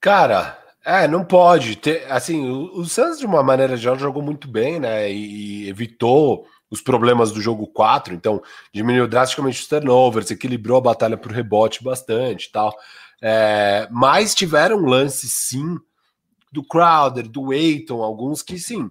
Cara, é, não pode. Ter, assim, o, o de uma maneira geral, jogou muito bem, né? E, e evitou os problemas do jogo 4, então diminuiu drasticamente os turnovers, equilibrou a batalha por rebote bastante tal. É, mas tiveram lances, sim, do Crowder, do Aiton, alguns que sim.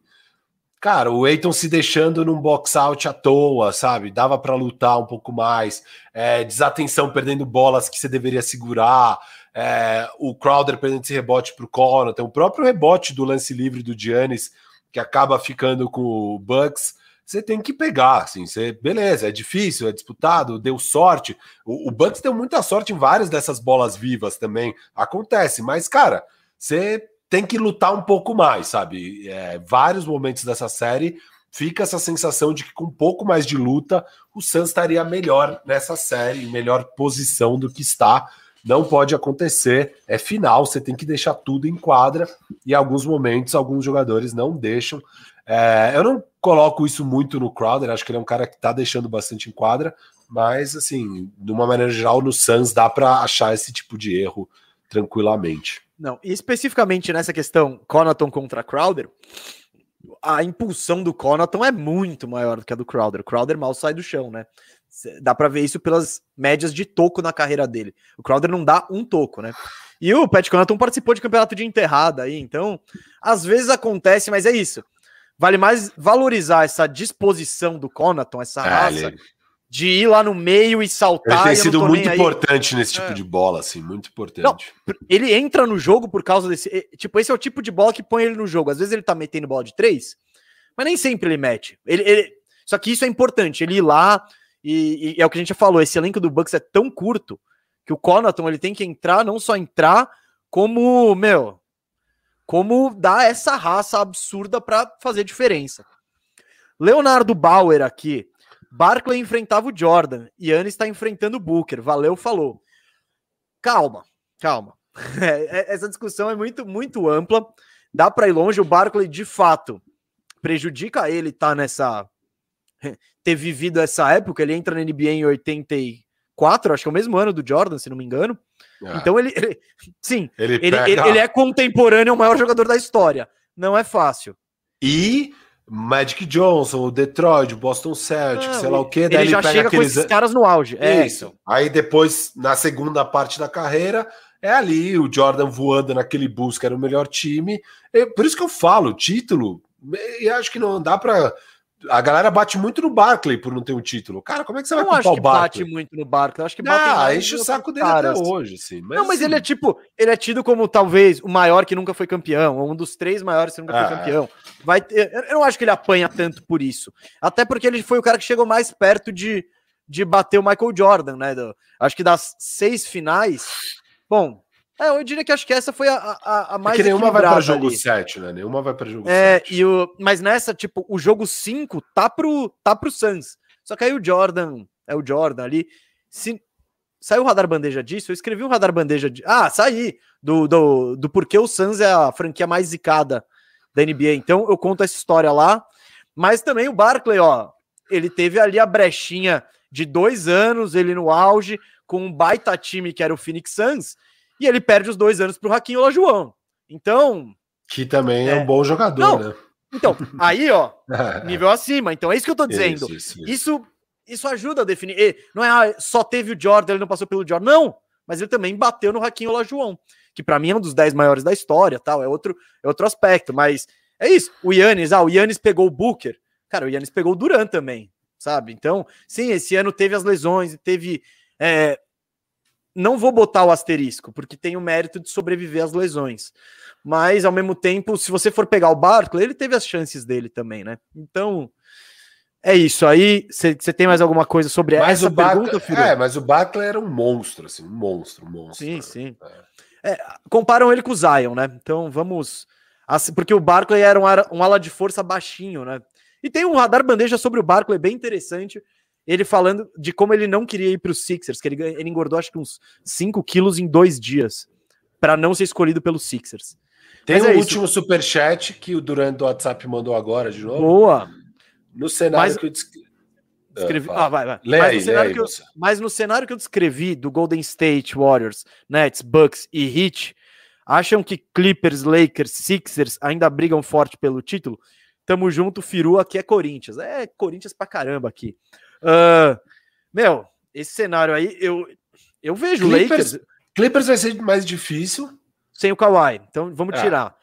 Cara, o Aiton se deixando num box out à toa, sabe? Dava para lutar um pouco mais. É, desatenção, perdendo bolas que você deveria segurar. É, o Crowder perdendo esse rebote para o Connaughton. O próprio rebote do lance livre do Giannis, que acaba ficando com o Bucks você tem que pegar, assim, você, beleza, é difícil, é disputado, deu sorte. O, o Bucks deu muita sorte em várias dessas bolas vivas também, acontece, mas, cara, você tem que lutar um pouco mais, sabe? É, vários momentos dessa série fica essa sensação de que com um pouco mais de luta, o Suns estaria melhor nessa série, em melhor posição do que está. Não pode acontecer, é final, você tem que deixar tudo em quadra, e em alguns momentos alguns jogadores não deixam. É, eu não coloco isso muito no Crowder, acho que ele é um cara que tá deixando bastante em quadra, mas assim, de uma maneira geral, no Suns dá para achar esse tipo de erro tranquilamente. Não, e especificamente nessa questão Conaton contra Crowder, a impulsão do Conaton é muito maior do que a do Crowder. O Crowder mal sai do chão, né? Dá para ver isso pelas médias de toco na carreira dele. O Crowder não dá um toco, né? E o Pat Conaton participou de campeonato de enterrada aí, então às vezes acontece, mas é isso. Vale mais valorizar essa disposição do Conaton, essa é, raça, ele... de ir lá no meio e saltar. Ele tem sido muito importante nesse tipo é. de bola, assim, muito importante. Não, ele entra no jogo por causa desse. Tipo, esse é o tipo de bola que põe ele no jogo. Às vezes ele tá metendo bola de três, mas nem sempre ele mete. Ele, ele... Só que isso é importante, ele ir lá. E, e, é o que a gente já falou: esse elenco do Bucks é tão curto que o Conaton ele tem que entrar, não só entrar, como, meu, como dar essa raça absurda para fazer diferença. Leonardo Bauer aqui. Barclay enfrentava o Jordan. Yannis está enfrentando o Booker. Valeu, falou. Calma, calma. É, é, essa discussão é muito, muito ampla. Dá para ir longe. O Barclay, de fato, prejudica ele estar tá nessa. ter vivido essa época. Ele entra na NBA em 84, acho que é o mesmo ano do Jordan, se não me engano. Ah. Então ele, ele, sim, ele, ele, pega... ele, é contemporâneo ao maior jogador da história. Não é fácil. E Magic Johnson, o Detroit, o Boston Celtics, sei lá o que, ele, ele já chega aqueles... com esses caras no auge. É isso. Aí depois, na segunda parte da carreira, é ali o Jordan voando naquele bus que era o melhor time. É, por isso que eu falo, título, e acho que não dá para a galera bate muito no Barkley por não ter um título. Cara, como é que você vai culpar o Barkley? bate muito no Barkley. Eu acho que bate ah, enche o saco dele até hoje, sim. Mas, não, mas assim... ele é tipo, ele é tido como talvez o maior que nunca foi campeão, ou um dos três maiores que nunca ah, foi campeão. Vai ter... Eu não acho que ele apanha tanto por isso. Até porque ele foi o cara que chegou mais perto de, de bater o Michael Jordan, né? Do... Acho que das seis finais. Bom, é, eu diria que acho que essa foi a, a, a mais. É que nenhuma vai para jogo 7, né? Nenhuma vai para jogo é, 7. E o, mas nessa, tipo, o jogo 5 tá pro, tá pro Suns. Só que aí o Jordan, é o Jordan ali. Se, saiu o radar bandeja disso? Eu escrevi um radar bandeja de. Ah, saí! Do, do, do porquê o Suns é a franquia mais zicada da NBA. Então eu conto essa história lá. Mas também o Barclay, ó, ele teve ali a brechinha de dois anos, ele no auge, com um baita time que era o Phoenix Suns e ele perde os dois anos para o Raquinho Olajuwon. Então. Que também é, é um bom jogador, não, né? Então, aí, ó, nível acima. Então, é isso que eu tô dizendo. Isso, isso, isso. isso, ajuda a definir. Não é ah, só teve o Jordan, ele não passou pelo Jordan. Não, mas ele também bateu no Raquinho Olajuwon, que para mim é um dos 10 maiores da história, tal. É outro, é outro aspecto, mas é isso. O Yannis, ah, o Yannis pegou o Booker. Cara, o Yannis pegou o Duran também, sabe? Então, sim, esse ano teve as lesões, e teve é, não vou botar o asterisco, porque tem o mérito de sobreviver às lesões. Mas, ao mesmo tempo, se você for pegar o Barkley, ele teve as chances dele também, né? Então, é isso. Aí, você tem mais alguma coisa sobre mas essa o pergunta, filho? É, mas o Barkley era um monstro, assim, um monstro, um monstro. Sim, sim. É. É, comparam ele com o Zion, né? Então, vamos... Assim, porque o Barkley era um, um ala de força baixinho, né? E tem um radar bandeja sobre o Barkley bem interessante, ele falando de como ele não queria ir para os Sixers, que ele, ele engordou acho que uns 5 quilos em dois dias para não ser escolhido pelos Sixers. Tem o é um último super chat que o Durante do WhatsApp mandou agora de novo. Boa. No cenário mas, que eu descrevi. Ah, vai, vai. mas, aí, no cenário aí, eu, mas no cenário que eu descrevi do Golden State Warriors, Nets, Bucks e Heat, acham que Clippers, Lakers, Sixers ainda brigam forte pelo título? Tamo junto, Firu, aqui é Corinthians. É Corinthians pra caramba aqui. Uh, meu, esse cenário aí, eu, eu vejo Clippers, Lakers. Clippers vai ser mais difícil. Sem o Kawhi. Então vamos é. tirar.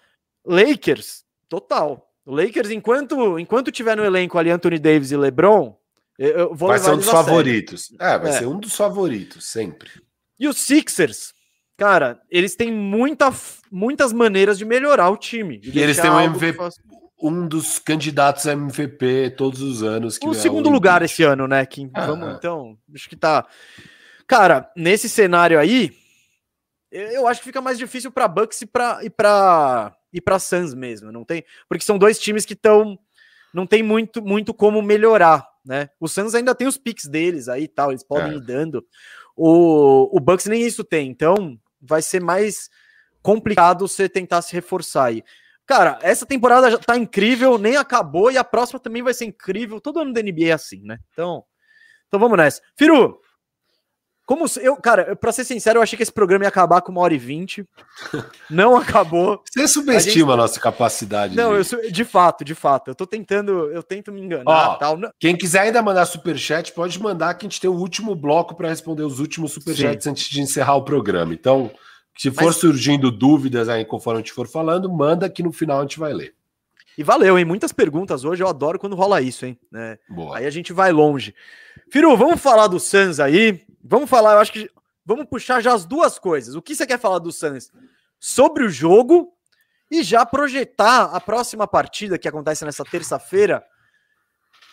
Lakers, total. Lakers, enquanto, enquanto tiver no elenco ali Anthony Davis e LeBron, eu vou vai ser um dos favoritos. É, vai é. ser um dos favoritos, sempre. E os Sixers, cara, eles têm muita, muitas maneiras de melhorar o time. E eles têm um MVP, um dos candidatos a MVP todos os anos. o é segundo o lugar esse ano, né? Que, ah, vamos, então, acho que tá. Cara, nesse cenário aí, eu acho que fica mais difícil para Bucks e para e para e para Suns mesmo, não tem? Porque são dois times que estão não tem muito muito como melhorar, né? O Suns ainda tem os picks deles aí tal, eles podem é. ir dando. O, o Bucks nem isso tem, então vai ser mais complicado você tentar se reforçar aí. Cara, essa temporada já tá incrível, nem acabou, e a próxima também vai ser incrível. Todo ano da NBA é assim, né? Então, então vamos nessa. Firu, como eu, cara, pra ser sincero, eu achei que esse programa ia acabar com uma hora e vinte. Não acabou. Você subestima a, gente... a nossa capacidade. Não, de... eu de fato, de fato. Eu tô tentando, eu tento me enganar. Ó, tal. Quem quiser ainda mandar superchat, pode mandar que a gente tem o último bloco para responder os últimos superchats antes de encerrar o programa. Então, se for Mas... surgindo dúvidas aí conforme a gente for falando, manda que no final a gente vai ler. E valeu, hein? Muitas perguntas hoje. Eu adoro quando rola isso, hein? É. Aí a gente vai longe. Firu, vamos falar do Suns aí. Vamos falar, eu acho que. Vamos puxar já as duas coisas. O que você quer falar do Suns? Sobre o jogo e já projetar a próxima partida que acontece nessa terça-feira.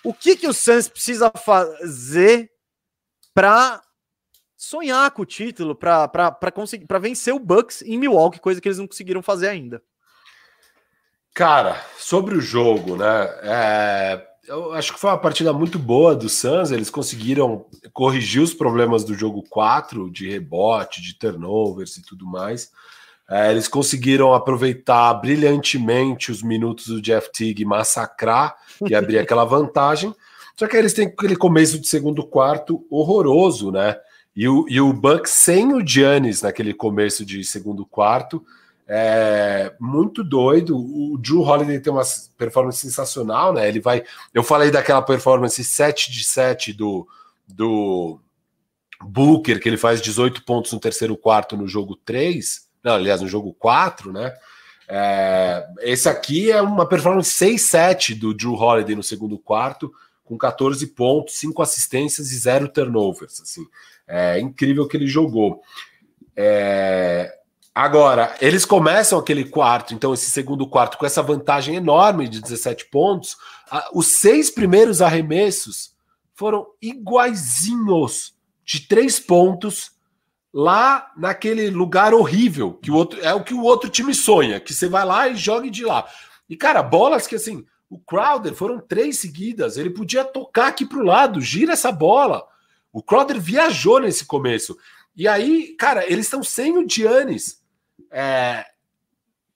O que, que o Suns precisa fazer para sonhar com o título, para conseguir para vencer o Bucks em Milwaukee, coisa que eles não conseguiram fazer ainda. Cara, sobre o jogo, né? É, eu acho que foi uma partida muito boa do Suns. Eles conseguiram corrigir os problemas do jogo 4, de rebote, de turnovers e tudo mais. É, eles conseguiram aproveitar brilhantemente os minutos do Jeff Teague massacrar e abrir aquela vantagem. Só que eles têm aquele começo de segundo quarto horroroso, né? E o, e o Bucks sem o Giannis naquele começo de segundo quarto, é muito doido. O Drew Holiday tem uma performance sensacional, né? Ele vai. Eu falei daquela performance 7 de 7 do, do, Booker, que ele faz 18 pontos no terceiro quarto no jogo 3, não, aliás, no jogo 4, né? É, esse aqui é uma performance 6-7 do Drew Holiday no segundo quarto, com 14 pontos, 5 assistências e 0 turnovers. Assim. É incrível que ele jogou. É, agora, eles começam aquele quarto, então, esse segundo quarto, com essa vantagem enorme de 17 pontos. Os seis primeiros arremessos foram iguaizinhos de três pontos lá naquele lugar horrível que o outro é o que o outro time sonha, que você vai lá e jogue de lá. E cara, bolas que assim, o Crowder foram três seguidas, ele podia tocar aqui para o lado, gira essa bola. O Crowder viajou nesse começo. E aí, cara, eles estão sem o Giannis. É,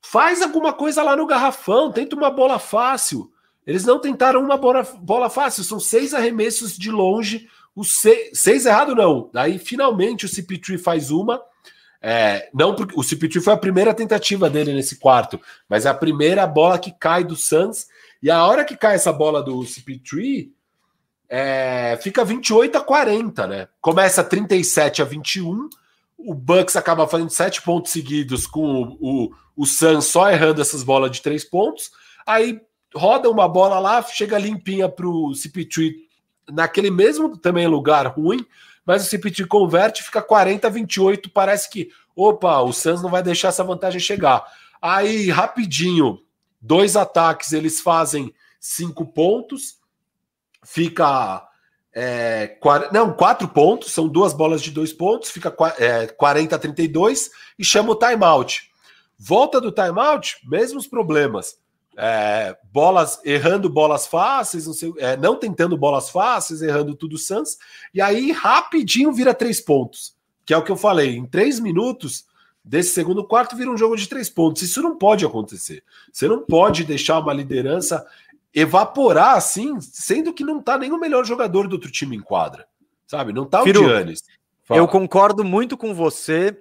faz alguma coisa lá no garrafão, tenta uma bola fácil. Eles não tentaram uma bola, bola fácil, são seis arremessos de longe o seis, seis errado não. Daí finalmente o CP3 faz uma. É, não porque o CP3 foi a primeira tentativa dele nesse quarto, mas é a primeira bola que cai do Suns. E a hora que cai essa bola do CP3, é, fica 28 a 40, né? Começa 37 a 21. O Bucks acaba fazendo sete pontos seguidos com o, o, o Suns só errando essas bolas de três pontos. Aí roda uma bola lá, chega limpinha para o CP3 naquele mesmo também lugar ruim, mas o CPT converte, fica 40 a 28, parece que, opa, o Suns não vai deixar essa vantagem chegar. Aí, rapidinho, dois ataques, eles fazem cinco pontos, fica é, não, quatro pontos, são duas bolas de dois pontos, fica é, 40 a 32 e chama o timeout. Volta do timeout, mesmos problemas é, bolas errando bolas fáceis, não, sei, é, não, tentando bolas fáceis, errando tudo Suns, e aí rapidinho vira três pontos, que é o que eu falei, em três minutos desse segundo quarto vira um jogo de três pontos. Isso não pode acontecer. Você não pode deixar uma liderança evaporar assim, sendo que não tá nem o melhor jogador do outro time em quadra, sabe? Não tá Firu, o Giannis. Eu concordo muito com você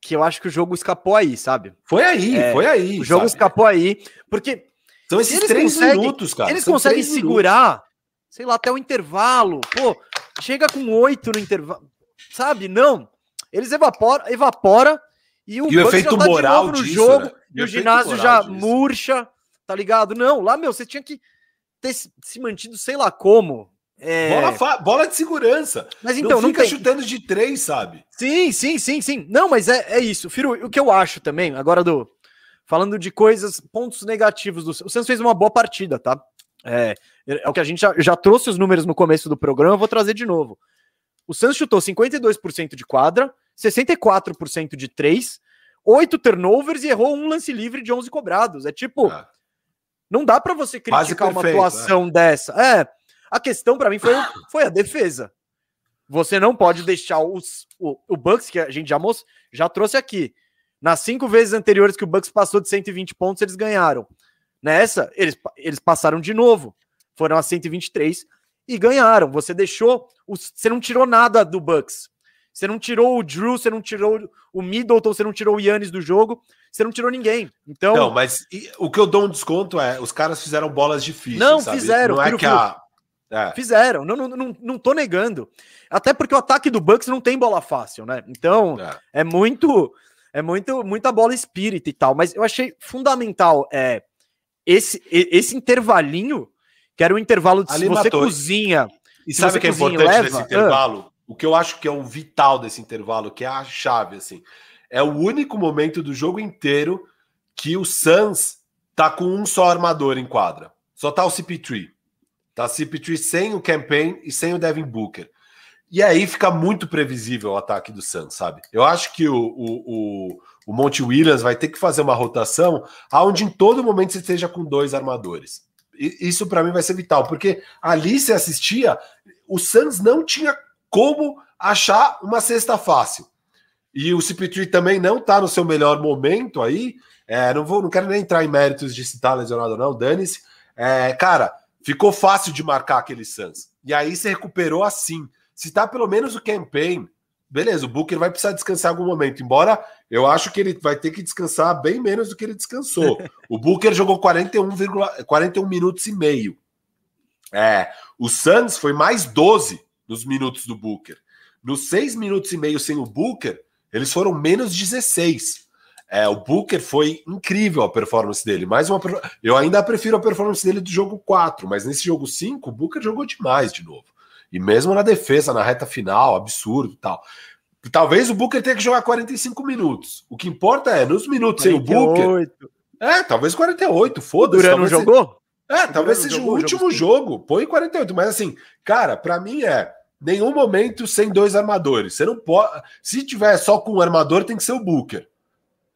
que eu acho que o jogo escapou aí, sabe? Foi aí, é, foi aí. O jogo sabe? escapou aí, porque. São esses três minutos, cara. Eles conseguem segurar, minutos. sei lá, até o intervalo. Pô, chega com oito no intervalo. Sabe? Não. Eles evaporam, evapora e o, e o efeito tá moral no disso, jogo né? e, o, o ginásio já disso. murcha, tá ligado? Não, lá, meu, você tinha que ter se mantido, sei lá como, é... Bola, bola, de segurança. Mas então, não fica não tem... chutando de três, sabe? Sim, sim, sim, sim. Não, mas é, é isso. Firo, o que eu acho também, agora do. Falando de coisas, pontos negativos do. O Santos fez uma boa partida, tá? É, é o que a gente já, já trouxe os números no começo do programa, eu vou trazer de novo. O Santos chutou 52% de quadra, 64% de três, oito turnovers e errou um lance livre de 11 cobrados. É tipo, é. Não dá para você criticar uma atuação é. dessa. É, a questão para mim foi, foi a defesa. Você não pode deixar os, o, o Bucks, que a gente já, most, já trouxe aqui. Nas cinco vezes anteriores que o Bucks passou de 120 pontos, eles ganharam. Nessa, eles, eles passaram de novo. Foram a 123 e ganharam. Você deixou. Os, você não tirou nada do Bucks. Você não tirou o Drew, você não tirou o Middleton, você não tirou o Yannis do jogo, você não tirou ninguém. Então. Não, mas o que eu dou um desconto é: os caras fizeram bolas difíceis. Não, sabe? fizeram. Não é que a, é. Fizeram, não, não, não, não tô negando. Até porque o ataque do Bucks não tem bola fácil, né? Então é, é muito, é muito, muita bola espírita e tal. Mas eu achei fundamental é, esse, esse intervalinho, que era o intervalo de se você matou. cozinha. E sabe o que é importante leva, desse intervalo? Ah. O que eu acho que é o vital desse intervalo, que é a chave, assim. É o único momento do jogo inteiro que o Suns tá com um só armador em quadra. Só tá o CP3. Tá CP3 sem o campaign e sem o Devin Booker. E aí fica muito previsível o ataque do Suns, sabe? Eu acho que o, o, o, o Monte Williams vai ter que fazer uma rotação onde em todo momento você esteja com dois armadores. E isso para mim vai ser vital, porque ali se assistia, o Suns não tinha como achar uma cesta fácil. E o CP3 também não tá no seu melhor momento aí. É, não vou, não quero nem entrar em méritos de se tá lesionado ou não, dane-se. É, cara, Ficou fácil de marcar aquele Suns. E aí você recuperou assim. Se tá pelo menos o campaign, beleza, o Booker vai precisar descansar em algum momento. Embora eu acho que ele vai ter que descansar bem menos do que ele descansou. o Booker jogou 41, 41 minutos e meio. É, o Suns foi mais 12 nos minutos do Booker. Nos seis minutos e meio sem o Booker, eles foram menos 16. É, o Booker foi incrível a performance dele. Mais uma Eu ainda prefiro a performance dele do jogo 4, mas nesse jogo 5, o Booker jogou demais de novo. E mesmo na defesa, na reta final, absurdo tal. Talvez o Booker tenha que jogar 45 minutos. O que importa é, nos minutos 48. sem o Booker. É, talvez 48, foda-se. Durant não jogou? É, talvez seja o último jogo. Põe 48, mas assim, cara, para mim é nenhum momento sem dois armadores. Você não pode. Se tiver só com um armador, tem que ser o Booker.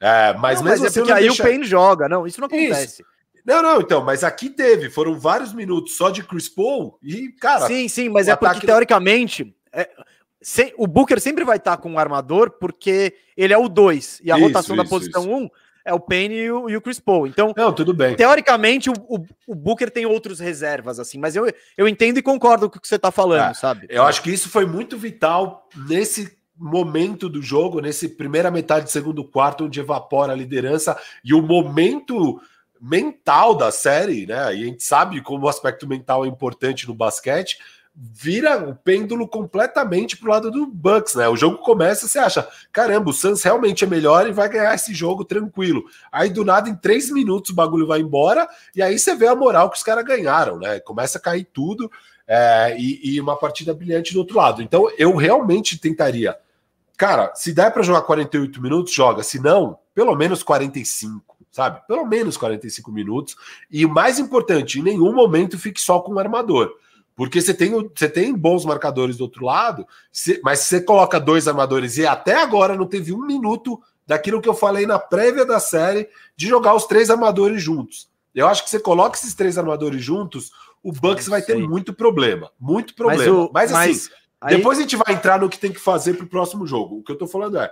É, mas não, mesmo mas é assim, porque aí deixa... o Payne joga. Não, isso não acontece. Isso. Não, não, então, mas aqui teve, foram vários minutos só de Chris Paul e, cara. Sim, sim, mas é porque teoricamente. É, sem, o Booker sempre vai estar com o armador porque ele é o 2 e a isso, rotação isso, da posição 1 um é o Payne e o, e o, Chris Paul. Então, não, tudo bem. Teoricamente, o, o, o, Booker tem outros reservas, assim, mas eu, eu entendo e concordo com o que você está falando, é, sabe? Eu acho que isso foi muito vital nesse momento do jogo, nesse primeira metade do segundo quarto, onde evapora a liderança e o momento mental da série, né? E a gente sabe como o aspecto mental é importante no basquete. Vira o pêndulo completamente pro lado do Bucks, né? O jogo começa, você acha, caramba, o Suns realmente é melhor e vai ganhar esse jogo tranquilo. Aí do nada, em três minutos, o bagulho vai embora, e aí você vê a moral que os caras ganharam, né? Começa a cair tudo, é, e, e uma partida brilhante do outro lado. Então eu realmente tentaria Cara, se der para jogar 48 minutos, joga. Se não, pelo menos 45, sabe? Pelo menos 45 minutos. E o mais importante, em nenhum momento fique só com o armador. Porque você tem, você tem bons marcadores do outro lado, mas se você coloca dois armadores e até agora não teve um minuto daquilo que eu falei na prévia da série de jogar os três armadores juntos. Eu acho que você coloca esses três armadores juntos, o Bucks vai ter muito problema. Muito problema. Mas, o, mas assim, mas Aí... Depois a gente vai entrar no que tem que fazer para o próximo jogo. O que eu estou falando é,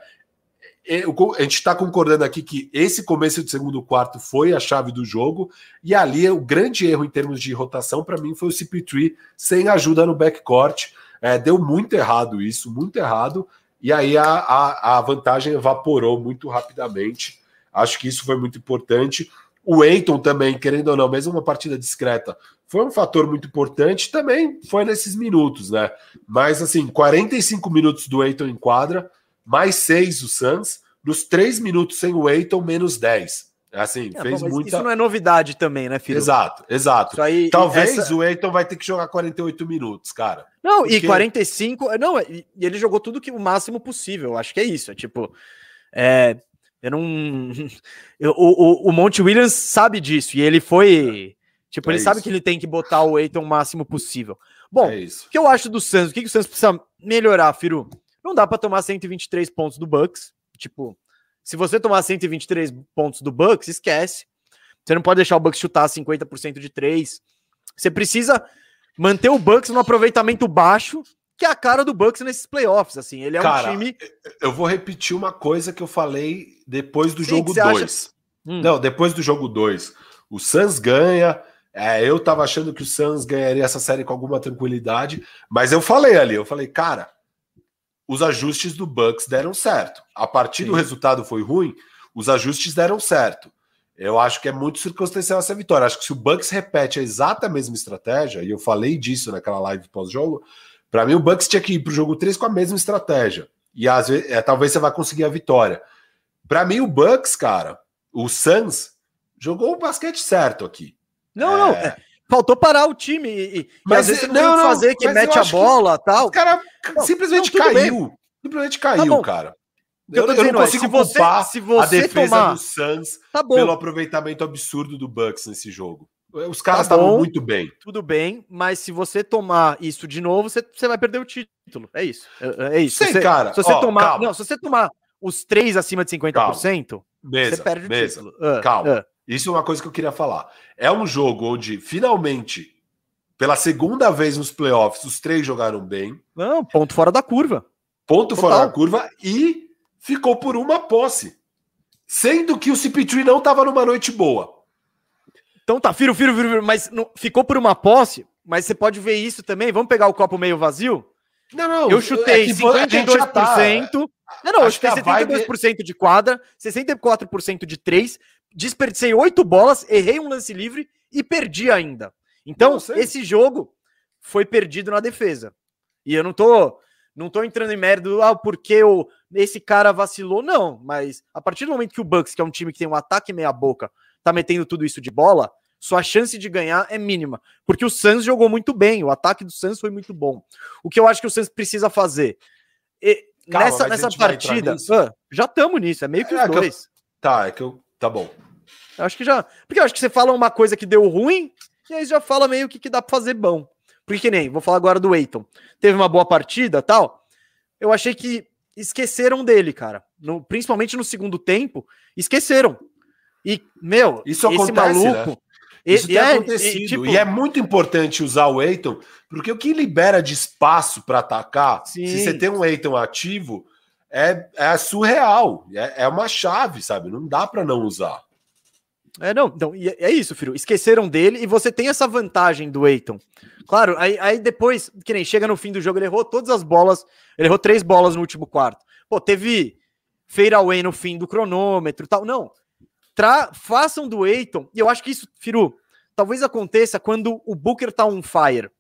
é a gente está concordando aqui que esse começo do segundo quarto foi a chave do jogo, e ali o grande erro em termos de rotação para mim foi o CP3 sem ajuda no backcourt. É, deu muito errado isso, muito errado, e aí a, a, a, vantagem evaporou muito rapidamente. Acho que isso foi muito importante. O Eiton também, querendo ou não, mesmo uma partida discreta, foi um fator muito importante, também foi nesses minutos, né? Mas assim, 45 minutos do Eiton em quadra, mais 6 o Suns, nos 3 minutos sem o Eiton, menos 10. Assim, é, fez muita. Isso não é novidade também, né, filho? Exato, exato. Aí, Talvez essa... o Eiton vai ter que jogar 48 minutos, cara. Não, porque... e 45. Não, e ele jogou tudo que o máximo possível. Acho que é isso. É tipo. É, eu não. Eu, o, o, Monte Williams sabe disso, e ele foi. Tipo, é ele isso. sabe que ele tem que botar o Eiton o máximo possível. Bom, é o que eu acho do Santos? O que, que o Santos precisa melhorar, Firu? Não dá para tomar 123 pontos do Bucks. Tipo, se você tomar 123 pontos do Bucks, esquece. Você não pode deixar o Bucks chutar 50% de 3. Você precisa manter o Bucks no aproveitamento baixo, que é a cara do Bucks nesses playoffs. Assim, ele é cara, um time. Eu vou repetir uma coisa que eu falei depois do Sim, jogo 2. Acha... Hum. Não, depois do jogo 2. O Suns ganha, é, eu tava achando que o Suns ganharia essa série com alguma tranquilidade, mas eu falei ali, eu falei, cara, os ajustes do Bucks deram certo. A partir Sim. do resultado foi ruim, os ajustes deram certo. Eu acho que é muito circunstancial essa vitória. Acho que se o Bucks repete a exata mesma estratégia, e eu falei disso naquela live pós-jogo, para mim o Bucks tinha que ir para o jogo 3 com a mesma estratégia. E às vezes, é, talvez você vá conseguir a vitória. Para mim, o Bucks, cara, o Suns, jogou o basquete certo aqui. Não, é... não. É, faltou parar o time. E, mas e às vezes não, não fazer que mete a bola tal. O cara simplesmente não, caiu. Bem. Simplesmente caiu, tá cara. Eu, eu, eu não consigo se você, culpar você a defesa tomar... do Suns tá pelo aproveitamento absurdo do Bucks nesse jogo. Os caras tá estavam muito bem. Tudo bem, mas se você tomar isso de novo, você, você vai perder o título. É isso. É, é isso. Sim, você, cara. Se você Ó, tomar, não, se você tomar os três acima de 50%, calma. Mesa, você perde mesa. o título. Uh, calma. Uh. Isso é uma coisa que eu queria falar. É um jogo onde, finalmente, pela segunda vez nos playoffs, os três jogaram bem. Não, ponto fora da curva. Ponto Total. fora da curva e ficou por uma posse. Sendo que o CP3 não estava numa noite boa. Então tá, firo, firo, firo, mas não, ficou por uma posse, mas você pode ver isso também. Vamos pegar o copo meio vazio? Não, não. Eu chutei é 52%. Tá, não, não, eu chutei 72% vibe... de quadra, 64% de 3, desperdicei oito bolas, errei um lance livre e perdi ainda. Então, esse jogo foi perdido na defesa. E eu não tô Não tô entrando em mérito, ah, porque o, esse cara vacilou, não. Mas a partir do momento que o Bucks, que é um time que tem um ataque meia boca, tá metendo tudo isso de bola, sua chance de ganhar é mínima. Porque o Suns jogou muito bem, o ataque do Suns foi muito bom. O que eu acho que o Suns precisa fazer? E, Calma, nessa nessa partida, ah, já estamos nisso, é meio que é, os dois. Que eu, tá, é que eu. Tá bom. Eu acho que já. Porque eu acho que você fala uma coisa que deu ruim, e aí já fala meio que, que dá pra fazer bom. Porque que nem, vou falar agora do Eiton. Teve uma boa partida tal. Eu achei que esqueceram dele, cara. No, principalmente no segundo tempo, esqueceram. E, meu, Isso esse acontece, maluco. Né? Isso tem é, acontecido. E, tipo... e, é muito importante usar o Eiton, porque o que libera de espaço para atacar, Sim. se você tem um Eiton ativo, é, é surreal. É, é uma chave, sabe? Não dá para não usar. É, não, então, é isso, filho. Esqueceram dele e você tem essa vantagem do Eiton. Claro, aí, aí depois, que nem chega no fim do jogo, ele errou todas as bolas, ele errou três bolas no último quarto. Pô, teve fadeaway no fim do cronômetro tal. Não, tra façam do Eiton, e eu acho que isso, Firu, talvez aconteça quando o Booker tá on fire.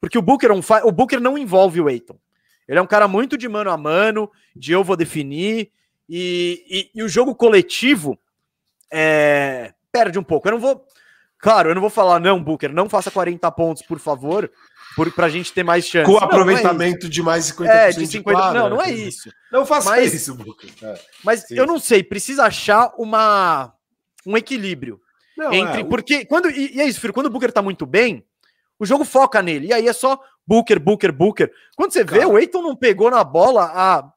Porque o Booker, on fire, o Booker não envolve o Eiton. Ele é um cara muito de mano a mano, de eu vou definir, e, e, e o jogo coletivo é, perde um pouco. Eu não vou. Claro, eu não vou falar, não, Booker, não faça 40 pontos, por favor, por, pra gente ter mais chance. Com não, aproveitamento não é de mais de 50%. É, de 50%. De não, não é isso. Não faça mas, isso, Booker. É, mas sim. eu não sei, precisa achar uma, um equilíbrio. Não, entre. É, porque. Quando, e, e, é isso, filho, quando o Booker tá muito bem, o jogo foca nele. E aí é só Booker, Booker, Booker. Quando você Cara. vê, o Eiton não pegou na bola há,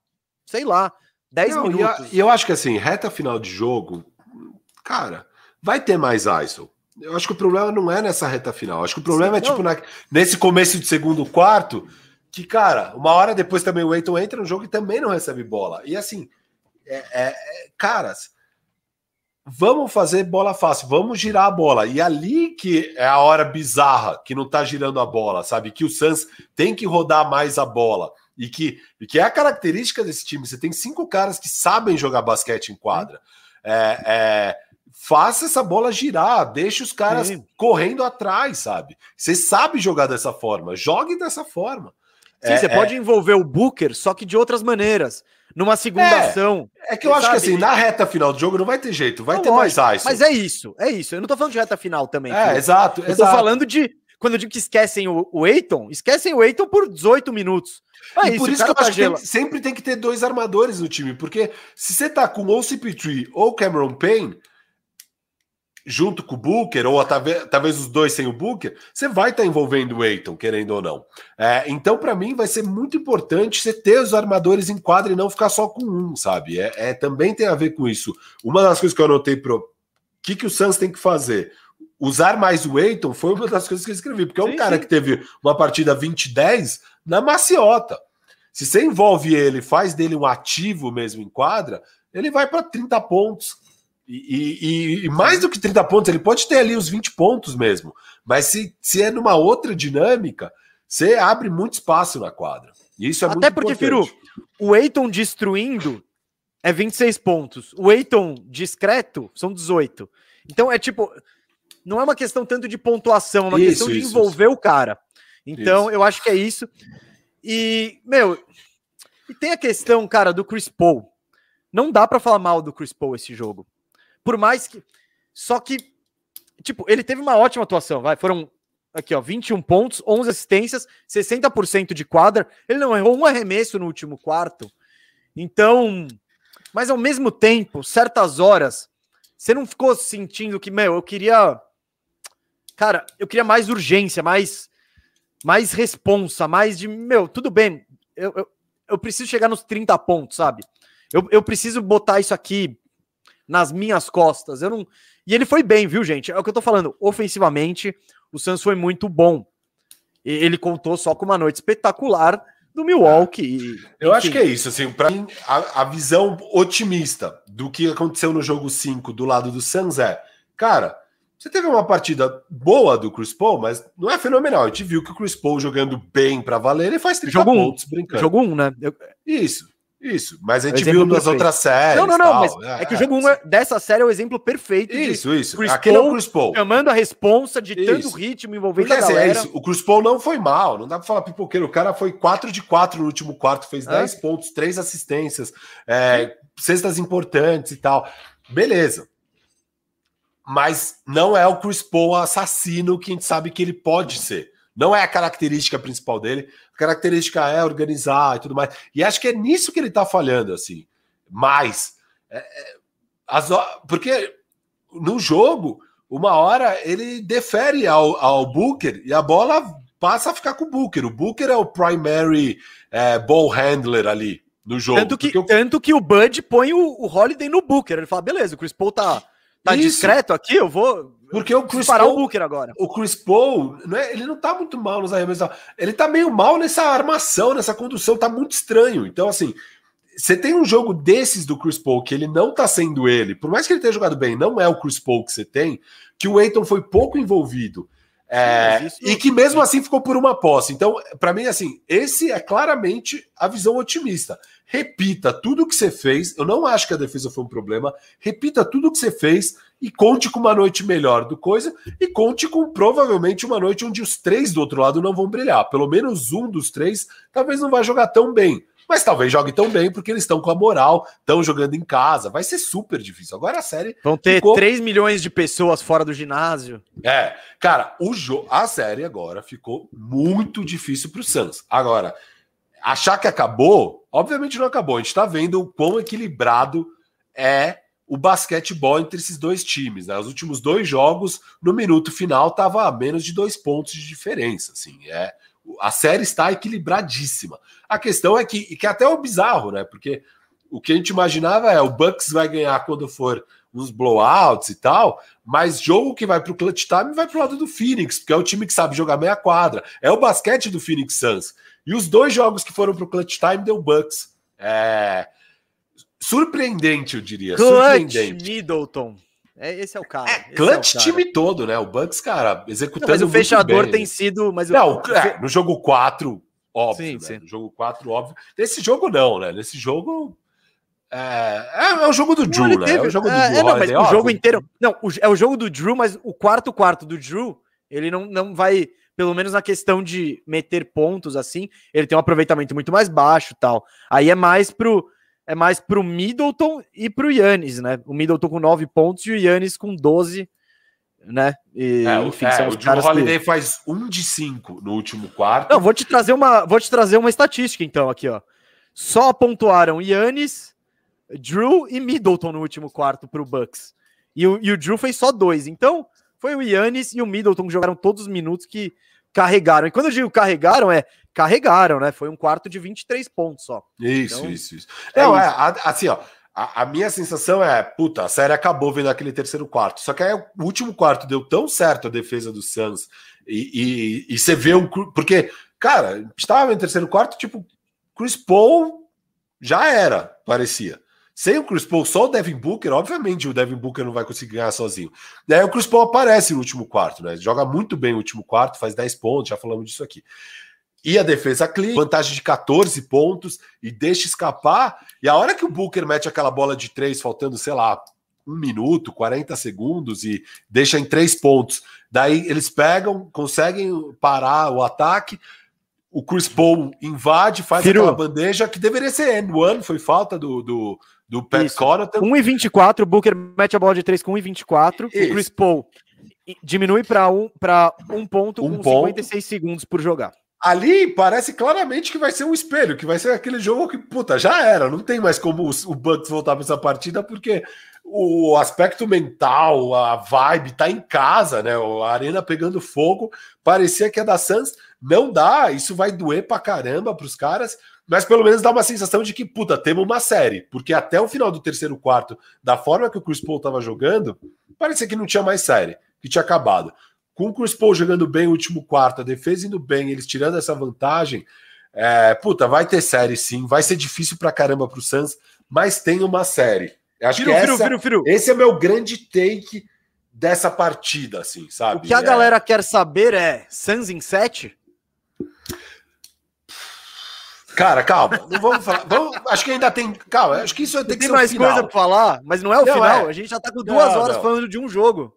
sei lá, 10 não, minutos. E, eu acho que assim, reta final de jogo, cara, vai ter mais ISO. Eu acho que o problema não é nessa reta final. Eu acho que o problema Sim, é, tipo, na, nesse começo de segundo quarto, que, cara, uma hora depois também o Eiton entra no jogo e também não recebe bola. E assim, é, é, é, caras, vamos fazer bola fácil, vamos girar a bola. E ali que é a hora bizarra, que não tá girando a bola, sabe? Que o Suns tem que rodar mais a bola. E que, e que é a característica desse time. Você tem cinco caras que sabem jogar basquete em quadra. É, é, faça essa bola girar, deixe os caras Sim. correndo atrás, sabe? Você sabe jogar dessa forma, jogue dessa forma. Sim, é, você é... pode envolver o Booker, só que de outras maneiras. Numa segunda é, ação. É que eu acho que assim, na reta final do jogo não vai ter jeito, vai não, ter lógico, mais ice. Mas é isso, é isso. Eu não tô falando de reta final também. É, filho. exato. Eu exato. tô falando de. Quando eu digo que esquecem o, o Eiton, esquecem o Eiton por 18 minutos. É e isso, por isso que eu tá acho que tem, sempre tem que ter dois armadores no time, porque se você tá com ou CP3 ou Cameron Payne, junto com o Booker, ou talvez, talvez os dois sem o Booker, você vai estar tá envolvendo o Eiton, querendo ou não. É, então, para mim, vai ser muito importante você ter os armadores em quadra e não ficar só com um, sabe? É, é também tem a ver com isso. Uma das coisas que eu anotei pro. O que, que o Suns tem que fazer? Usar mais o Eiton foi uma das coisas que eu escrevi, porque é um sim, cara sim. que teve uma partida 20-10 na maciota. Se você envolve ele, faz dele um ativo mesmo em quadra, ele vai para 30 pontos, e, e, e, mais do que 30 pontos, ele pode ter ali os 20 pontos mesmo. Mas se, se é numa outra dinâmica, você abre muito espaço na quadra. E isso é Até porque, importante. Firu, o Eiton destruindo é 26 pontos. O Eiton discreto são 18. Então é tipo. Não é uma questão tanto de pontuação, é uma isso, questão de isso, envolver isso. o cara. Então eu acho que é isso. E, meu, e tem a questão, cara, do Chris Paul. Não dá para falar mal do Chris Paul esse jogo. Por mais que. Só que, tipo, ele teve uma ótima atuação, vai. Foram aqui, ó, 21 pontos, 11 assistências, 60% de quadra. Ele não errou um arremesso no último quarto. Então, mas ao mesmo tempo, certas horas, você não ficou sentindo que, meu, eu queria. Cara, eu queria mais urgência, mais mais responsa, mais de, meu, tudo bem, eu, eu, eu preciso chegar nos 30 pontos, sabe? Eu, eu preciso botar isso aqui nas minhas costas. Eu não. E ele foi bem, viu, gente? É o que eu tô falando. Ofensivamente, o Suns foi muito bom. Ele contou só com uma noite espetacular do Milwaukee. Eu acho que é isso, assim, para mim a, a, visão otimista do que aconteceu no jogo 5 do lado do Suns é, cara, você teve uma partida boa do Chris Paul, mas não é fenomenal. A gente viu que o Chris Paul jogando bem para valer, ele faz 30 jogo pontos um. brincando. Jogo 1, um, né? Eu... Isso. Isso, mas a gente viu nas perfeito. outras séries. Não, não, não, tal. mas é, é, que o jogo 1 é, dessa série é o exemplo perfeito. Isso, isso. Chris Aquele Paul, é o Chris Paul. Chamando a responsa, ditando o ritmo, envolvendo Porque, a assim, é galera. Assim, é o Chris Paul não foi mal, não dá pra falar pipoqueiro. O cara foi 4 de 4 no último quarto, fez 10 é. pontos, 3 assistências, é, cestas importantes e tal. Beleza. Mas não é o Chris Paul assassino que a gente sabe que ele pode ser. Não é a característica principal dele. A característica é organizar e tudo mais. E acho que é nisso que ele tá falhando, assim. Mais. É, é, as, porque no jogo, uma hora ele defere ao, ao Booker e a bola passa a ficar com o Booker. O Booker é o primary é, ball handler ali no jogo. Tanto que, eu... tanto que o Bud põe o, o Holiday no Booker. Ele fala: beleza, o Chris Paul tá, tá discreto aqui, eu vou porque o Chris parar Paul, o Booker agora. O Chris Paul, né, ele não tá muito mal nos arremessos. Ele tá meio mal nessa armação, nessa condução, tá muito estranho. Então, assim, você tem um jogo desses do Chris Paul que ele não tá sendo ele, por mais que ele tenha jogado bem, não é o Chris Paul que você tem, que o Aiton foi pouco envolvido. É, e que mesmo assim ficou por uma posse. Então, para mim, assim, esse é claramente a visão otimista. Repita tudo que você fez. Eu não acho que a defesa foi um problema. Repita tudo que você fez e conte com uma noite melhor do coisa e conte com provavelmente uma noite onde os três do outro lado não vão brilhar. Pelo menos um dos três talvez não vai jogar tão bem. Mas talvez jogue tão bem porque eles estão com a moral, estão jogando em casa. Vai ser super difícil. Agora a série. Vão ter ficou... 3 milhões de pessoas fora do ginásio. É, cara, o jo... a série agora ficou muito difícil para o Suns. Agora, achar que acabou, obviamente não acabou. A gente está vendo o quão equilibrado é o basquetebol entre esses dois times. Né? Os últimos dois jogos, no minuto final, estava a menos de dois pontos de diferença. Assim, é, a série está equilibradíssima. A questão é que, que é até o bizarro, né? Porque o que a gente imaginava é o Bucks vai ganhar quando for uns blowouts e tal, mas jogo que vai para o clutch time vai para o lado do Phoenix, porque é o time que sabe jogar meia quadra. É o basquete do Phoenix Suns. E os dois jogos que foram para o clutch time deu Bucks. É surpreendente, eu diria. Clutch surpreendente. Middleton. É, esse é o cara. É, clutch é o cara. time todo, né? O Bucks, cara, executando. Não, mas o fechador tem sido. Mas não, o... é, no jogo 4, óbvio. Sim, né? sim. No jogo 4, óbvio. Nesse jogo, não, né? Nesse jogo. É, é, é o jogo do Drew, né? É o jogo do é, Drew. É, não, mas o jogo inteiro. Não, é o jogo do Drew, mas o quarto quarto do Drew, ele não, não vai. Pelo menos na questão de meter pontos assim, ele tem um aproveitamento muito mais baixo tal. Aí é mais pro é mais pro Middleton e pro Yannis, né? O Middleton com 9 pontos e o Yannis com 12, né? E, é, enfim, é, o Drew Holiday que... faz um de 5 no último quarto. Não, vou te trazer uma, vou te trazer uma estatística então aqui, ó. Só pontuaram Yannis, Drew e Middleton no último quarto pro Bucks. E o, e o Drew fez só dois. Então, foi o Yannis e o Middleton que jogaram todos os minutos que carregaram. E quando eu digo carregaram, é carregaram, né? Foi um quarto de 23 pontos só. Isso, então, isso, isso. É Não, é, assim, ó. A, a, minha sensação é, puta, a série acabou vendo aquele terceiro quarto. Só que aí o último quarto deu tão certo a defesa do Suns e, e, e você vê um. Porque, cara, estava no terceiro quarto, tipo, Chris Paul já era, parecia. Sem o Chris Paul, só o Devin Booker, obviamente o Devin Booker não vai conseguir ganhar sozinho. Daí o Chris Paul aparece no último quarto, né? Joga muito bem o último quarto, faz 10 pontos, já falamos disso aqui. E a defesa clean, vantagem de 14 pontos e deixa escapar. E a hora que o Booker mete aquela bola de três, faltando, sei lá, um minuto, 40 segundos e deixa em três pontos. Daí eles pegam, conseguem parar o ataque. O Chris Paul invade, faz Firu. aquela bandeja que deveria ser end one, foi falta do, do, do Pat Connaughton. 1 e 24, o Booker mete a bola de 3 com 1 e 24. Isso. O Chris Paul diminui para um, um ponto um com ponto. 56 segundos por jogar. Ali parece claramente que vai ser um espelho, que vai ser aquele jogo que, puta, já era. Não tem mais como o Bucks voltar para essa partida, porque o aspecto mental, a vibe tá em casa, né? A arena pegando fogo. Parecia que a da Suns não dá. Isso vai doer pra caramba pros caras mas pelo menos dá uma sensação de que, puta, temos uma série, porque até o final do terceiro quarto, da forma que o Chris Paul estava jogando, parecia que não tinha mais série, que tinha acabado. Com o Chris Paul jogando bem o último quarto, a defesa indo bem, eles tirando essa vantagem, é, puta, vai ter série sim, vai ser difícil pra caramba pro Suns, mas tem uma série. Acho que essa, esse é meu grande take dessa partida, assim, sabe? O que a é... galera quer saber é Suns em 7? Cara, calma, não vamos falar. Vamos, acho que ainda tem. Calma, acho que isso tem, tem que ser mais coisa pra falar, mas não é o não, final. É. A gente já tá com duas não, horas não. falando de um jogo.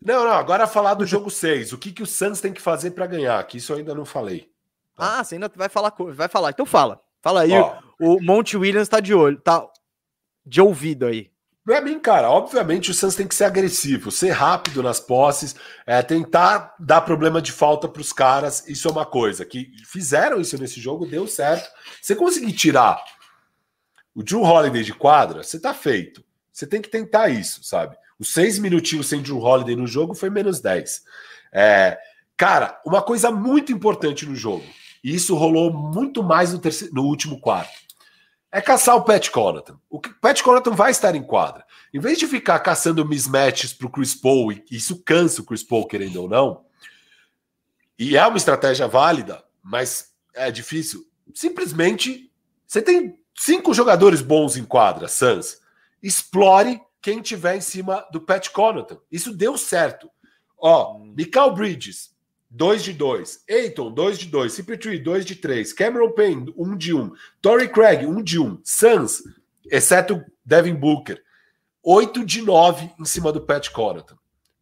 Não, não, agora falar do jogo 6. O que, que o Santos tem que fazer para ganhar? Que isso eu ainda não falei. Tá? Ah, você ainda vai falar, vai falar. Então fala. Fala aí. Ó, o Monte Williams tá de olho, tá de ouvido aí. Pra mim, cara, obviamente o Santos tem que ser agressivo, ser rápido nas posses, é, tentar dar problema de falta para os caras. Isso é uma coisa que fizeram isso nesse jogo, deu certo. Você conseguir tirar o Drew Holiday de quadra, você tá feito. Você tem que tentar isso, sabe? Os seis minutinhos sem Drew Holiday no jogo foi menos 10. É, cara, uma coisa muito importante no jogo, e isso rolou muito mais no, terceiro, no último quarto, é caçar o Pat Connaughton. O Pat Connaughton vai estar em quadra. Em vez de ficar caçando mismatches para o Chris Paul, e isso cansa o Chris Paul, querendo ou não, e é uma estratégia válida, mas é difícil. Simplesmente, você tem cinco jogadores bons em quadra, Suns. Explore quem tiver em cima do Pat Connaughton. Isso deu certo. Ó, hum. Michael Bridges, 2 de 2. Eiton, 2 de 2. CP3, 2 de 3. Cameron Payne, 1 um de 1. Um. Torrey Craig, 1 um de 1. Suns, exceto Devin Booker, 8 de 9 em cima do Pat Connaughton.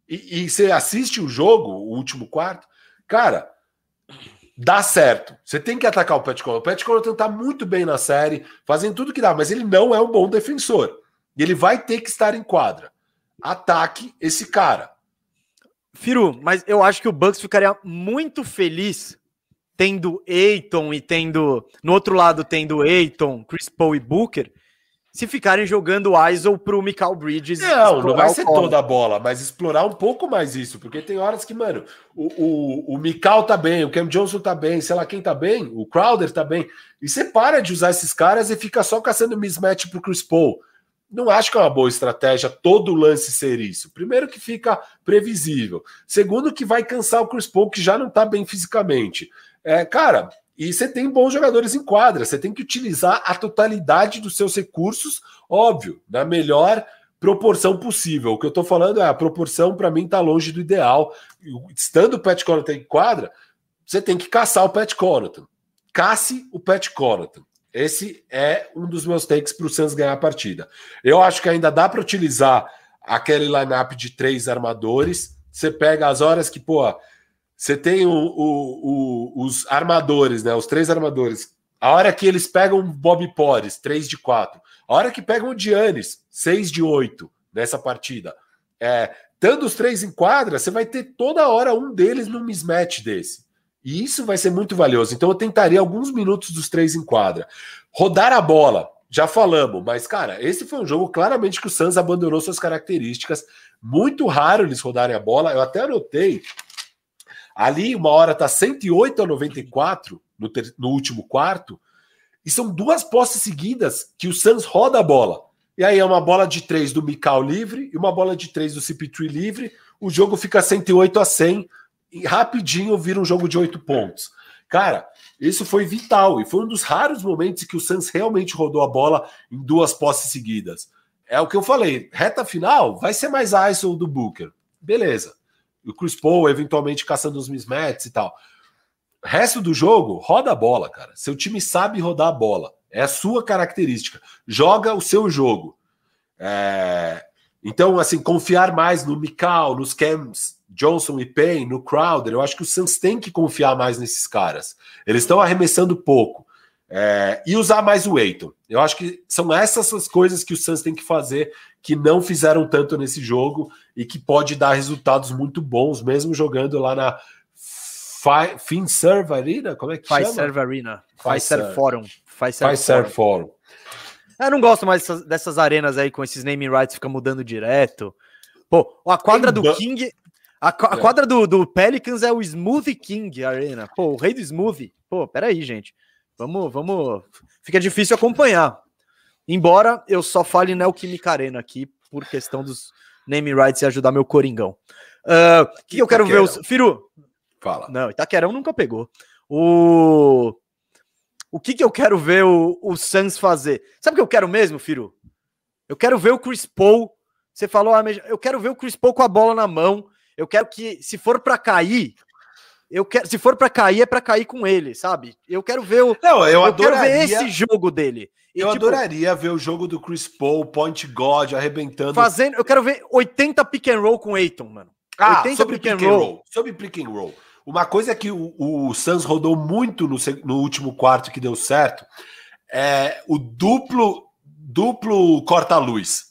E, e você assiste o jogo, o último quarto, cara, dá certo. Você tem que atacar o Pat Connaughton. O Pat Connaughton tá muito bem na série, fazendo tudo que dá, mas ele não é um bom defensor. E ele vai ter que estar em quadra. Ataque esse cara. Firu, mas eu acho que o Bucks ficaria muito feliz tendo Eiton e tendo. No outro lado, tendo Eiton, Chris Paul e Booker, se ficarem jogando ISO pro Michael Bridges. Não, não vai ser toda a bola, mas explorar um pouco mais isso, porque tem horas que, mano, o, o, o Mikal tá bem, o Cam Johnson tá bem, sei lá quem tá bem, o Crowder tá bem, e você para de usar esses caras e fica só caçando mismatch pro Chris Paul não acho que é uma boa estratégia todo lance ser isso. Primeiro que fica previsível. Segundo que vai cansar o Chris Paul, que já não está bem fisicamente. É, cara, e você tem bons jogadores em quadra. Você tem que utilizar a totalidade dos seus recursos, óbvio, na melhor proporção possível. O que eu estou falando é a proporção, para mim, está longe do ideal. Estando o Pat Connaughton em quadra, você tem que caçar o Pat Connaughton. Casse o Pat Connaughton. Esse é um dos meus takes para o Suns ganhar a partida. Eu acho que ainda dá para utilizar aquele lineup de três armadores. Você pega as horas que, pô, você tem o, o, o, os armadores, né? Os três armadores. A hora que eles pegam Bob Porres, 3 de 4. A hora que pegam o Giannis, 6 de 8 nessa partida. É, tendo os três em quadra, você vai ter toda hora um deles num mismatch desse. E isso vai ser muito valioso. Então eu tentaria alguns minutos dos três em quadra. Rodar a bola, já falamos, mas, cara, esse foi um jogo claramente que o Suns abandonou suas características. Muito raro eles rodarem a bola. Eu até anotei. Ali, uma hora tá 108 a 94 no, ter, no último quarto. E são duas posses seguidas que o Suns roda a bola. E aí é uma bola de três do Mikal livre e uma bola de três do CP3 livre. O jogo fica 108 a 100 e rapidinho vira um jogo de oito pontos. Cara, isso foi vital e foi um dos raros momentos que o Suns realmente rodou a bola em duas posses seguidas. É o que eu falei, reta final vai ser mais ISO do Booker. Beleza. O Chris Paul eventualmente caçando os mismatches e tal. Resto do jogo, roda a bola, cara. Seu time sabe rodar a bola. É a sua característica. Joga o seu jogo. É... Então, assim, confiar mais no Mikal, nos Cams, Johnson e Payne, no Crowder, eu acho que o Suns tem que confiar mais nesses caras. Eles estão arremessando pouco. É, e usar mais o Eiton. Eu acho que são essas as coisas que o Suns tem que fazer que não fizeram tanto nesse jogo e que pode dar resultados muito bons, mesmo jogando lá na FinServe Arena, como é que chama? FinServe Arena, FinServe Forum. FinServe Forum. Eu não gosto mais dessas, dessas, arenas aí com esses naming rights fica mudando direto. Pô, a quadra do King, a, a é. quadra do, do, Pelicans é o Smoothie King Arena. Pô, o rei do smoothie. Pô, peraí, gente. Vamos, vamos. Fica difícil acompanhar. Embora eu só fale Neoquímica Arena aqui por questão dos name rights e ajudar meu Coringão. Ah, o uh, que, que eu quero ver? Os... Firu. Fala. Não, Itaquerão nunca pegou. O. O que, que eu quero ver o, o Suns fazer? Sabe o que eu quero mesmo, Firu? Eu quero ver o Chris Paul. Você falou, ah, eu quero ver o Chris Paul com a bola na mão eu quero que, se for para cair, eu quero, se for para cair, é para cair com ele, sabe? Eu quero ver o. Não, eu, eu adoraria, quero ver esse jogo dele. E, eu tipo, adoraria ver o jogo do Chris Paul, Point God, arrebentando. Fazendo, eu quero ver 80 pick and roll com Aiton, mano. Ah, 80 sobre pick, and roll. roll. Sobre pick and roll. Uma coisa que o, o Suns rodou muito no, no último quarto que deu certo é o duplo duplo corta-luz.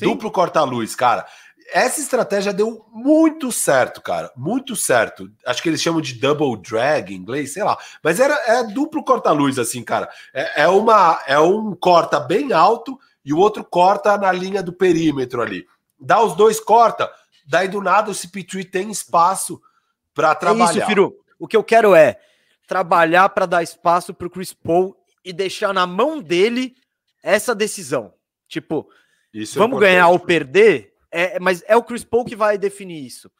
Duplo corta-luz, cara essa estratégia deu muito certo, cara. Muito certo. Acho que eles chamam de double drag em inglês, sei lá. Mas era é duplo corta-luz, assim, cara. É, é, uma, é um corta bem alto e o outro corta na linha do perímetro ali. Dá os dois corta, daí do nada o CP3 tem espaço para trabalhar. É isso, Firu. O que eu quero é trabalhar para dar espaço para o Chris Paul e deixar na mão dele essa decisão. Tipo, isso é vamos é ganhar ou perder? É, mas é o Chris Paul que vai definir isso.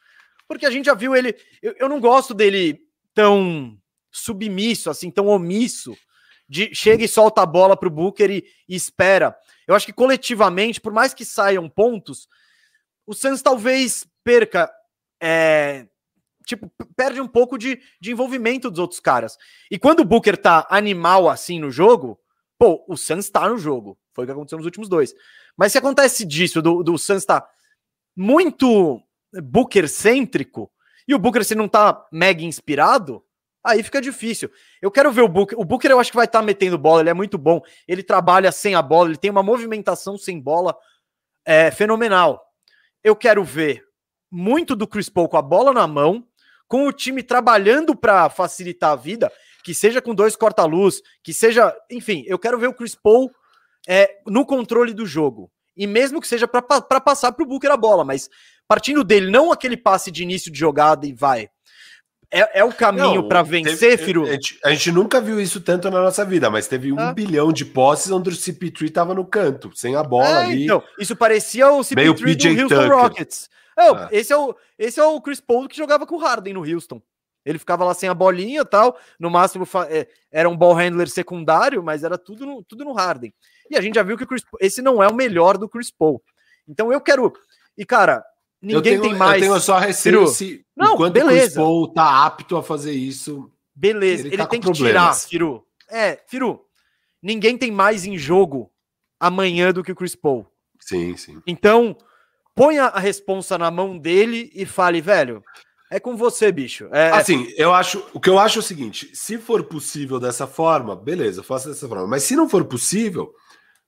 Porque a gente já viu ele. Eu, eu não gosto dele tão submisso, assim, tão omisso. De chega e solta a bola para o Booker e, e, espera. Eu acho que coletivamente, por mais que saiam pontos, o Suns talvez perca. É, tipo, perde um pouco de, de envolvimento dos outros caras. E quando o Booker tá animal assim no jogo, pô, o Suns tá no jogo. Foi o que aconteceu nos últimos dois. Mas se acontece disso, do, do Suns tá muito Booker-cêntrico, e o Booker, se não tá mega inspirado, aí fica difícil. Eu quero ver o Booker. O Booker eu acho que vai estar tá metendo bola, ele é muito bom. Ele trabalha sem a bola, ele tem uma movimentação sem bola é, fenomenal. Eu quero ver muito do Chris Paul com a bola na mão, com o time trabalhando para facilitar a vida, que seja com dois corta-luz, que seja. Enfim, eu quero ver o Chris Paul é, no controle do jogo e mesmo que seja para passar para o Booker a bola, mas partindo dele, não aquele passe de início de jogada e vai. É, é o caminho para vencer, teve, Firu? A gente, nunca viu isso tanto na nossa vida, mas teve um ah. bilhão de posses onde o CP3 tava no canto, sem a bola é, ali. Então, isso parecia o CP3 do Houston Tucker. Rockets. Não, ah. esse, é o, esse é o Chris Paul que jogava com o Harden no Houston. Ele ficava lá sem a bolinha tal, no máximo é, era um ball handler secundário, mas era tudo no, tudo no Harden. E a gente já viu que o Chris, esse não é o melhor do Chris Paul. Então eu quero. E, cara, ninguém tenho, tem mais. Eu tenho só receio se não, enquanto beleza. o Chris Paul tá apto a fazer isso. Beleza, ele, ele tá tem que problemas. tirar, Firu. É, Firu, ninguém tem mais em jogo amanhã do que o Chris Paul. Sim, sim. Então, ponha a responsa na mão dele e fale, velho, é com você, bicho. É, assim, eu acho. O que eu acho é o seguinte: se for possível dessa forma, beleza, faça dessa forma. Mas se não for possível,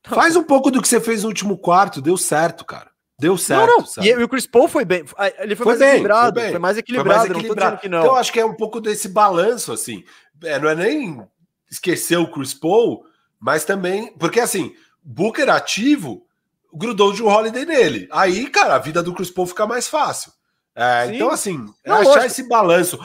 Faz um pouco do que você fez no último quarto, deu certo, cara. Deu certo. Não, não. E, o Chris Paul foi bem. Ele foi, foi mais bem, equilibrado. Foi, foi, mais equilibrado. Foi mais equilibrado. Não não. Então, eu acho que é um pouco desse balanço, assim. É, não é nem esquecer o Chris Paul, mas também. Porque, assim, Booker ativo grudou de um Holiday nele. Aí, cara, a vida do Chris Paul fica mais fácil. É, então, assim, é achar lógico. esse balanço.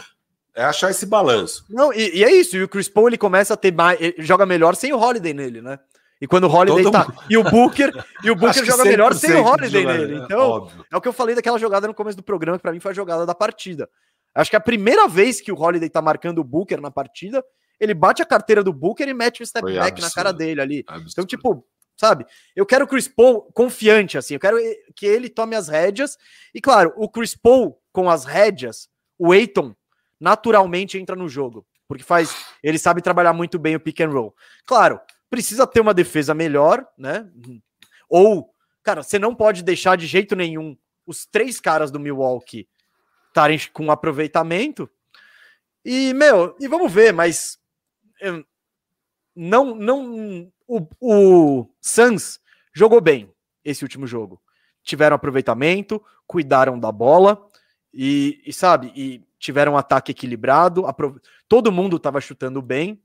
É achar esse balanço. Não, e, e, é isso. E o Chris Paul ele começa a ter mais. joga melhor sem o Holiday nele, né? E quando o Holiday Todo tá. Mundo... E o Booker, e o Booker joga melhor sem o Holiday nele. Então, óbvio. é o que eu falei daquela jogada no começo do programa, que pra mim foi a jogada da partida. Acho que é a primeira vez que o Holiday tá marcando o Booker na partida, ele bate a carteira do Booker e mete o step foi back absurdo. na cara dele ali. Absurdo. Então, tipo, sabe? Eu quero o Chris Paul confiante, assim. Eu quero que ele tome as rédeas. E, claro, o Chris Paul com as rédeas, o Aiton naturalmente entra no jogo. Porque faz. Ele sabe trabalhar muito bem o pick and roll. Claro, precisa ter uma defesa melhor, né? Ou, cara, você não pode deixar de jeito nenhum os três caras do Milwaukee estarem com aproveitamento. E, meu, e vamos ver, mas não, não, o, o Suns jogou bem esse último jogo. Tiveram aproveitamento, cuidaram da bola e, e sabe, e tiveram um ataque equilibrado. Todo mundo estava chutando bem,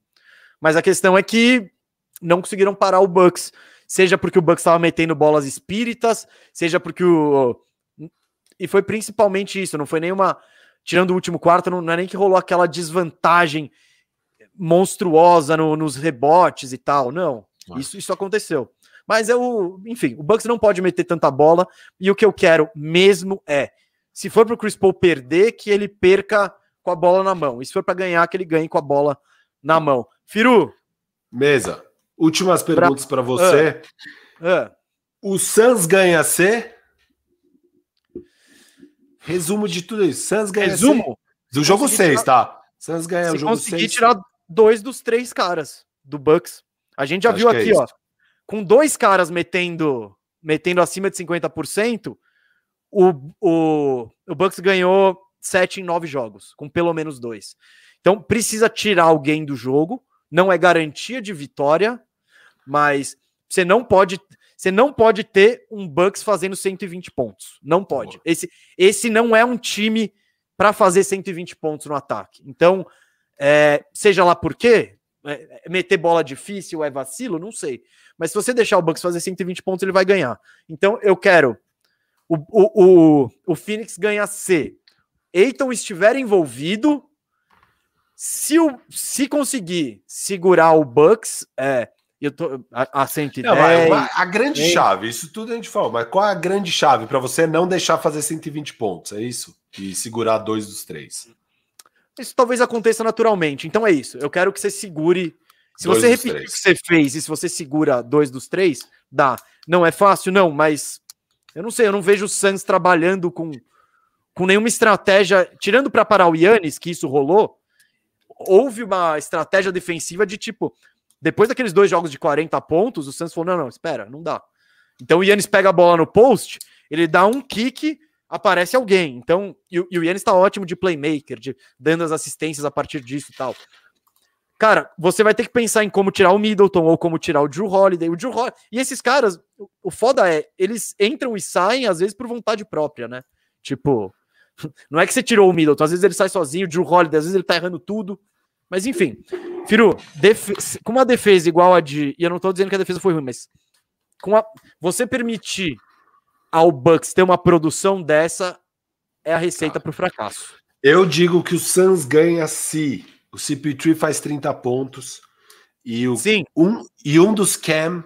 mas a questão é que não conseguiram parar o Bucks, seja porque o Bucks estava metendo bolas espíritas, seja porque o e foi principalmente isso, não foi nenhuma tirando o último quarto, não, não é nem que rolou aquela desvantagem monstruosa no, nos rebotes e tal, não. Isso isso aconteceu. Mas é o, enfim, o Bucks não pode meter tanta bola e o que eu quero mesmo é, se for para o Chris Paul perder, que ele perca com a bola na mão. E se for para ganhar, que ele ganhe com a bola na mão. Firu, mesa. Últimas perguntas para você. Uh, uh. O Suns ganha C? Resumo de tudo isso. Suns ganha Resumo? C. Do jogo 6, tá? Suns ganha o jogo 6. conseguir tirar dois dos três caras do Bucks. A gente já Acho viu é aqui, é ó, com dois caras metendo, metendo acima de 50%, o, o, o Bucks ganhou 7 em 9 jogos, com pelo menos dois. Então precisa tirar alguém do jogo, não é garantia de vitória, mas você não pode você não pode ter um Bucks fazendo 120 pontos. Não pode. Esse, esse não é um time para fazer 120 pontos no ataque. Então, é, seja lá por quê, é, é, meter bola difícil é vacilo, não sei. Mas se você deixar o Bucks fazer 120 pontos, ele vai ganhar. Então, eu quero o, o, o, o Phoenix ganhar C. Eiton estiver envolvido, se, o, se conseguir segurar o Bucks, é, eu tô a, a 110. Não, a grande chave, isso tudo a gente falou, mas qual é a grande chave para você não deixar fazer 120 pontos? É isso? E segurar dois dos três. Isso talvez aconteça naturalmente. Então é isso. Eu quero que você segure. Se dois você repetir três. o que você fez e se você segura dois dos três, dá. Não é fácil, não, mas eu não sei, eu não vejo o Suns trabalhando com, com nenhuma estratégia, tirando para parar o Yannis, que isso rolou. Houve uma estratégia defensiva de tipo, depois daqueles dois jogos de 40 pontos, o Santos falou: não, não, espera, não dá. Então o Yannis pega a bola no post, ele dá um kick, aparece alguém. Então, e, e o Yannis está ótimo de playmaker, de dando as assistências a partir disso e tal. Cara, você vai ter que pensar em como tirar o Middleton ou como tirar o Drew Holiday. O Drew Holiday. E esses caras, o foda é, eles entram e saem, às vezes, por vontade própria, né? Tipo, não é que você tirou o Middleton, às vezes ele sai sozinho, o Drew Holiday, às vezes ele tá errando tudo. Mas enfim, Firu, com uma defesa igual a de. E eu não tô dizendo que a defesa foi ruim, mas com a, você permitir ao Bucks ter uma produção dessa é a receita para o fracasso. Eu digo que o Suns ganha se o CP3 faz 30 pontos e, o, Sim. Um, e um dos Cam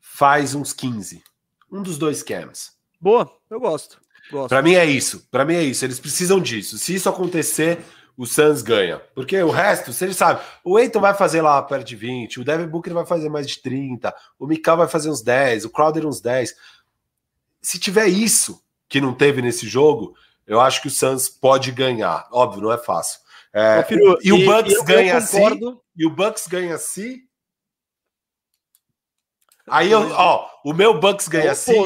faz uns 15. Um dos dois Cams. Boa, eu gosto. gosto. Para mim é isso. Para mim é isso. Eles precisam disso. Se isso acontecer, o Suns ganha. Porque o resto, você sabe, o Eiton vai fazer lá perto de 20, o Devin Booker vai fazer mais de 30, o Mikal vai fazer uns 10, o Crowder uns 10. Se tiver isso que não teve nesse jogo, eu acho que o Suns pode ganhar. Óbvio, não é fácil. É, e, o Bucks ganha assim, e o Bucks ganha assim. Aí eu, ó, o meu Bucks ganha é assim.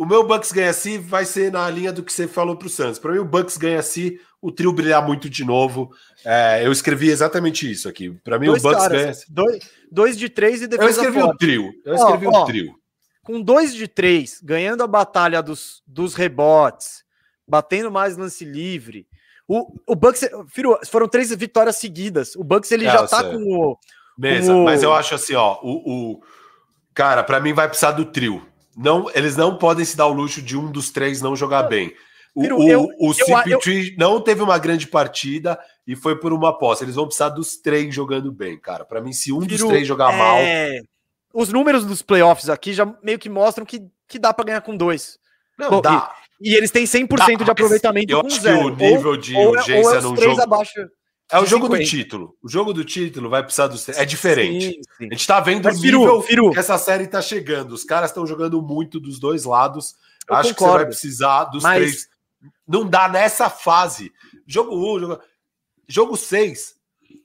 O meu Bucks ganha assim vai ser na linha do que você falou para o Suns. Para mim, o Bucks ganha assim o trio brilhar muito de novo. É, eu escrevi exatamente isso aqui. Para mim, dois o Bucks caras, ganha. Dois, dois de três e depois. Eu escrevi o trio. Eu escrevi o trio. Com dois de três, ganhando a batalha dos, dos rebotes, batendo mais lance livre. O, o Bucks, foram três vitórias seguidas. O Bucks ele é, já tá sei. com o. Mesa, com o... mas eu acho assim, ó, o, o... cara, para mim vai precisar do trio. Não, eles não podem se dar o luxo de um dos três não jogar bem. O, eu, o, o CP3 não teve uma grande partida e foi por uma aposta. Eles vão precisar dos três jogando bem, cara. Para mim, se um dos três jogar é... mal. Os números dos playoffs aqui já meio que mostram que, que dá para ganhar com dois. Não, Bom, dá. E, e, eles têm 100% dá, de aproveitamento eu com acho zero. Que o nível de ou, urgência ou é num jogo. Abaixo é o jogo 50. do título. O jogo do título vai precisar dos. É diferente. Sim, sim. A gente tá vendo Mas, o nível Firu, que essa série tá chegando. Os caras estão jogando muito dos dois lados. Eu Acho concordo. que você vai precisar dos Mas... três não dá nessa fase. Jogo 1, um, jogo, jogo 6,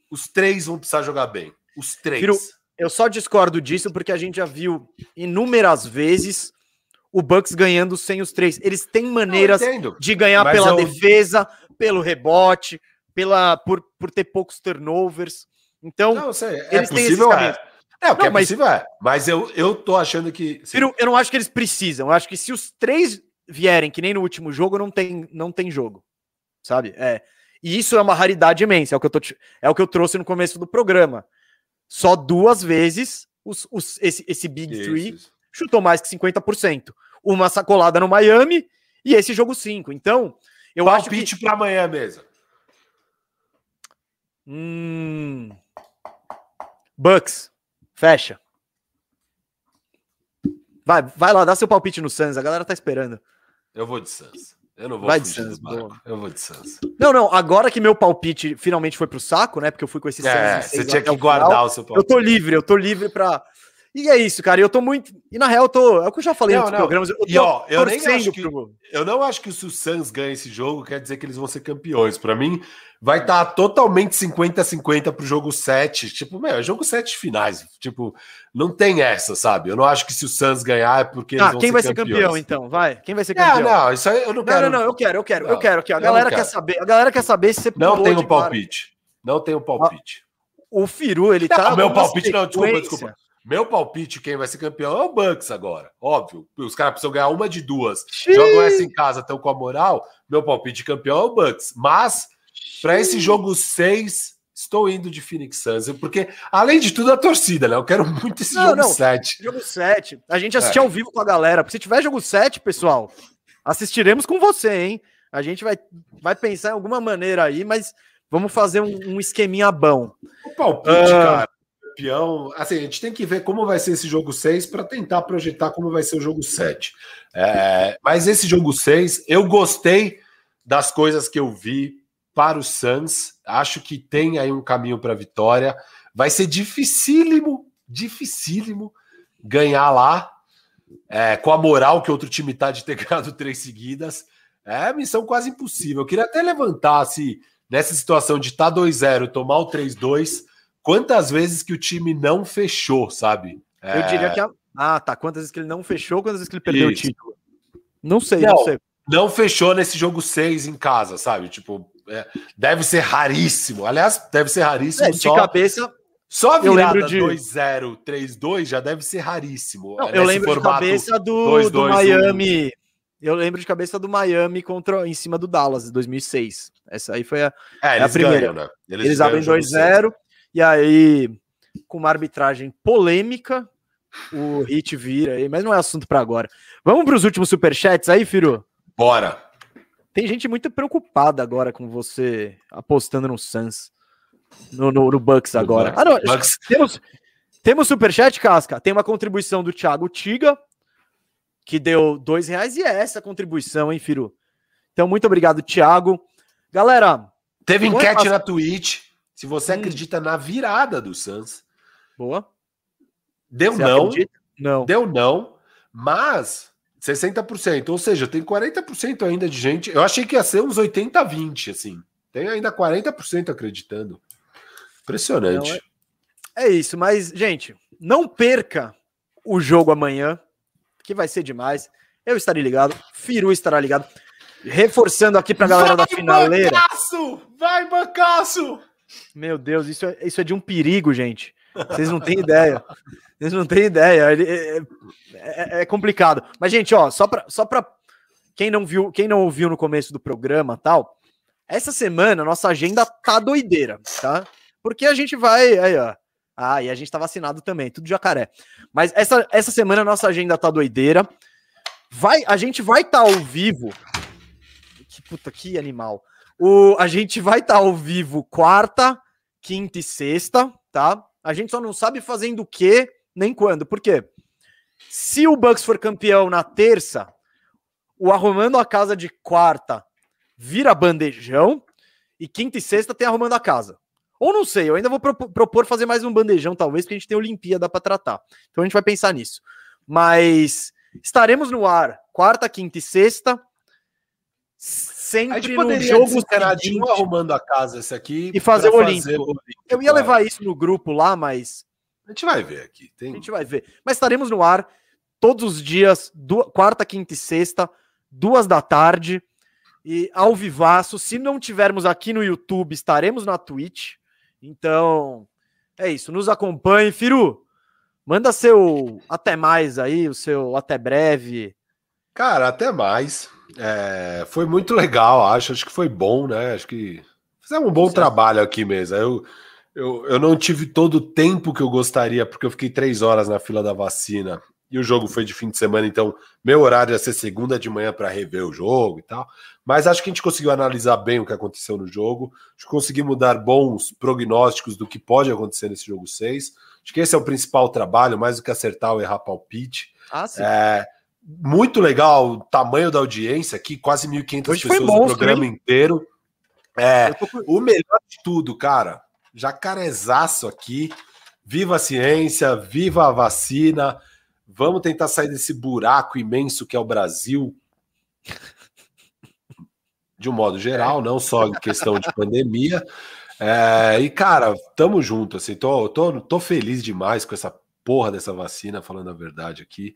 os três vão precisar jogar bem. Os três. Firo, eu só discordo disso porque a gente já viu inúmeras vezes o Bucks ganhando sem os três. Eles têm maneiras de ganhar pela eu... defesa, pelo rebote, pela por, por ter poucos turnovers. Então, não, sei, é eles possível, têm é. É, o que não, é mas, possível é. Mas eu, eu tô achando que. Firo, eu não acho que eles precisam. Eu acho que se os três vierem que nem no último jogo, não tem, não tem jogo. Sabe? É. E isso é uma raridade imensa, é o que eu, tô, é o que eu trouxe no começo do programa. Só duas vezes os, os, esse, esse Big. Three chutou mais que 50%. Uma sacolada no Miami e esse jogo 5. Então, eu Palpite acho que... para amanhã mesmo. Hum... Bucks, fecha. Vai, vai lá, dá seu palpite no Suns, a galera tá esperando. Eu vou de Suns. Eu não vou Vai de Suns, Eu vou de Suns. Não, não, agora que meu palpite finalmente foi pro saco, né? Porque eu fui com esse é, Suns. Você tinha que guardar final, o seu palpite. Eu tô livre, eu tô livre pra. E é isso, cara. Eu tô muito. E na real, eu tô. É o que eu já falei nos programas. Eu, e, ó, eu nem acho que, pro... Eu não acho que se o Suns ganha esse jogo, quer dizer que eles vão ser campeões. Para mim, vai estar tá totalmente 50-50 pro jogo 7. Tipo, meu, é jogo 7 finais. Tipo, não tem essa, sabe? Eu não acho que se o Suns ganhar é porque ah, quem ser vai ser campeão, então? Vai. Quem vai ser campeão? Não, não, isso aí eu não quero. Não, não, não eu quero, eu quero, não, eu quero aqui. A galera quer saber. A galera quer saber se você Não tem um palpite. Não tem um palpite. O Firu, ele tá. Não, meu palpite não, desculpa, desculpa. Meu palpite, quem vai ser campeão é o Bucks agora. Óbvio. Os caras precisam ganhar uma de duas. Xiii. Jogam essa em casa, estão com a moral. Meu palpite campeão é o Bucks. Mas, para esse jogo 6, estou indo de Phoenix Suns. Porque, além de tudo, a torcida, né? Eu quero muito esse não, jogo 7. Jogo 7. A gente assistir é. ao vivo com a galera. Porque se tiver jogo 7, pessoal, assistiremos com você, hein? A gente vai, vai pensar em alguma maneira aí, mas vamos fazer um, um esqueminha bom. O palpite, uh, cara campeão. Assim, a gente tem que ver como vai ser esse jogo 6 para tentar projetar como vai ser o jogo 7. É, mas esse jogo 6, eu gostei das coisas que eu vi para o Suns. Acho que tem aí um caminho para vitória. Vai ser dificílimo, dificílimo ganhar lá. É, com a moral que outro time tá de ter ganhado três seguidas. É missão quase impossível. Eu queria até levantar se nessa situação de estar tá 2-0, tomar o 3-2 quantas vezes que o time não fechou, sabe? Eu é... diria que. A... Ah, tá. Quantas vezes que ele não fechou, quantas vezes que ele perdeu Isso. o título? Não sei, não, não, sei. Não fechou nesse jogo 6 em casa, sabe? Tipo, é, deve ser raríssimo. Aliás, deve ser raríssimo. É, de só... cabeça. Só a virada de... 2-0, 3-2 já deve ser raríssimo. Não, eu lembro de cabeça do, 2, 2, do Miami. 1. Eu lembro de cabeça do Miami contra em cima do Dallas, 2006. Essa aí foi a, é, a primeira. Ganham, né? Eles, eles abrem 2-0 e aí, com uma arbitragem polêmica, o Hit vira aí, mas não é assunto para agora. Vamos para os últimos superchats aí, Firu? Bora! Tem gente muito preocupada agora com você apostando no Suns, no, no, no Bucks agora. Ah, não, Bucks. temos, temos superchat, Casca. Tem uma contribuição do Thiago Tiga, que deu dois reais, e é essa contribuição, hein, Firu? Então, muito obrigado, Thiago. Galera. Teve enquete na Twitch. Se você hum. acredita na virada do Suns. Boa. Deu você não. Acredita? Não. Deu não, mas 60%. Ou seja, tem 40% ainda de gente. Eu achei que ia ser uns 80 20, assim. Tem ainda 40% acreditando. Impressionante. Não, é... é isso, mas, gente, não perca o jogo amanhã, que vai ser demais. Eu estarei ligado, Firu estará ligado. Reforçando aqui pra galera vai, da finaleira. Bancaço! Vai, bancaço! Meu Deus, isso é, isso é de um perigo, gente. Vocês não têm ideia. Vocês não têm ideia. É, é, é, complicado. Mas, gente, ó, só para só pra quem não viu, quem não ouviu no começo do programa tal, essa semana nossa agenda tá doideira, tá? Porque a gente vai. Aí, ó. Ah, e a gente tá vacinado também, tudo jacaré. Mas essa, essa semana nossa agenda tá doideira. Vai, a gente vai estar tá ao vivo. Que puta, que animal. O, a gente vai estar tá ao vivo quarta, quinta e sexta, tá? A gente só não sabe fazendo o que nem quando. Por quê? Se o Bucks for campeão na terça, o arrumando a casa de quarta vira bandejão e quinta e sexta tem arrumando a casa. Ou não sei, eu ainda vou propor fazer mais um bandejão, talvez, porque a gente tem Olimpíada para tratar. Então a gente vai pensar nisso. Mas estaremos no ar quarta, quinta e sexta sempre no jogo seguinte, arrumando a casa esse aqui e fazer o Olímpico. Eu ia levar isso no grupo lá, mas a gente vai ver aqui. Tem... A gente vai ver. Mas estaremos no ar todos os dias, quarta, quinta e sexta, duas da tarde e ao vivaço. Se não tivermos aqui no YouTube, estaremos na Twitch. Então, é isso. Nos acompanhe, Firu. Manda seu até mais aí, o seu até breve. Cara, até mais. É, foi muito legal, acho. Acho que foi bom, né? Acho que fizemos um bom trabalho aqui mesmo. Eu, eu, eu não tive todo o tempo que eu gostaria, porque eu fiquei três horas na fila da vacina e o jogo foi de fim de semana, então meu horário ia ser segunda de manhã para rever o jogo e tal. Mas acho que a gente conseguiu analisar bem o que aconteceu no jogo. Acho que conseguimos dar bons prognósticos do que pode acontecer nesse jogo 6. Acho que esse é o principal trabalho, mais do que acertar ou errar palpite. Ah, sim. É, muito legal o tamanho da audiência aqui, quase 1.500 pessoas no programa hein? inteiro. É, o melhor de tudo, cara, jacarezaço aqui. Viva a ciência, viva a vacina. Vamos tentar sair desse buraco imenso que é o Brasil. De um modo geral, não só em questão de pandemia. É, e, cara, tamo junto. Assim, tô, tô, tô feliz demais com essa porra dessa vacina, falando a verdade aqui.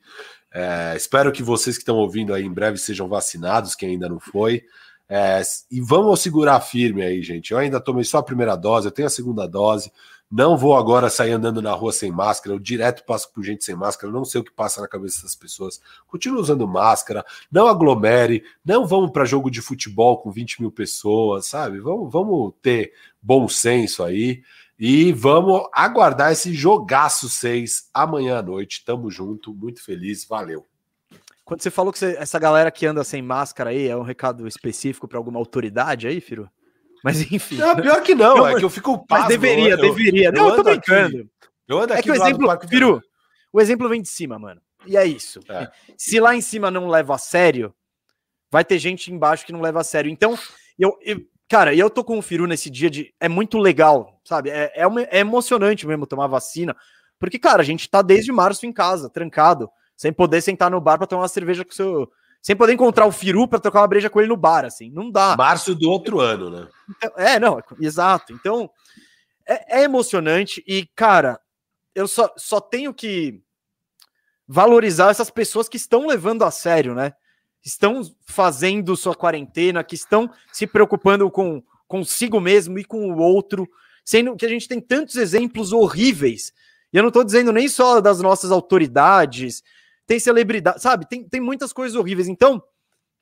É, espero que vocês que estão ouvindo aí em breve sejam vacinados, quem ainda não foi. É, e vamos segurar firme aí, gente. Eu ainda tomei só a primeira dose, eu tenho a segunda dose. Não vou agora sair andando na rua sem máscara. Eu direto passo por gente sem máscara. Não sei o que passa na cabeça das pessoas. Continue usando máscara. Não aglomere. Não vamos para jogo de futebol com 20 mil pessoas, sabe? Vamos, vamos ter bom senso aí. E vamos aguardar esse jogaço 6 amanhã à noite. Tamo junto, muito feliz, valeu. Quando você falou que você, essa galera que anda sem máscara aí é um recado específico para alguma autoridade aí, Firo? Mas enfim. Não, pior que não, é que eu fico pasmo, Mas deveria, eu, deveria. Eu, não, eu, tô brincando. Aqui, eu ando aqui é que o exemplo, Firo, o exemplo vem de cima, mano. E é isso. É. Se lá em cima não leva a sério, vai ter gente embaixo que não leva a sério. Então, eu, eu cara, eu tô com o Firu nesse dia de. É muito legal, sabe? É, é, uma, é emocionante mesmo tomar vacina. Porque, cara, a gente tá desde março em casa, trancado sem poder sentar no bar para tomar uma cerveja com o seu. Sem poder encontrar o Firu para trocar uma breja com ele no bar, assim. Não dá. Março do outro ano, né? Então, é, não, exato. Então, é, é, emocionante e, cara, eu só, só tenho que valorizar essas pessoas que estão levando a sério, né? Estão fazendo sua quarentena, que estão se preocupando com consigo mesmo e com o outro, sendo que a gente tem tantos exemplos horríveis. E eu não estou dizendo nem só das nossas autoridades, tem celebridade, sabe? Tem, tem muitas coisas horríveis. Então,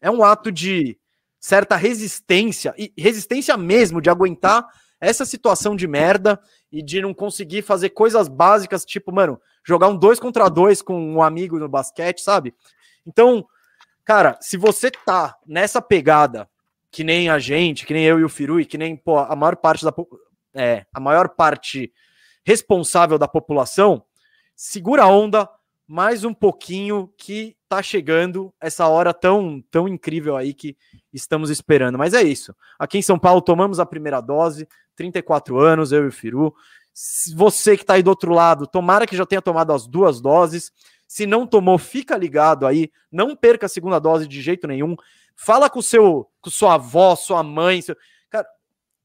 é um ato de certa resistência, e resistência mesmo, de aguentar essa situação de merda e de não conseguir fazer coisas básicas, tipo, mano, jogar um dois contra dois com um amigo no basquete, sabe? Então, cara, se você tá nessa pegada, que nem a gente, que nem eu e o Firu, e que nem pô, a maior parte da é, a maior parte responsável da população, segura a onda, mais um pouquinho que tá chegando essa hora tão, tão incrível aí que estamos esperando. Mas é isso. Aqui em São Paulo tomamos a primeira dose, 34 anos, eu e o Firu. Você que tá aí do outro lado, tomara que já tenha tomado as duas doses. Se não tomou, fica ligado aí, não perca a segunda dose de jeito nenhum. Fala com seu com sua avó, sua mãe, seu... cara,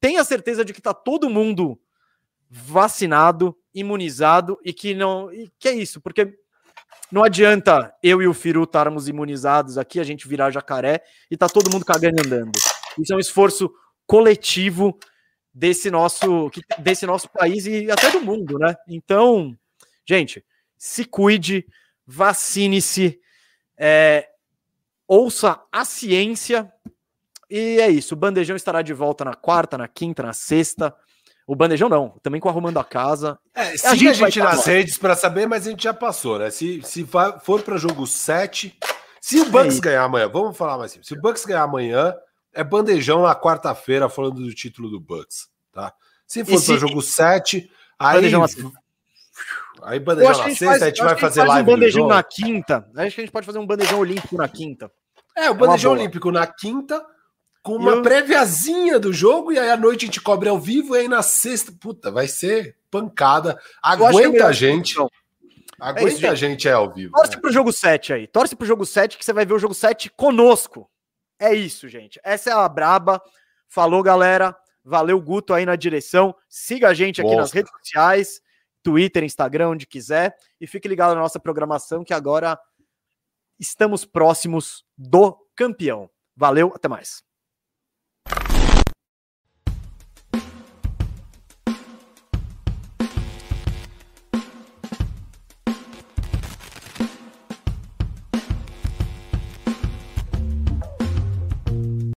tenha certeza de que tá todo mundo vacinado, imunizado e que não, e que é isso, porque não adianta eu e o Firu estarmos imunizados aqui, a gente virar jacaré e tá todo mundo cagando e andando. Isso é um esforço coletivo desse nosso, desse nosso país e até do mundo, né? Então, gente, se cuide, vacine-se, é, ouça a ciência e é isso. O bandejão estará de volta na quarta, na quinta, na sexta. O bandejão não, também com arrumando a casa. É, siga a gente, a gente nas redes para saber, mas a gente já passou, né? Se, se for para jogo 7, se o Bucks é ganhar amanhã, vamos falar mais assim, se o Bucks ganhar amanhã, é bandejão na quarta-feira falando do título do Bucks, tá? Se for para jogo 7, aí. Aí bandejão na sexta, faz, a gente vai fazer live um bandejão na quinta. Acho que a gente pode fazer um bandejão olímpico na quinta. É, o bandejão é olímpico na quinta com uma eu... préviazinha do jogo, e aí à noite a gente cobre ao vivo, e aí na sexta, puta, vai ser pancada. Aguenta é a gente. Então. Aguenta é isso, a gente é ao vivo. Torce né? pro jogo 7 aí. Torce pro jogo 7 que você vai ver o jogo 7 conosco. É isso, gente. Essa é a braba. Falou, galera. Valeu, Guto, aí na direção. Siga a gente aqui Nossa. nas redes sociais, Twitter, Instagram, onde quiser. E fique ligado na nossa programação, que agora estamos próximos do campeão. Valeu, até mais.